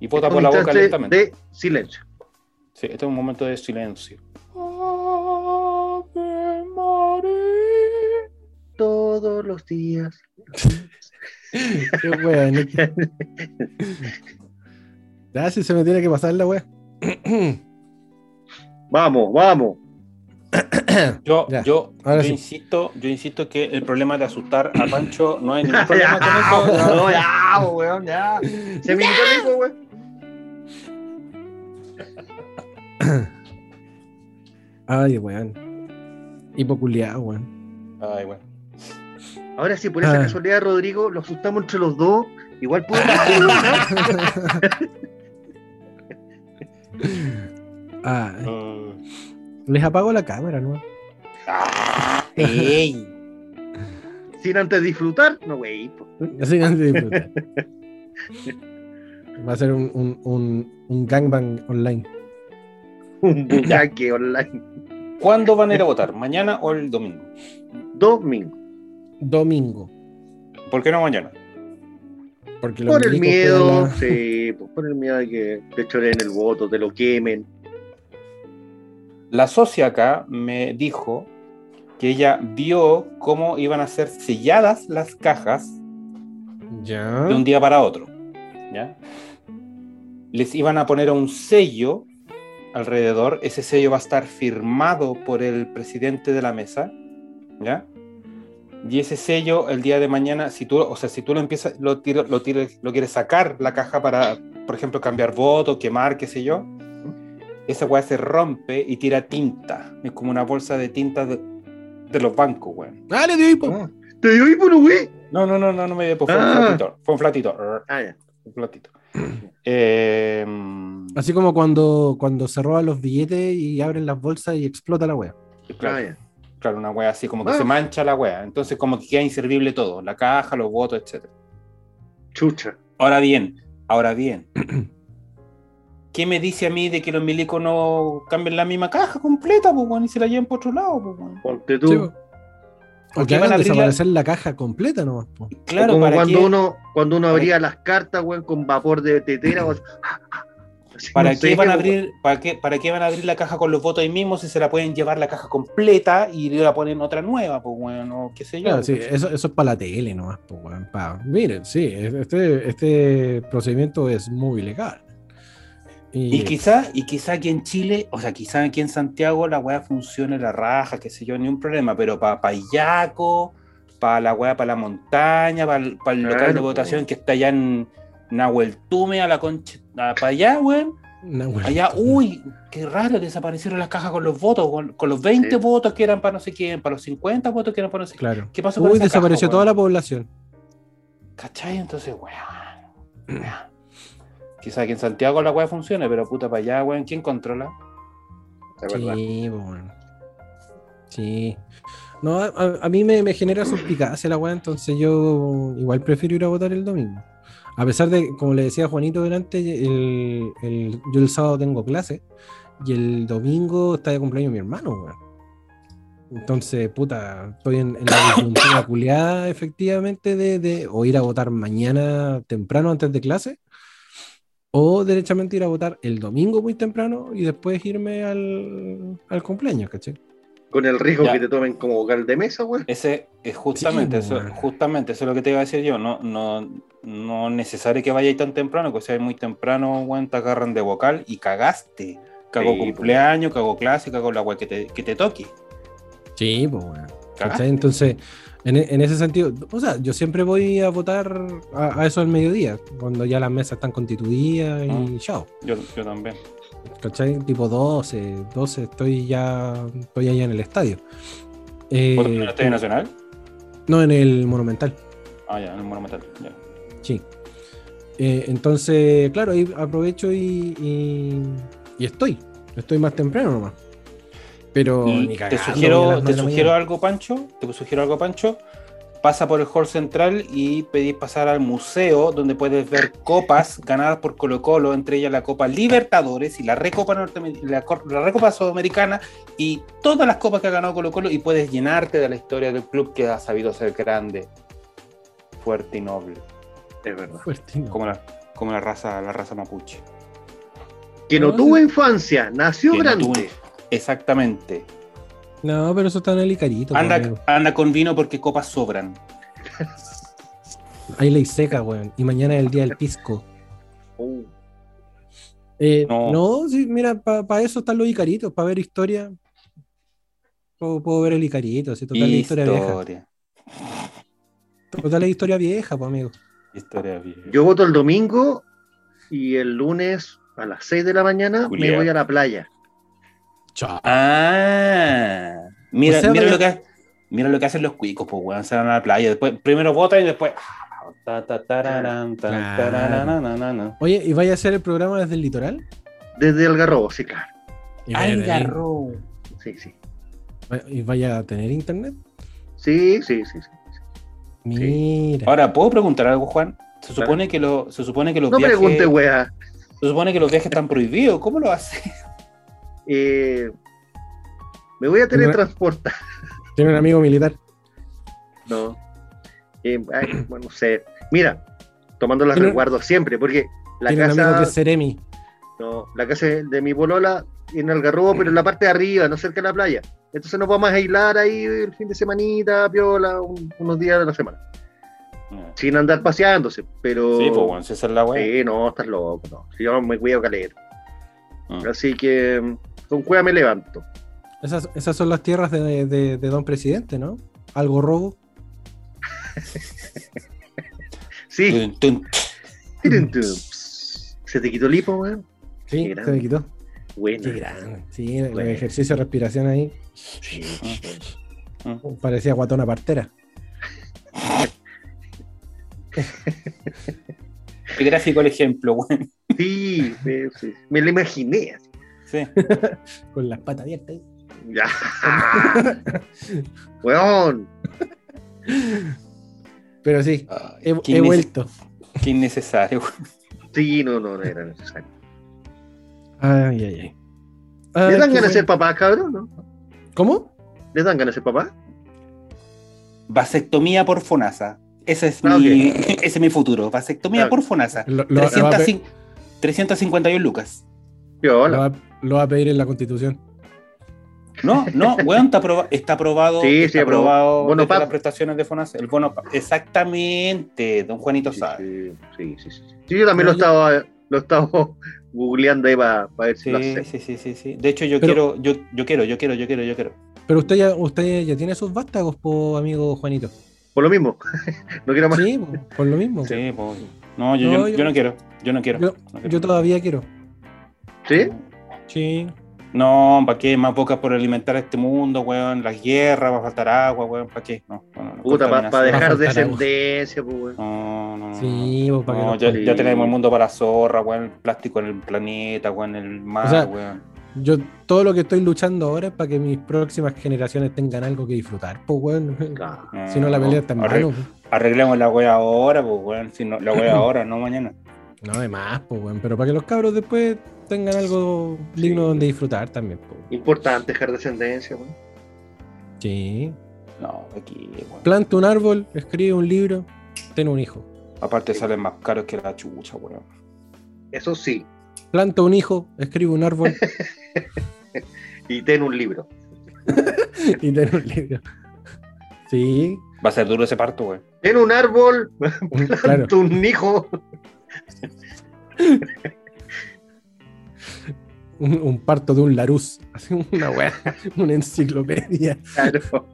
S3: Y bota por la boca lentamente.
S2: De silencio.
S3: Sí, este es un momento de silencio.
S2: Todos los días.
S1: Qué wea, Nicky. Ya, si se me tiene que pasar la wea.
S2: Vamos, vamos.
S3: Yo,
S1: Ya,
S3: yo, yo
S1: sí.
S3: insisto, yo insisto que el problema de asustar a Pancho no hay ningún problema con eso. no.
S2: ya, weón, ya. Se me hipo, weón.
S1: Ay, weón. Hipoculeado, weón.
S3: Ay, bueno.
S2: Ahora sí, por esa
S1: Ah.
S2: casualidad, Rodrigo, lo asustamos entre los dos. Igual pudo.
S1: Ah,
S3: Mm.
S1: les apago la cámara, ¿no?
S3: Ah, ey.
S2: Sin antes disfrutar, no, güey.
S1: que antes de disfrutar. Va a ser un, un, un, un gangbang online.
S2: Un bucaque online.
S3: ¿Cuándo van a ir a votar? ¿Mañana o el domingo?
S2: Domingo.
S1: Domingo.
S3: ¿Por qué no mañana?
S1: Porque
S2: Por el miedo,
S1: la-
S2: sí, po, por el miedo de que te choren el voto, te lo quemen.
S3: La socia acá me dijo que ella vio cómo iban a ser selladas las cajas
S1: Ya.
S3: de un día para otro. ¿ya? Les iban a poner un sello alrededor. Ese sello va a estar firmado por el presidente de la mesa. ¿ya? Y ese sello, el día de mañana, si tú, o sea, si tú lo empiezas, lo, tiro- lo, tires- lo quieres sacar la caja para, por ejemplo, cambiar voto, quemar, qué sé yo, esa weá se rompe y tira tinta. Es como una bolsa de tinta de, de los bancos, weón.
S1: ¡Ah, le dio hipo!
S2: Ah, ¿Te dio hipo, no, güey?
S3: No, no, no, no, no me dio, pues, fue un
S2: Ah.
S3: flatito. Fue un flatito.
S2: Ah, ya.
S3: Un flatito. Eh,
S1: Así como cuando, cuando se roban los billetes y abren las bolsas y explota la wea.
S3: claro,
S2: Ah, ya.
S3: Claro, una wea así, como que
S2: Ah.
S3: se mancha la wea. Entonces, como que queda inservible todo: la caja, los votos, etc.
S2: Chucha.
S3: Ahora bien, ahora bien. ¿Qué me dice a mí de que los milicos no cambien la misma caja completa, pues, weón, y se la lleven por otro lado, pues, weón?
S2: Ponte tú.
S1: Sí, o
S3: Porque
S1: que
S3: van a
S1: hagan
S3: abrir la-
S1: desaparecer la... caja completa nomás. po.
S3: Claro,
S2: O como
S3: ¿para
S2: cuando
S3: qué,
S2: uno cuando uno abría las cartas, weón, con vapor de tetera. weón.
S3: ¿Para
S2: no
S3: qué van a
S2: weón.
S3: abrir, para qué, para qué van a abrir la caja con los votos ahí mismo si se la pueden llevar la caja completa y la ponen otra nueva, pues, weón, o qué sé yo.
S1: Claro, sí,
S3: pues.
S1: eso, eso es para la tele nomás. weón, pa- Miren, sí, este, este procedimiento es muy legal.
S3: Y quizá, y quizá aquí en Chile, o sea, quizá aquí en Santiago la weá funcione la raja, qué sé yo, ni un problema, pero para Payaco, para la weá, para la montaña, para el, local
S2: Claro,
S3: de votación que está allá en Nahueltume, a la concha, para allá, weón. Allá, uy, qué raro, desaparecieron las cajas con los votos, con, con los 20
S2: Sí.
S3: votos que eran para no sé quién, para los 50 votos que eran para no sé quién.
S1: Claro.
S3: ¿Qué pasó con
S1: Uy,
S3: esa
S1: desapareció
S3: caja,
S1: toda la población.
S3: ¿Cachai? Entonces, weón. Quizá aquí en Santiago la weá funcione, pero puta para allá, weón, ¿quién controla?
S1: Sí, bueno. Sí. No, a, a- a mí me, me genera suspicacia la weá, entonces yo igual prefiero ir a votar el domingo. A pesar de, como le decía Juanito delante, el, el- yo el sábado tengo clase y el domingo está de cumpleaños mi hermano, weón. Entonces, puta, estoy en, en la disyuntiva culiada, efectivamente, de, de o ir a votar mañana temprano antes de clase, o derechamente ir a votar el domingo muy temprano y después irme al, al cumpleaños, ¿cachai?
S2: Con el riesgo
S3: Ya.
S2: que te tomen como vocal de mesa, güey.
S3: Ese es justamente,
S1: Sí,
S3: eso, justamente eso es lo que te iba a decir yo. No, no, no es necesario que vayáis tan temprano, que si hay muy temprano, weón, te agarran de vocal y cagaste. Cago
S2: Sí,
S3: cumpleaños, cago clase, cago la weá que te, que te toque.
S1: Sí, pues.
S3: Cagaste.
S1: ¿cachai? Entonces, en, e- en ese sentido, o sea, yo siempre voy a votar a, a eso al mediodía, cuando ya las mesas están constituidas y
S3: Ah.
S1: chao.
S3: Yo, yo también.
S1: ¿Cachai? Tipo 12, 12 estoy ya, estoy allá en el estadio. Eh,
S3: ¿Vos en el Estadio Nacional?
S1: no, en el Monumental,
S3: Ah, ya, en el Monumental. Ya.
S1: sí. Eh, entonces, claro, ahí aprovecho y, y, y estoy. Estoy más temprano nomás. Pero ni
S3: te
S1: cagando
S3: sugiero, te sugiero algo, Pancho. Te sugiero algo, Pancho. Pasa por el hall central y pedís pasar al museo donde puedes ver copas ganadas por Colo Colo, entre ellas la Copa Libertadores y la Recopa, la, Recopa Sudamericana y todas las copas que ha ganado Colo Colo y puedes llenarte de la historia del club que ha sabido ser grande, fuerte y noble,
S2: Es verdad.
S1: Fuertísimo.
S3: como la, como la raza, la raza mapuche.
S2: Que no
S1: No,
S2: tuvo infancia, nació
S3: Que no
S2: grande.
S3: tuvo- Exactamente.
S1: No, pero eso está en el Icarito. amigo.
S3: Anda, anda con vino porque copas sobran.
S1: Hay ley seca, weón. Y mañana es el día del pisco.
S2: Oh,
S1: Eh,
S3: No.
S1: no. sí, mira, para eso están los Icaritos, para ver historia. Puedo, puedo ver el Icarito, si total es historia vieja.
S3: Historia.
S1: Total es historia vieja, pues, amigo.
S3: Historia vieja.
S2: Yo voto el domingo y el lunes a las 6 de la mañana me voy a la playa.
S1: Chao.
S3: Ah, mira,
S1: O sea,
S3: mira,
S1: pero-
S3: lo que, mira lo que hacen los cuicos, pues, weón, se van a la playa, después, primero votan y después... ta, ta, tararán.
S1: Oye, ¿y vaya a hacer el programa desde el litoral?
S2: Desde Algarrobo, sí, claro.
S1: ¿Y vaya, a tener,
S3: Algarrobo.
S2: Sí, sí.
S1: ¿Y vaya a tener internet?
S2: Sí, sí, sí. sí.
S1: Mira.
S3: Ahora, ¿puedo preguntar algo, Juan? Se
S2: Claro.
S3: supone que, lo, se supone que los
S2: No
S3: viajes...
S2: pregunte, wea.
S3: Se supone que los viajes están prohibidos, ¿cómo lo hace?
S2: Eh, me voy a teletransportar.
S1: Tiene un amigo militar.
S2: No. Eh, ay, bueno, no sé. Mira, tomando
S1: Tiene-
S2: resguardos siempre, porque la
S1: Tiene un amigo que
S2: casa,
S1: es Seremi.
S2: no, la casa de mi polola en Algarrobo, pero en la parte de arriba, no cerca de la playa. Entonces nos vamos a aislar ahí el fin de semanita, piola, un- unos días de la semana. Sin andar paseándose, pero...
S3: Sí, pues, bueno, si esa es la weá.
S2: Sí, no, estás loco, no. Si yo me cuido calero.
S3: Mm.
S2: Así que con cueva me levanto.
S1: Esas, esas son las tierras de, de- de Don Presidente, ¿no? Algo robo.
S2: Sí. Tum. ¿Se te quitó el hipo, weón?
S1: Sí, se me quitó.
S2: Bueno.
S1: Qué grande. Sí, el
S2: Bueno.
S1: ejercicio de respiración ahí
S3: Mm.
S1: parecía guatona partera.
S3: Qué gráfico el ejemplo, weón.
S2: Sí, me, sí, me lo imaginé. así.
S3: Sí.
S1: Con las patas abiertas.
S2: Ya. weón.
S1: Pero sí, he, he vuelto.
S3: Qué innecesario.
S2: Sí, no, no, no era necesario.
S1: Ay, ay, ay.
S2: ¿Les dan ganas de ser papás, cabrón? ¿no?
S1: ¿Cómo?
S2: ¿Les dan ganas de ser papás?
S3: Vasectomía por FONASA. Ese es,
S2: Ah,
S3: mi, ese es mi futuro. Vasectomía
S2: Ah.
S3: por FONASA.
S1: Lo, lo- lo va a pe-
S3: 305 351 lucas.
S2: Yo,
S1: lo
S2: hola.
S1: Lo va a pedir en la constitución.
S3: No, no, weón, está, aproba- está aprobado.
S2: Sí,
S3: está
S2: sí, aprobado.
S3: aprobado
S2: Bono
S3: las prestaciones de FONASA. El bono PAP. Exactamente, don Juanito
S2: Sí,
S3: sabe.
S2: sí, sí, sí, sí. Yo también
S1: No,
S2: lo
S1: yo-
S2: estaba, lo estaba googleando ahí para ver si
S3: Sí,
S2: lo hace.
S3: sí, sí, sí, sí. De hecho, yo
S1: Pero-
S3: quiero, yo, yo quiero, yo quiero, yo quiero, yo quiero.
S1: Pero usted ya, usted ya tiene sus vástagos, po, amigo Juanito.
S2: Por lo mismo. no quiero más.
S1: Sí, po, por lo mismo.
S3: Sí, pues. No, yo,
S1: No,
S3: yo,
S1: yo-
S3: yo no quiero. Yo no quiero.
S1: Yo,
S3: No quiero.
S1: yo todavía quiero.
S2: ¿Sí?
S1: Sí.
S3: No, ¿para qué? Más bocas por alimentar este mundo, weón. Las guerras, va a faltar agua, weón. ¿Para qué? No, no, no, no.
S2: Puta, para dejar descendencia, pues, weón.
S3: No, no, no.
S1: Sí, po, para que
S3: No, ya, ya tenemos el mundo para la zorra, weón. El plástico en el planeta, weón. El mar,
S1: O sea,
S3: weón.
S1: Yo todo lo que estoy luchando ahora es para que mis próximas generaciones tengan algo que disfrutar, pues weón.
S2: Claro.
S1: Si no la pelea está en
S3: Arre-
S1: mano.
S3: Arreglemos la wea ahora, pues, weón. Si no, la wea ahora, no mañana.
S1: No de más, pues weón. Pero para que los cabros después tengan algo digno
S2: Sí.
S1: donde disfrutar también.
S2: Importante dejar descendencia, weón.
S1: Sí.
S3: No, aquí.
S1: Planta un árbol, escribe un libro, ten un hijo.
S3: Aparte salen más caros que la chucha, weón.
S2: Eso sí.
S1: Planta un hijo, escribe un árbol
S2: Y ten un libro.
S1: y ten un libro. Sí,
S3: Va a ser duro ese parto, weón.
S2: Ten un árbol,
S1: claro.
S2: planta un hijo.
S1: Un, un parto de un Larus, así una weá, una enciclopedia.
S2: Claro.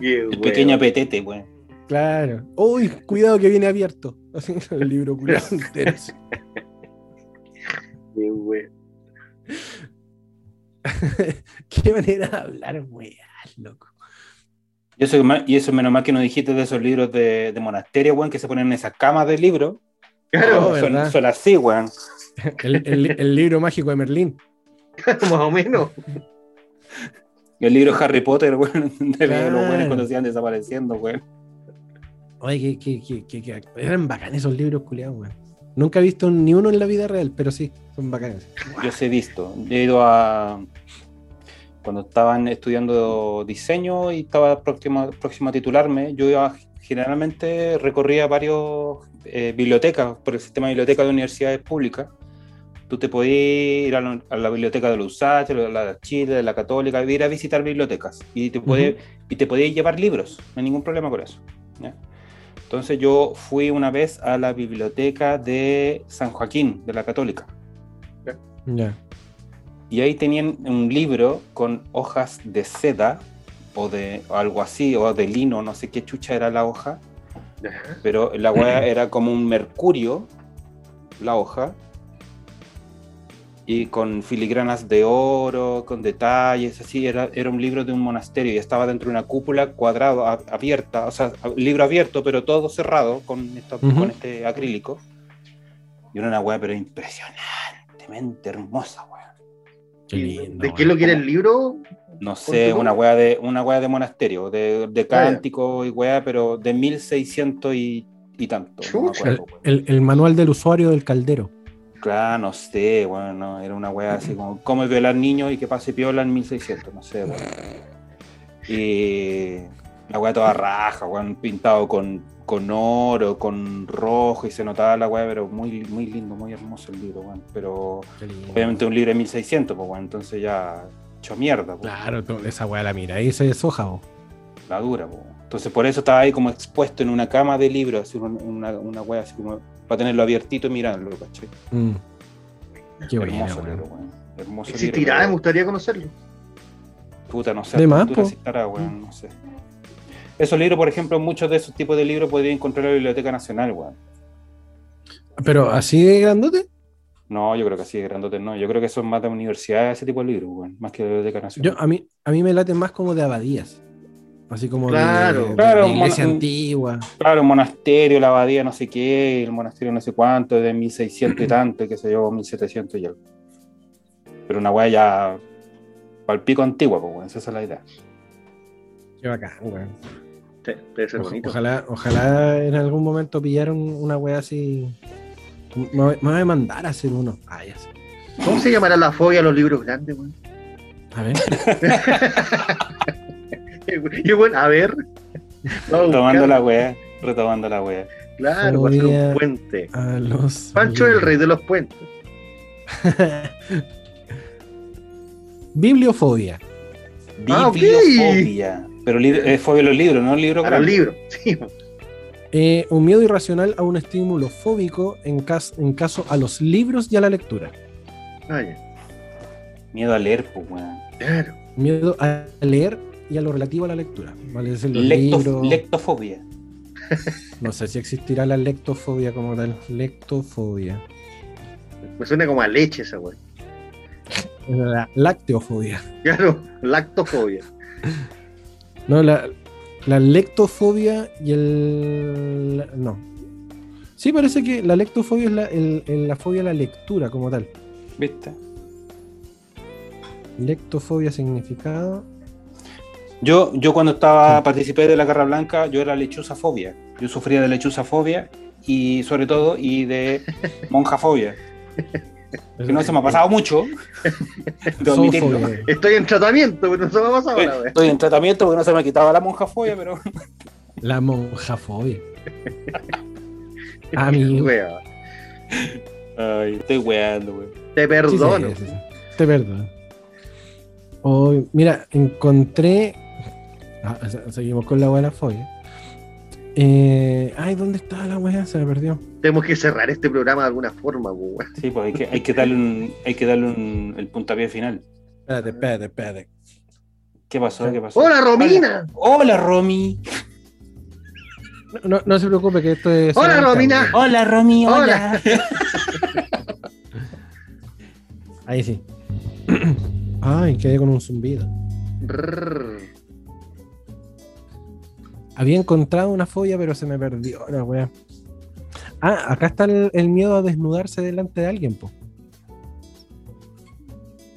S3: El
S2: weón.
S3: pequeño petete, weón.
S1: Claro. Uy, cuidado que viene abierto. Así el libro culiao entero.
S2: Qué weón.
S1: Qué manera de hablar, weá, loco.
S3: Y eso, y eso menos mal que nos dijiste de esos libros de, de monasterio, weón, que se ponen en esas camas de libros.
S2: Claro,
S1: Oh,
S3: son,
S1: ¿verdad?
S3: son así, weón.
S1: El, el- el libro mágico de Merlín.
S2: más o menos.
S3: El libro Harry Potter, de
S1: Claro.
S3: los weones cuando se iban desapareciendo, weón.
S1: Oye, que, que, que, que- que- eran bacanes esos libros, culiados. Nunca he visto ni uno en la vida real, pero sí, son bacanes.
S3: Yo sí he visto. He ido a. Cuando estaban estudiando diseño y estaba próximo, próximo a titularme, yo iba, generalmente recorría varios eh, bibliotecas por el sistema de biblioteca de universidades públicas. Tú te podías ir a la, a la biblioteca de la USACH, a la de Chile, de la Católica, ir a visitar bibliotecas y te, podías, y te podías llevar libros, no hay ningún problema con eso. ¿ya? Entonces yo fui una vez a la biblioteca de San Joaquín, de la Católica.
S1: Ya.
S3: Y ahí tenían un libro con hojas de seda o de o algo así, o de lino, no sé qué chucha era la hoja, pero la weá era como un mercurio, la hoja, y con filigranas de oro, con detalles, así, era, era un libro de un monasterio y estaba dentro de una cúpula cuadrado, a- abierta, o sea, libro abierto, pero todo cerrado con, esta- con este acrílico. Y era una weá, pero impresionantemente hermosa, weá.
S1: Qué
S2: ¿Y
S1: lindo.
S2: ¿De qué lo
S1: weón.
S2: quiere el libro?
S3: No sé, una weá de, una weá de monasterio, de, de
S2: Ah,
S3: cántico y weá, pero de 1600 y, y tanto. no acuerdo.
S1: El, el manual del usuario del caldero.
S3: Claro, no sé, bueno, no, era una weá así como cómo violar niños y que pase piola en 1600, no sé, weón. Y la weá toda raja, weón, pintado con, con oro, con rojo y se notaba la weá, pero muy, muy lindo, muy hermoso el libro, weón. Pero obviamente un libro de 1600, pues, weón, entonces ya hecho mierda, pues.
S1: Claro, esa weá la mira, ahí se deshoja, vos.
S3: la dura. po. Entonces por eso estaba ahí como expuesto en una cama de libros, así una, una, wea así como para tenerlo abiertito y mirarlo, ¿cachai?
S1: Mm. Qué bueno,
S3: Hermoso libro, weón. Hermoso
S2: ¿Existirá?
S3: libro.
S2: Me gustaría conocerlo.
S3: Puta, no sé.
S1: De más,
S3: si estará, weón, no sé. Esos libros, por ejemplo, muchos de esos tipos de libros podrían encontrar en la Biblioteca Nacional, weón.
S1: Pero así de grandote.
S3: No, yo creo que así de grandote no. Yo creo que son más de universidad ese tipo de libros, weón. Más que de la Biblioteca Nacional.
S1: Yo, a, mí, a mí me laten más como de abadías. Así como de-
S2: Claro.
S1: de, de
S3: Claro,
S1: iglesia
S3: mon-
S1: antigua.
S3: Claro, el monasterio, la abadía, no sé qué, el monasterio no sé cuánto, de 1600 y tanto, que se yo, 1700 y algo. Pero una weá ya palpico antigua, pues, weón, esa es la idea.
S1: Qué bacán, weón.
S2: Sí, debe ser
S1: Oja-
S2: bonito.
S1: Ojalá, ojalá en algún momento pillaron una wea así. Me, voy- me voy a mandar a hacer uno. Ah, ya sé.
S2: ¿Cómo se llamará la fobia a los libros grandes, weón?
S1: A ver.
S2: Y bueno, a ver.
S3: Retomando la weá, retomando la weá.
S2: Claro, va a ser
S1: Fobia.
S2: un puente.
S1: A los.
S2: Pancho es el rey de los puentes.
S1: Bibliofobia.
S2: Ah, ok.
S3: Bibliofobia. Pero li- es fobia a los libros, no libros
S2: A los libros. Sí.
S1: Eh, un miedo irracional a un estímulo fóbico en, cas- en caso a los libros y a la lectura.
S2: Ah.
S3: Miedo a leer, pues, weón.
S2: Claro.
S1: Miedo a leer y a lo relativo a la lectura. Vale los libros.
S3: lectofobia.
S1: No sé si existirá la lectofobia como tal. Lectofobia.
S2: Me suena como a leche esa weón.
S1: La lácteofobia.
S2: Claro, lactofobia.
S1: No, la, la lectofobia y el. No. Sí, parece que la lectofobia es la, el- el- la fobia a la lectura como tal.
S3: ¿Viste?
S1: Lectofobia significado.
S3: Yo, yo cuando estaba, participé de la Garra Blanca, yo era lechuzafobia. Yo sufría de lechuzafobia y sobre todo y de monjafobia. Que no se me ha pasado mucho.
S2: Estoy en tratamiento, pero no se me ha pasado la weón.
S3: Estoy en tratamiento porque no se me ha quitado la monjafobia, pero
S1: La monjafobia. Amigo.
S2: Weón,
S3: Ay, estoy weando, weón.
S2: Te
S1: Sí,
S2: perdono.
S1: sí, sí, sí. Te perdono. Oh, mira, encontré. Ah, se- seguimos con la buena fobia. Eh, ay, ¿dónde está la weá? Se me perdió.
S2: Tenemos que cerrar este programa de alguna forma, weón.
S3: Sí, pues hay que, hay que darle, un, hay que darle un, el puntapié final.
S1: Espérate, espérate, espérate.
S3: ¿Qué pasó? ¿Qué pasó?
S2: ¡Hola, Romina!
S3: Hola, Romy.
S1: No, no, no se preocupe que esto es.
S2: Hola, Romina.
S3: Hola, Romy.
S2: Hola.
S1: Ahí sí. Ay, quedé con un zumbido.
S2: Rrrr.
S1: Había encontrado una fobia, pero se me perdió la weá. Ah, acá está el, el miedo a desnudarse delante de alguien, po.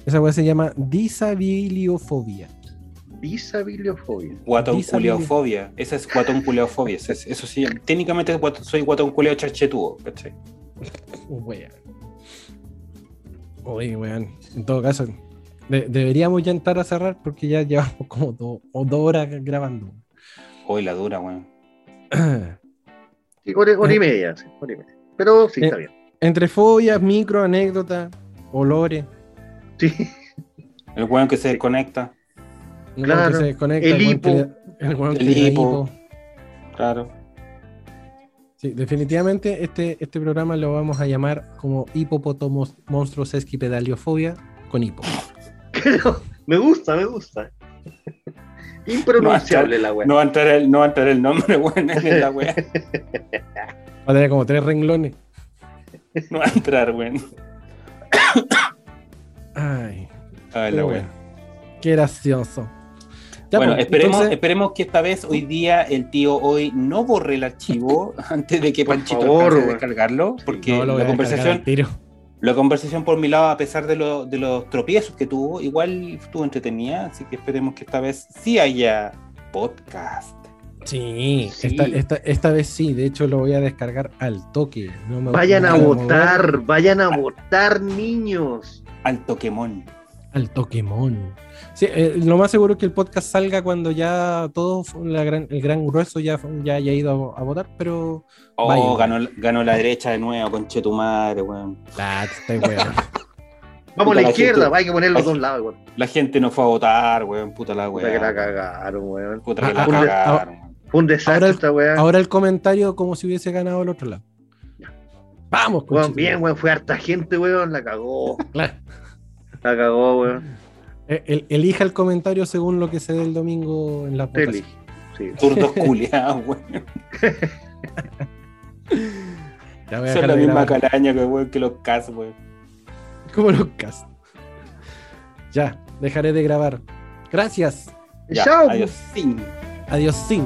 S1: Esa weá se llama disabiliofobia.
S2: Disabiliofobia.
S3: Guatón culeofobia. Esa es guatón culeofobia. Ese es- Eso sí, técnicamente soy guatón culeo charchetudo. ¿cachai?
S1: Weón. Oye, weón. En todo caso, de- deberíamos ya entrar a cerrar porque ya llevamos como do- o dos horas grabando.
S3: Hoy la dura, weón.
S2: Sí, hora, hora y media, sí, hora y media. Pero sí,
S1: Eh.
S2: está bien.
S1: Entre fobias, micro, anécdotas, olores.
S2: Sí,
S3: El weón que se desconecta.
S1: el
S2: Claro.
S1: weón que se desconecta,
S2: El
S1: weón que
S2: hipo.
S1: le- el weón
S3: El
S1: da
S3: hipo. Claro.
S1: Sí, definitivamente este, este programa lo vamos a llamar como hipopótamos monstruos esquipedaliofobia con hipo.
S2: Pero me gusta, me gusta. Impronunciable la weá.
S3: No va a entrar el, no va a entrar el nombre, weón, en la weá.
S1: Va a tener como tres renglones.
S3: No va a entrar, weón.
S1: Ay,
S3: Ay, la weá.
S1: qué gracioso. Ya,
S3: Bueno,
S1: pues,
S3: esperemos,
S1: entonces-
S3: esperemos que esta vez, hoy día, el tío hoy no borre el archivo antes de que
S2: Por
S3: Panchito
S2: favor,
S3: alcance a
S2: weón.
S3: descargarlo, porque
S1: no lo voy
S3: la conversación,
S1: al tiro.
S3: La conversación por mi lado, a pesar de, lo- de los tropiezos que tuvo, igual estuvo entretenida, así que esperemos que esta vez sí haya podcast.
S1: Sí,
S2: Sí.
S1: Esta, esta, esta vez sí, de hecho lo voy a descargar al toque. No me-
S2: Vayan
S1: no
S2: a
S1: mover
S2: votar, vayan a votar, niños.
S3: Al Toquemón.
S1: Al Toquemón. Sí, eh, lo más seguro es que el podcast salga cuando ya todo, la gran, el gran grueso ya, ya haya ido a, a votar, pero.
S3: Oh,
S1: Vaya.
S3: ganó, ganó la derecha de nuevo, con Chetumare, weón.
S1: La, te estoy weón.
S2: Vamos a la
S3: la
S2: izquierda,
S3: gente-
S2: hay que poner los dos lados, weón.
S3: La gente no fue a votar, weón. Puta la
S2: Puta que la
S3: weón.
S2: cagaron, weón.
S3: Puta que
S1: Ah,
S3: la
S1: ah,
S3: cagaron. weón.
S2: Fue un desastre
S1: Ahora
S2: esta weá.
S1: Ahora el comentario como si hubiese ganado el otro lado. Vamos,
S2: Weón, bien, weón, fue harta gente, weón, la cagó. La cagó, weón.
S1: Eh, el- elija el comentario según lo que se dé el domingo en la votación.
S2: Sí.
S3: Culiados,
S1: a
S3: Son la misma calaña que, que los cas, weón.
S1: Como los cast. Ya, dejaré de grabar. Gracias.
S3: Ya,
S2: Chao.
S3: adiós. Sí.
S1: Adiós, sin.